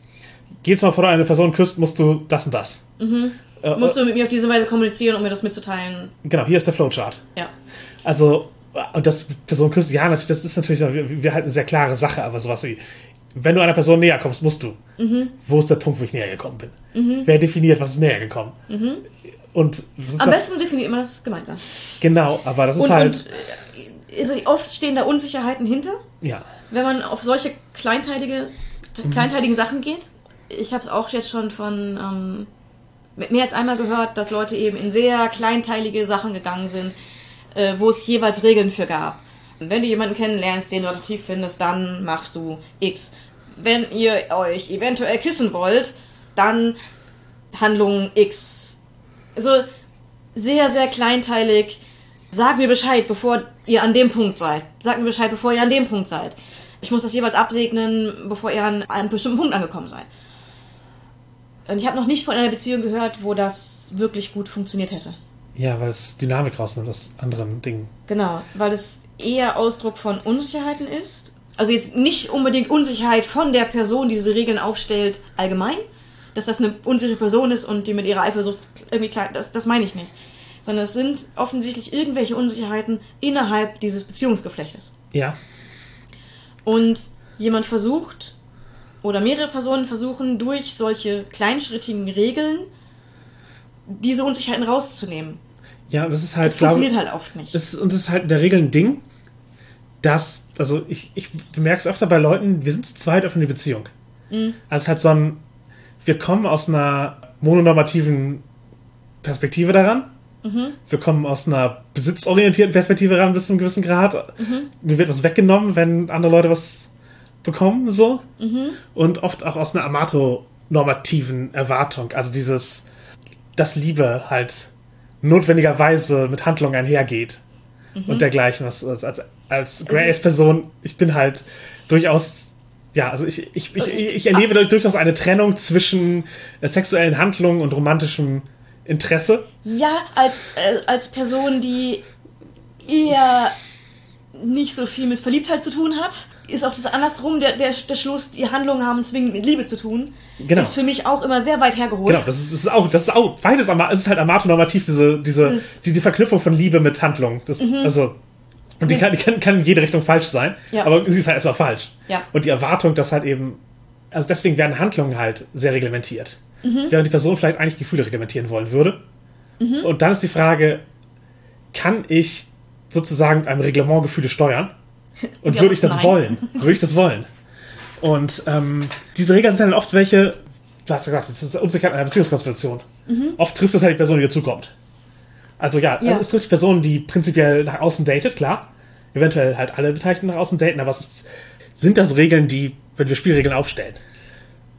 S3: geht's mal, du eine Person küsst, musst du das und das.
S2: Mhm. Äh, musst du mit mir auf diese Weise kommunizieren, um mir das mitzuteilen.
S3: Genau, hier ist der Flowchart.
S2: Ja.
S3: Also, und das Person küsst, ja, natürlich, das ist natürlich, wir, halten eine sehr klare Sache, aber sowas wie, wenn du einer Person näher kommst, musst du. Mhm. Wo ist der Punkt, wo ich näher gekommen bin? Mhm. Wer definiert, was ist näher gekommen? Mhm. Und
S2: Am besten definiert man das gemeinsam.
S3: Genau, aber das ist und, halt. Und,
S2: also oft stehen da Unsicherheiten hinter.
S3: Ja.
S2: Wenn man auf solche kleinteilige, mhm. kleinteiligen Sachen geht. Ich habe es auch jetzt schon von ähm, mehr als einmal gehört, dass Leute eben in sehr kleinteilige Sachen gegangen sind äh, wo es jeweils Regeln für gab. Wenn du jemanden kennenlernst, den du attraktiv findest, dann machst du X. Wenn ihr euch eventuell kissen wollt, dann Handlung X. Also sehr, sehr kleinteilig. Sag mir Bescheid, bevor ihr an dem Punkt seid. Sag mir Bescheid, bevor ihr an dem Punkt seid. Ich muss das jeweils absegnen, bevor ihr an einem bestimmten Punkt angekommen seid. Und ich habe noch nicht von einer Beziehung gehört, wo das wirklich gut funktioniert hätte.
S3: Ja, weil es Dynamik rausnimmt aus anderen Dingen.
S2: Genau, weil es eher Ausdruck von Unsicherheiten ist. Also jetzt nicht unbedingt Unsicherheit von der Person, die diese Regeln aufstellt, allgemein. Dass das eine unsichere Person ist und die mit ihrer Eifersucht irgendwie klar, das, das meine ich nicht. Sondern es sind offensichtlich irgendwelche Unsicherheiten innerhalb dieses Beziehungsgeflechtes.
S3: Ja.
S2: Und jemand versucht, oder mehrere Personen versuchen, durch solche kleinschrittigen Regeln diese Unsicherheiten rauszunehmen.
S3: Ja, das ist halt.
S2: Das funktioniert glaube, halt oft nicht.
S3: Das ist, und das ist halt in der Regel ein Ding, dass, also ich, ich bemerke es öfter bei Leuten, wir sind zu zweit auf eine Beziehung. Mhm. Also es hat so ein, wir kommen aus einer mononormativen Perspektive daran. Mhm. Wir kommen aus einer besitzorientierten Perspektive daran bis zu einem gewissen Grad. Mhm. Mir wird was weggenommen, wenn andere Leute was bekommen, so. Mhm. Und oft auch aus einer Amato-normativen Erwartung. Also dieses, dass Liebe halt notwendigerweise mit Handlung einhergeht mhm. und dergleichen. Was, als, als, als Grace-Person, ich bin halt durchaus ja, also ich, ich, ich, ich erlebe da durchaus eine Trennung zwischen äh, sexuellen Handlungen und romantischem Interesse.
S2: Ja, als, äh, als Person, die eher nicht so viel mit Verliebtheit zu tun hat, ist auch das andersrum, der, der, der Schluss, die Handlungen haben zwingend mit Liebe zu tun,
S3: Genau.
S2: ist für mich auch immer sehr weit hergeholt.
S3: Genau, das ist, das ist auch, das ist auch beides, es ist halt amatonormativ, diese, diese, die, die Verknüpfung von Liebe mit Handlung. Das, Also, und die kann, die kann, kann in jede Richtung falsch sein,
S2: Ja.
S3: aber sie ist halt erstmal falsch.
S2: Ja.
S3: Und die Erwartung, dass halt eben, also deswegen werden Handlungen halt sehr reglementiert.
S2: Mhm.
S3: Während die Person vielleicht eigentlich Gefühle reglementieren wollen würde.
S2: Mhm.
S3: Und dann ist die Frage, kann ich sozusagen mit einem Reglement Gefühle steuern? Und
S2: Ja,
S3: würde ich das
S2: nein.
S3: wollen? Würde ich das wollen? Und ähm, diese Regeln sind dann oft welche, du hast gesagt, das ist Unsicherheit einer Beziehungskonstellation. Oft trifft es halt die Person, die dazukommt. Also ja,
S2: Mhm. Ja.
S3: Also es trifft die Person, die prinzipiell nach außen datet, klar. Eventuell halt alle Beteiligten nach außen daten, aber ist, sind das Regeln, die, wenn wir Spielregeln aufstellen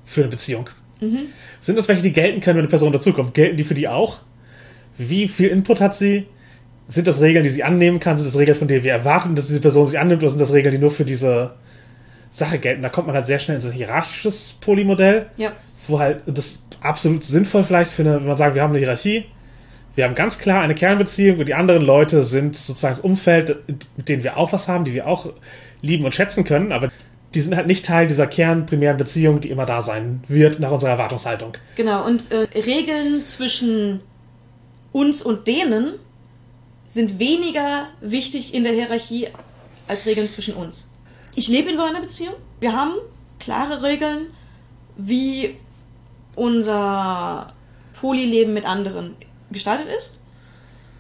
S3: für eine Beziehung,
S2: Mhm.
S3: sind das welche, die gelten können, wenn eine Person dazukommt? Gelten die für die auch? Wie viel Input hat sie? Sind das Regeln, die sie annehmen kann? Sind das Regeln, von denen wir erwarten, dass diese Person sie annimmt? Oder sind das Regeln, die nur für diese Sache gelten? Da kommt man halt sehr schnell in so ein hierarchisches Polymodell,
S2: Ja.
S3: wo halt das absolut sinnvoll vielleicht finde, wenn man sagt, wir haben eine Hierarchie, wir haben ganz klar eine Kernbeziehung und die anderen Leute sind sozusagen das Umfeld, mit denen wir auch was haben, die wir auch lieben und schätzen können, aber die sind halt nicht Teil dieser kernprimären Beziehung, die immer da sein wird nach unserer Erwartungshaltung.
S2: Genau, und äh, Regeln zwischen uns und denen sind weniger wichtig in der Hierarchie als Regeln zwischen uns. Ich lebe in so einer Beziehung. Wir haben klare Regeln, wie unser Polyleben mit anderen gestaltet ist.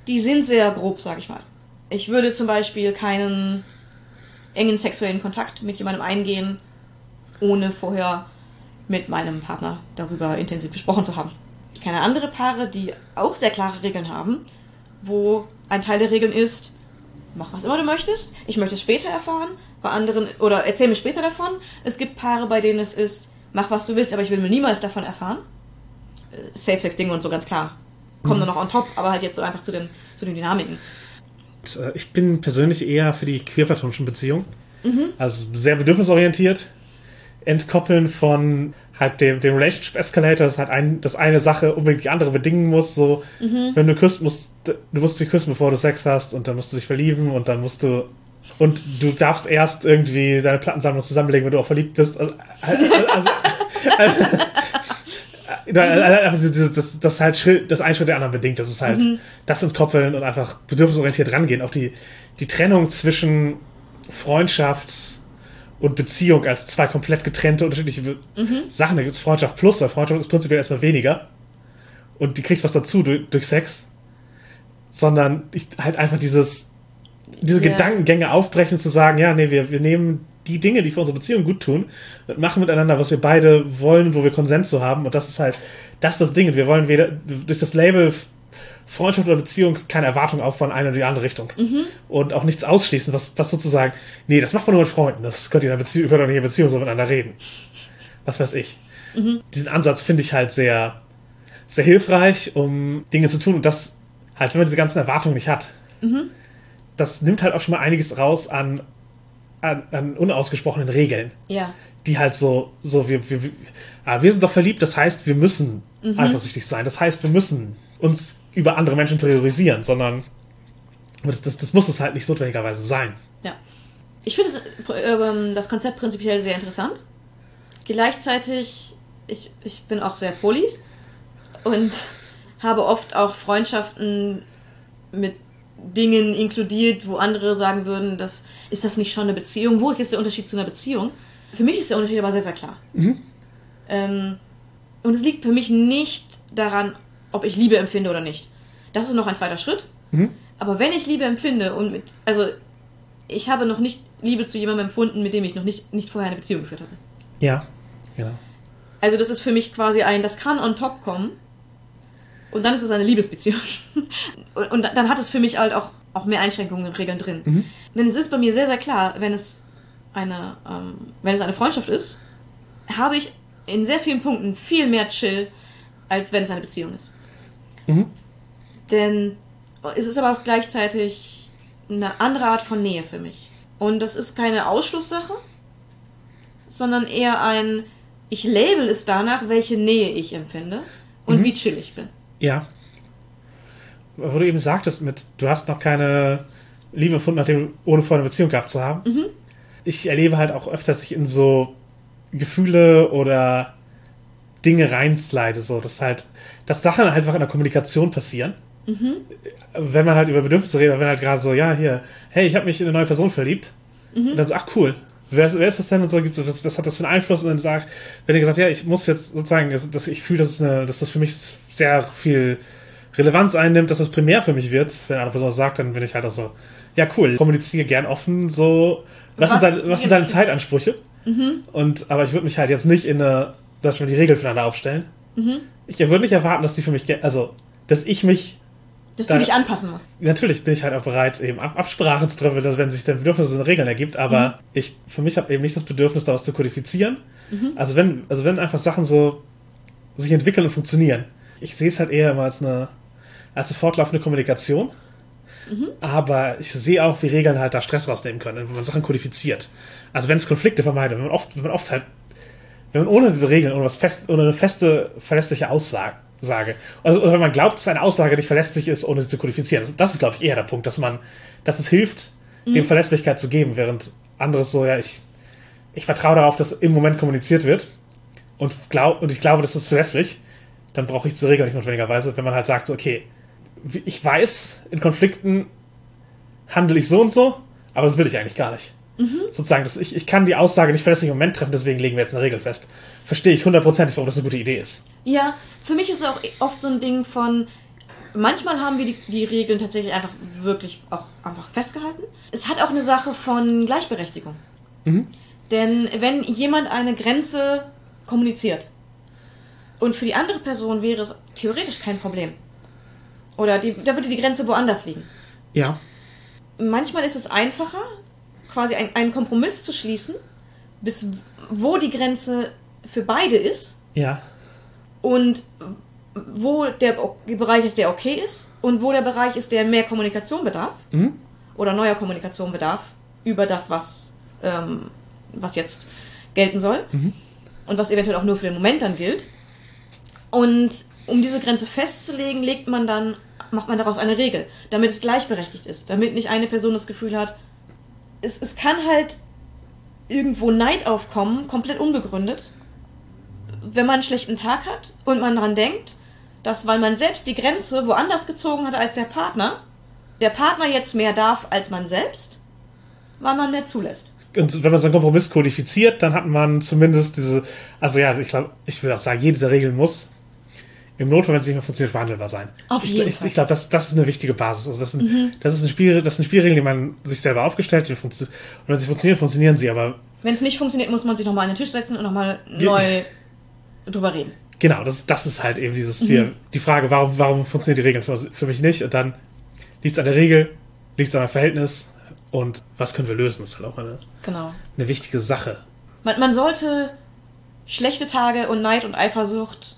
S2: Die sind sehr grob, sag ich mal. Ich würde zum Beispiel keinen engen sexuellen Kontakt mit jemandem eingehen, ohne vorher mit meinem Partner darüber intensiv gesprochen zu haben. Ich kenne andere Paare, die auch sehr klare Regeln haben, wo ein Teil der Regeln ist, mach was immer du möchtest, ich möchte es später erfahren, bei anderen, oder erzähl mir später davon. Es gibt Paare, bei denen es ist, mach was du willst, aber ich will mir niemals davon erfahren. Äh, Safe-Sex-Dinge und so, ganz klar. Kommen dann noch on top, aber halt jetzt so einfach zu den, zu den Dynamiken.
S3: Ich bin persönlich eher für die queerplatonischen Beziehungen. Also sehr bedürfnisorientiert. Entkoppeln von halt dem, dem Relationship Escalator, dass halt ein, dass eine Sache unbedingt die andere bedingen muss. So, wenn du küsst, musst du musst dich küssen, bevor du Sex hast, und dann musst du dich verlieben und dann musst du und du darfst erst irgendwie deine Plattensammlung zusammenlegen, wenn du auch verliebt bist. Also, also, also, also, dieses- das, das halt Schritt, das ein Schritt der anderen bedingt. Das ist halt das entkoppeln und einfach bedürfnisorientiert rangehen. Auch die, die Trennung zwischen Freundschaft und Beziehung als zwei komplett getrennte, unterschiedliche Be- Sachen. Da gibt es Freundschaft plus, weil Freundschaft ist prinzipiell erstmal weniger. Und die kriegt was dazu durch, durch Sex. Sondern ich, halt einfach dieses, diese
S2: Ja.
S3: Gedankengänge aufbrechen, zu sagen, ja, nee, wir, wir nehmen die Dinge, die für unsere Beziehung gut tun, und machen miteinander, was wir beide wollen wo wir Konsens zu haben. Und das ist halt, das ist das Ding. Wir wollen weder durch das Label Freundschaft oder Beziehung keine Erwartung aufbauen, in eine oder die andere Richtung. Und auch nichts ausschließen, was, was sozusagen, nee, das macht man nur mit Freunden. Das könnt ihr in einer Beziehung, könnt ihr nicht in einer Beziehung so miteinander reden. Was weiß ich. Diesen Ansatz finde ich halt sehr, sehr hilfreich, um Dinge zu tun und das halt, wenn man diese ganzen Erwartungen nicht hat. Das nimmt halt auch schon mal einiges raus an, an, an unausgesprochenen Regeln
S2: Ja.
S3: die halt so, so wir, wir, wir, ah, wir sind doch verliebt, das heißt, wir müssen eifersüchtig sein. Das heißt, wir müssen uns über andere Menschen priorisieren, sondern das, das, das muss es halt nicht notwendigerweise sein.
S2: Ja. Ich finde ähm, das Konzept prinzipiell sehr interessant. Gleichzeitig, ich, ich bin auch sehr poly und habe oft auch Freundschaften mit Dingen inkludiert, wo andere sagen würden, das, ist das nicht schon eine Beziehung? Wo ist jetzt der Unterschied zu einer Beziehung? Für mich ist der Unterschied aber sehr, sehr klar. Ähm, und es liegt für mich nicht daran, ob ich Liebe empfinde oder nicht. Das ist noch ein zweiter Schritt. Aber wenn ich Liebe empfinde und mit, also ich habe noch nicht Liebe zu jemandem empfunden, mit dem ich noch nicht, nicht vorher eine Beziehung geführt habe.
S3: Ja, genau.
S2: Also das ist für mich quasi ein, das kann on top kommen. Und dann ist es eine Liebesbeziehung. und, und dann hat es für mich halt auch, auch mehr Einschränkungen und Regeln drin. Denn es ist bei mir sehr, sehr klar, wenn es eine, ähm, wenn es eine Freundschaft ist, habe ich in sehr vielen Punkten viel mehr Chill, als wenn es eine Beziehung ist.
S3: Mhm.
S2: Denn es ist aber auch gleichzeitig eine andere Art von Nähe für mich. Und das ist keine Ausschlusssache, sondern eher ein, ich label es danach, welche Nähe ich empfinde und
S3: Mhm.
S2: wie chill ich bin.
S3: Ja. Wo du eben sagtest, mit, du hast noch keine Liebe gefunden, nachdem ohne vorher eine Beziehung gehabt zu haben. Ich erlebe halt auch öfter, dass ich in so Gefühle oder Dinge reinslide, so, dass halt, dass Sachen einfach in der Kommunikation passieren. Wenn man halt über Bedürfnisse redet, wenn halt gerade so, ja, hier, hey, ich habe mich in eine neue Person verliebt. Und dann so, ach cool, wer ist, wer ist das denn und so, was, was hat das für einen Einfluss? Und dann sagt, wenn ihr gesagt, ja, ich muss jetzt sozusagen, dass, ich fühle, dass, eine, dass das für mich sehr viel Relevanz einnimmt, dass das primär für mich wird. Wenn eine Person das sagt, dann bin ich halt auch so, ja cool, kommuniziere gern offen, so, was,
S2: Was-
S3: sind, deine, was sind deine Zeitansprüche? Und, aber ich würde mich halt jetzt nicht in eine, dass wir die Regeln füreinander aufstellen. Ich würde nicht erwarten, dass die für mich, also, dass ich mich
S2: Dass
S3: Da-
S2: du dich anpassen musst.
S3: Natürlich bin ich halt auch bereit, eben Ab Absprachen zu treffen, dass, wenn sich dann Bedürfnisse und Regeln ergibt, aber ich, für mich habe eben nicht das Bedürfnis, daraus zu kodifizieren. Also wenn, also wenn einfach Sachen so sich entwickeln und funktionieren. Ich sehe es halt eher immer als eine, als eine fortlaufende Kommunikation. Aber ich sehe auch, wie Regeln halt da Stress rausnehmen können, wenn man Sachen kodifiziert. Also wenn es Konflikte vermeidet, wenn man oft, wenn man oft halt, wenn man ohne diese Regeln, ohne was fest, ohne eine feste, verlässliche Aussage, Sage. Also oder wenn man glaubt, dass eine Aussage nicht verlässlich ist, ohne sie zu kodifizieren. Das, das ist, glaube ich, eher der Punkt, dass man, dass es hilft, dem Verlässlichkeit zu geben, während anderes so, ja, ich, ich vertraue darauf, dass im Moment kommuniziert wird und, glaub, und ich glaube, das ist verlässlich, dann brauche ich diese Regel nicht notwendigerweise, wenn man halt sagt, so, okay, ich weiß, in Konflikten handle ich so und so, aber das will ich eigentlich gar nicht. Sozusagen, dass ich, ich kann die Aussage nicht verlässlich im Moment treffen, deswegen legen wir jetzt eine Regel fest. Verstehe ich hundertprozentig, warum das eine gute Idee ist.
S2: Ja, für mich ist es auch oft so ein Ding von, manchmal haben wir die, die Regeln tatsächlich einfach wirklich auch einfach festgehalten. Es hat auch eine Sache von Gleichberechtigung. Denn wenn jemand eine Grenze kommuniziert und für die andere Person wäre es theoretisch kein Problem. Oder die, da würde die Grenze woanders liegen.
S3: Ja.
S2: Manchmal ist es einfacher, quasi ein, einen Kompromiss zu schließen, bis wo die Grenze für beide ist
S3: Ja.
S2: und wo der Bereich ist, der okay ist und wo der Bereich ist, der mehr Kommunikation bedarf
S3: Mhm.
S2: oder neuer Kommunikation bedarf über das, was, ähm, was jetzt gelten soll und was eventuell auch nur für den Moment dann gilt. Und um diese Grenze festzulegen, legt man dann, macht man daraus eine Regel, damit es gleichberechtigt ist, damit nicht eine Person das Gefühl hat, es, es kann halt irgendwo Neid aufkommen, komplett unbegründet, wenn man einen schlechten Tag hat und man daran denkt, dass weil man selbst die Grenze woanders gezogen hat als der Partner, der Partner jetzt mehr darf als man selbst, weil man mehr zulässt.
S3: Und wenn man so einen Kompromiss kodifiziert, dann hat man zumindest diese, also ja, ich glaube, ich würde auch sagen, jede Regeln muss im Notfall, wenn es nicht mehr funktioniert, verhandelbar sein.
S2: Auf
S3: ich,
S2: jeden
S3: ich,
S2: Fall.
S3: Ich glaube, das, das ist eine wichtige Basis. Also das, sind, das, ist ein Spiel, das sind Spielregeln, die man sich selber aufgestellt hat. Und wenn sie funktionieren, funktionieren sie. Aber
S2: Wenn es nicht funktioniert, muss man sich nochmal an den Tisch setzen und nochmal neu drüber reden.
S3: genau, das, das ist halt eben dieses hier, die Frage, warum, warum funktionieren die Regeln für, für mich nicht? Und dann liegt es an der Regel, liegt es an einem Verhältnis und was können wir lösen? Das ist halt auch eine,
S2: Genau.
S3: eine wichtige Sache.
S2: Man, man sollte schlechte Tage und Neid und Eifersucht,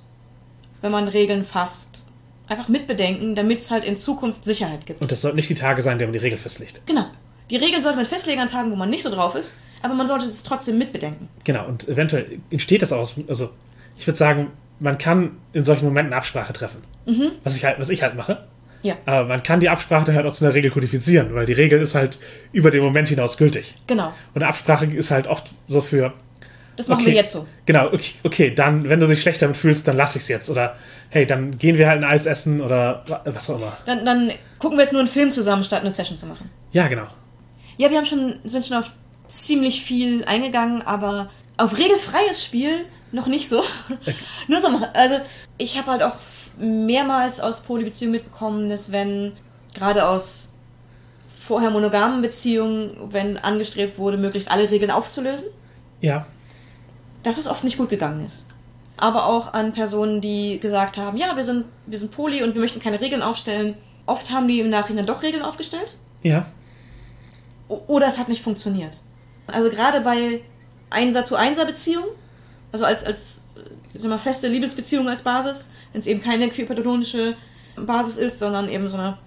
S2: wenn man Regeln fasst, einfach mitbedenken, damit es halt in Zukunft Sicherheit gibt.
S3: Und das sollten nicht die Tage sein, in denen man die Regel festlegt.
S2: Genau. Die Regeln sollte man festlegen an Tagen, wo man nicht so drauf ist, aber man sollte es trotzdem mitbedenken.
S3: Genau, und eventuell entsteht das aus, also ich würde sagen, man kann in solchen Momenten Absprache treffen. Was ich halt, was ich halt mache.
S2: Ja,
S3: Aber man kann die Absprache dann halt auch zu einer Regel kodifizieren, weil die Regel ist halt über den Moment hinaus gültig.
S2: genau.
S3: Und eine Absprache ist halt oft so für,
S2: Das machen
S3: Okay.
S2: wir jetzt so.
S3: genau, okay, okay, dann, wenn du dich schlecht damit fühlst, dann lass ich's jetzt. Oder hey, dann gehen wir halt ein Eis essen oder wa- was auch immer.
S2: Dann, dann gucken wir jetzt nur einen Film zusammen, statt eine Session zu machen.
S3: Ja, genau.
S2: Ja, wir haben schon, sind schon auf ziemlich viel eingegangen, aber auf regelfreies Spiel noch nicht so. Nur so, am- also ich habe halt auch mehrmals aus Polybeziehungen mitbekommen, dass wenn gerade aus vorher monogamen Beziehungen, wenn angestrebt wurde, möglichst alle Regeln aufzulösen,
S3: Ja,
S2: dass es oft nicht gut gegangen ist. Aber auch an Personen, die gesagt haben, ja, wir sind, wir sind Poly und wir möchten keine Regeln aufstellen. Oft haben die im Nachhinein doch Regeln aufgestellt.
S3: ja,
S2: Oder es hat nicht funktioniert. Also gerade bei Einser zu Einser Beziehungen, also als, als äh, sag mal, feste Liebesbeziehung als Basis, wenn es eben keine queerplatonische Basis ist, sondern eben so eine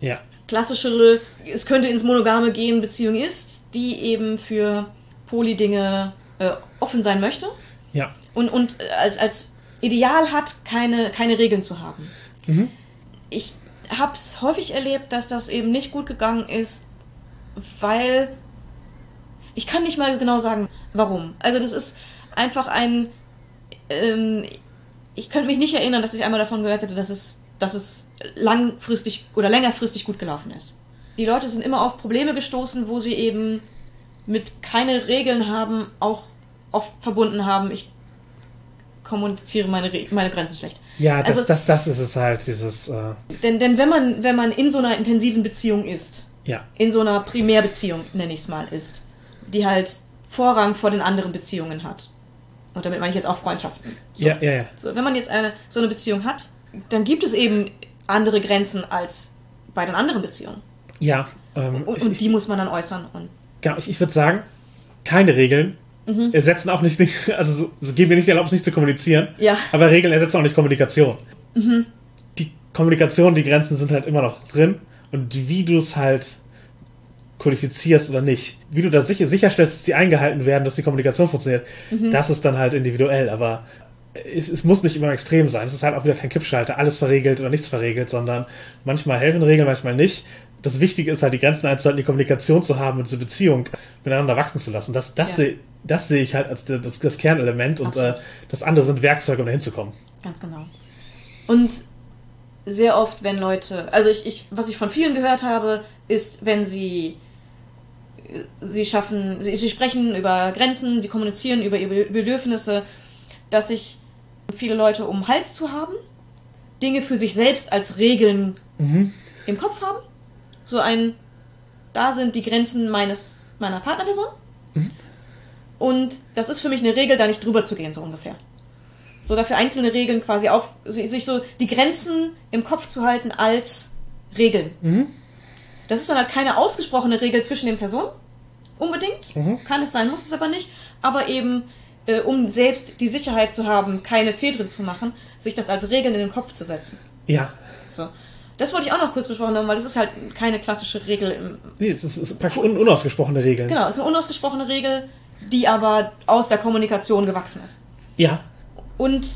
S3: ja,
S2: klassischere, es könnte ins Monogame gehen Beziehung ist, die eben für Poly-Dinge äh, offen sein möchte
S3: Ja.
S2: und, und als, als Ideal hat, keine, keine Regeln zu haben.
S3: Mhm.
S2: Ich habe es häufig erlebt, dass das eben nicht gut gegangen ist, weil ich kann nicht mal genau sagen, warum. Also das ist einfach ein... Ähm, ich könnte mich nicht erinnern, dass ich einmal davon gehört hätte, dass es, dass es langfristig oder längerfristig gut gelaufen ist. Die Leute sind immer auf Probleme gestoßen, wo sie eben mit keine Regeln haben, auch oft verbunden haben, ich kommuniziere meine, Re meine Grenzen schlecht.
S3: Ja, das,
S2: Also-
S3: das, das ist es halt, dieses, äh,
S2: Denn, denn wenn, man, wenn man in so einer intensiven Beziehung ist,
S3: ja.
S2: in so einer Primärbeziehung, nenne ich es mal, ist, die halt Vorrang vor den anderen Beziehungen hat. Und damit meine ich jetzt auch Freundschaften. So.
S3: Ja, ja, ja.
S2: So, wenn man jetzt eine, so eine Beziehung hat, dann gibt es eben andere Grenzen als bei den anderen Beziehungen.
S3: Ja, ähm,
S2: Und, und
S3: ich,
S2: die muss man dann äußern. Und
S3: ich, würde sagen, keine Regeln
S2: Mhm.
S3: ersetzen auch nicht, also geben mir nicht die Erlaubnis, nicht zu kommunizieren,
S2: Ja.
S3: aber Regeln ersetzen auch nicht Kommunikation.
S2: Mhm.
S3: Die Kommunikation, die Grenzen sind halt immer noch drin und wie du es halt kodifizierst oder nicht, wie du da sicher, sicherstellst, dass sie eingehalten werden, dass die Kommunikation funktioniert,
S2: Mhm.
S3: das ist dann halt individuell, aber es, es muss nicht immer extrem sein. Es ist halt auch wieder kein Kippschalter, alles verregelt oder nichts verregelt, sondern manchmal helfen Regeln, manchmal nicht. Das Wichtige ist halt, die Grenzen einzuhalten, die Kommunikation zu haben und diese Beziehung miteinander wachsen zu lassen. Das, das,
S2: Ja.
S3: sehe, das sehe ich halt als das, das Kernelement und äh, das andere sind Werkzeuge, um dahin zu kommen.
S2: Ganz genau. Und sehr oft, wenn Leute, also ich, ich, was ich von vielen gehört habe, ist, wenn sie sie schaffen, sie, sie sprechen über Grenzen, sie kommunizieren über ihre Bedürfnisse, dass sich viele Leute um Hals zu haben, Dinge für sich selbst als Regeln
S3: Mhm.
S2: im Kopf haben. So ein, da sind die Grenzen meines, meiner Partnerperson. Und das ist für mich eine Regel, da nicht drüber zu gehen, so ungefähr. So dafür einzelne Regeln quasi auf, sich so die Grenzen im Kopf zu halten als Regeln.
S3: Mhm.
S2: Das ist dann halt keine ausgesprochene Regel zwischen den Personen. Unbedingt.
S3: Mhm.
S2: Kann es sein, muss es aber nicht. Aber eben, äh, um selbst die Sicherheit zu haben, keine Fehltritte zu machen, sich das als Regeln in den Kopf zu setzen.
S3: Ja.
S2: So. Das wollte ich auch noch kurz besprochen haben, weil das ist halt keine klassische Regel im.
S3: Nee, es ist, es ist praktisch un unausgesprochene Regeln.
S2: Genau, es ist eine unausgesprochene Regel, die aber aus der Kommunikation gewachsen ist.
S3: Ja.
S2: Und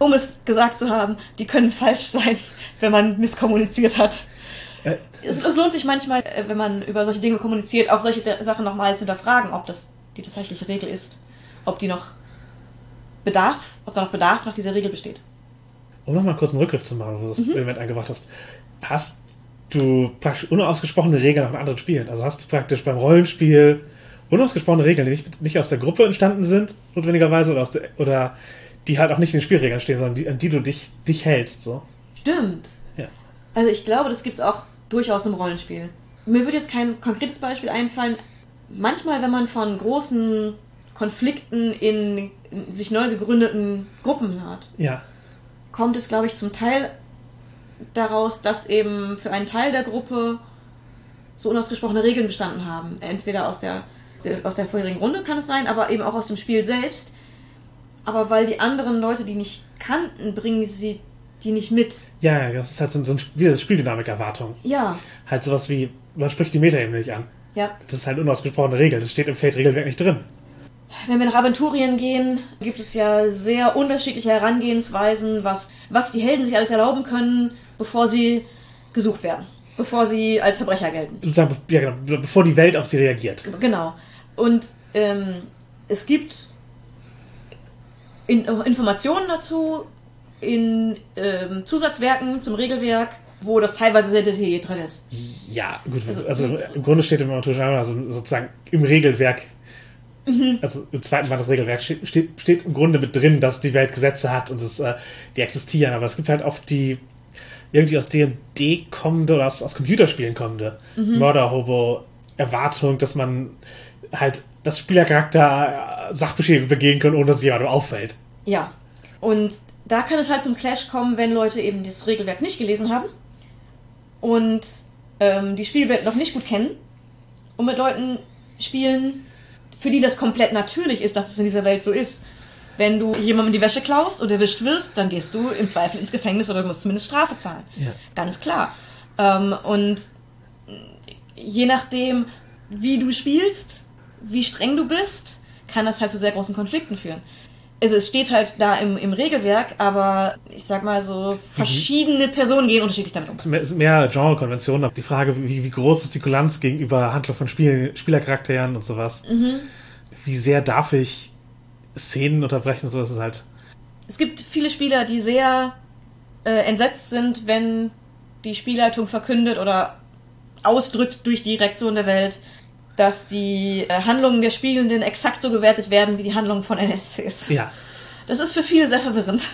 S2: um es gesagt zu haben, die können falsch sein, wenn man misskommuniziert hat.
S3: Äh,
S2: Es, es lohnt sich manchmal, äh, wenn man über solche Dinge kommuniziert, auch solche Sachen nochmal zu hinterfragen, ob das die tatsächliche Regel ist. Ob die noch Bedarf, ob da noch Bedarf nach dieser Regel besteht.
S3: Um nochmal kurz einen Rückgriff zu machen, wo du das
S2: Mhm.
S3: Element eingebracht hast. Hast du praktisch unausgesprochene Regeln auch in anderen Spielen? Also hast du praktisch beim Rollenspiel unausgesprochene Regeln, die nicht, nicht aus der Gruppe entstanden sind, notwendigerweise, oder, aus der, oder die halt auch nicht in den Spielregeln stehen, sondern die, an die du dich, dich hältst. So.
S2: Stimmt.
S3: Ja.
S2: Also ich glaube, das gibt es auch durchaus im Rollenspiel. Mir würde jetzt kein konkretes Beispiel einfallen. Manchmal, wenn man von großen Konflikten in, in sich neu gegründeten Gruppen hört,
S3: Ja.
S2: Kommt es, glaube ich, zum Teil daraus, dass eben für einen Teil der Gruppe so unausgesprochene Regeln bestanden haben. Entweder aus der, aus der vorherigen Runde kann es sein, aber eben auch aus dem Spiel selbst. Aber weil die anderen Leute die nicht kannten, bringen sie die nicht mit.
S3: Ja, ja, das ist halt so, so ein, wieder Spieldynamik-Erwartung.
S2: Ja,
S3: Halt sowas wie, man spricht die Metaebene nicht an.
S2: ja.
S3: Das ist halt unausgesprochene Regel. Das steht im Feldregelwerk nicht drin.
S2: Wenn wir nach Aventurien gehen, gibt es ja sehr unterschiedliche Herangehensweisen, was, was die Helden sich alles erlauben können, bevor sie gesucht werden. Bevor sie als Verbrecher gelten.
S3: Sozusagen, ja, genau, bevor die Welt auf sie reagiert.
S2: Genau. Und ähm, es gibt in, Informationen dazu in ähm, Zusatzwerken zum Regelwerk, wo das teilweise sehr detailliert drin ist.
S3: Ja, gut,
S2: Also-
S3: also, im Grunde steht im also sozusagen im Regelwerk,
S2: Mhm.
S3: also im zweiten Mal das Regelwerk steht, steht, steht im Grunde mit drin, dass die Welt Gesetze hat und es, äh, die existieren, aber es gibt halt oft die irgendwie aus D&D kommende oder aus, aus Computerspielen kommende
S2: Mhm.
S3: Mörder-Hobo-Erwartung, dass man halt das Spielercharakter äh, Sachbeschädigung begehen kann, ohne dass es jemandem auffällt.
S2: Ja. Und da kann es halt zum Clash kommen, wenn Leute eben das Regelwerk nicht gelesen haben und ähm, die Spielwelt noch nicht gut kennen und mit Leuten spielen, für die das komplett natürlich ist, dass es in dieser Welt so ist. Wenn du jemandem die Wäsche klaust und erwischt wirst, dann gehst du im Zweifel ins Gefängnis oder du musst zumindest Strafe zahlen.
S3: Ja.
S2: Ganz klar. Ähm, und je nachdem, wie du spielst, wie streng du bist, kann das halt zu sehr großen Konflikten führen. Also es steht halt da im, im Regelwerk, aber ich sag mal so, verschiedene Personen gehen unterschiedlich damit um.
S3: Es sind mehr- Genre-Konventionen. Die Frage, wie, wie groß ist die Kulanz gegenüber Handlung von Spiel, Spielercharakteren und sowas. Wie sehr darf ich Szenen unterbrechen und so, das ist halt.
S2: Es gibt viele Spieler, die sehr äh, entsetzt sind, wenn die Spielleitung verkündet oder ausdrückt durch die Reaktion der Welt, dass die äh, Handlungen der Spielenden exakt so gewertet werden wie die Handlungen von NSCs.
S3: Ja.
S2: Das ist für viele sehr verwirrend.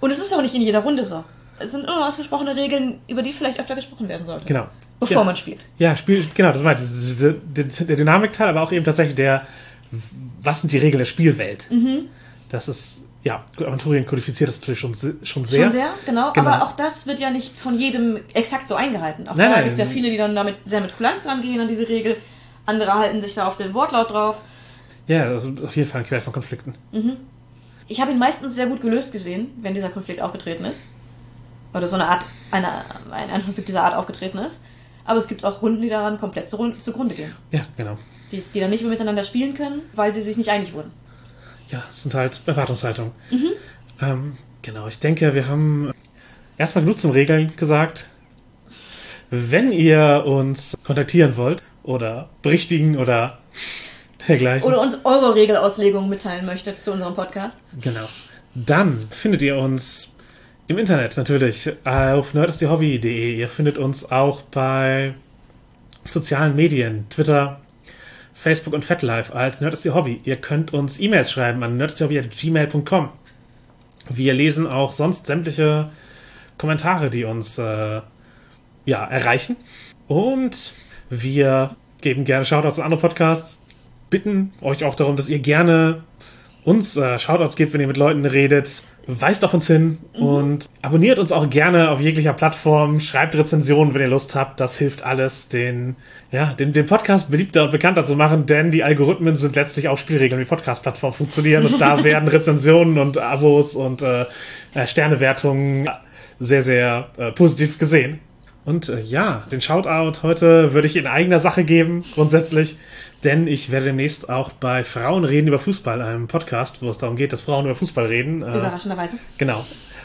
S2: Und es ist auch nicht in jeder Runde so. Es sind immer ausgesprochene Regeln, über die vielleicht öfter gesprochen werden sollte.
S3: Genau.
S2: Bevor
S3: ja.
S2: man spielt.
S3: Ja, Spiel, genau, das meinte ich. Der, der, der Dynamikteil, aber auch eben tatsächlich der, was sind die Regeln der Spielwelt?
S2: Mhm.
S3: Das ist, ja, gut, Aventurien kodifiziert das natürlich schon, schon sehr.
S2: Schon sehr, genau.
S3: Genau.
S2: Aber auch das wird ja nicht von jedem exakt so eingehalten. Auch
S3: Nein,
S2: da gibt es ja viele, die dann damit sehr mit Kulanz dran gehen an diese Regel. Andere halten sich da auf den Wortlaut drauf.
S3: Ja, ist auf jeden Fall ein Quell von Konflikten.
S2: Ich habe ihn meistens sehr gut gelöst gesehen, wenn dieser Konflikt aufgetreten ist. Oder so eine Art, eine, ein, ein Konflikt dieser Art aufgetreten ist. Aber es gibt auch Runden, die daran komplett zu, zugrunde gehen.
S3: Ja, genau.
S2: Die, die dann nicht mehr miteinander spielen können, weil sie sich nicht einig wurden.
S3: Ja, es sind halt Erwartungshaltungen. Ähm, genau, ich denke, wir haben erstmal genug zum Regeln gesagt. Wenn ihr uns kontaktieren wollt oder berichtigen oder dergleichen,
S2: Oder uns eure Regelauslegung mitteilen möchtet zu unserem Podcast.
S3: genau, dann findet ihr uns im Internet natürlich auf nerdistdehobby.de. Ihr findet uns auch bei sozialen Medien, Twitter, Facebook und FetLife als Nerd ist Ihr Hobby. Ihr könnt uns E-Mails schreiben an nerdistierhobby.gmail.com. Wir lesen auch sonst sämtliche Kommentare, die uns äh, ja, erreichen. Und wir geben gerne Shoutouts an andere Podcasts, bitten euch auch darum, dass ihr gerne uns äh, Shoutouts gebt, wenn ihr mit Leuten redet. Weist auf uns hin und abonniert uns auch gerne auf jeglicher Plattform. Schreibt Rezensionen, wenn ihr Lust habt. Das hilft alles, den, ja, den, den Podcast beliebter und bekannter zu machen, denn die Algorithmen sind letztlich auch Spielregeln, wie Podcast-Plattformen funktionieren. Und da werden Rezensionen und Abos und äh, äh, Sternewertungen sehr, sehr äh, positiv gesehen. Und äh, ja, den Shoutout heute würde ich in eigener Sache geben, grundsätzlich. Denn ich werde demnächst auch bei Frauen reden über Fußball, einem Podcast, wo es darum geht, dass Frauen über Fußball reden. Äh,
S2: Überraschenderweise.
S3: Genau.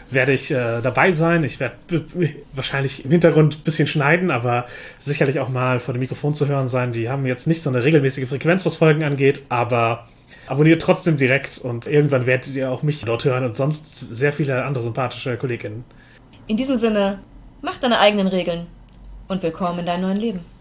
S3: Werde ich äh, dabei sein. Ich werde wahrscheinlich im Hintergrund ein bisschen schneiden, aber sicherlich auch mal vor dem Mikrofon zu hören sein. Die haben jetzt nicht so eine regelmäßige Frequenz, was Folgen angeht, aber abonniert trotzdem direkt und irgendwann werdet ihr auch mich dort hören und sonst sehr viele andere sympathische KollegInnen.
S2: In diesem Sinne, mach deine eigenen Regeln und willkommen in deinem neuen Leben.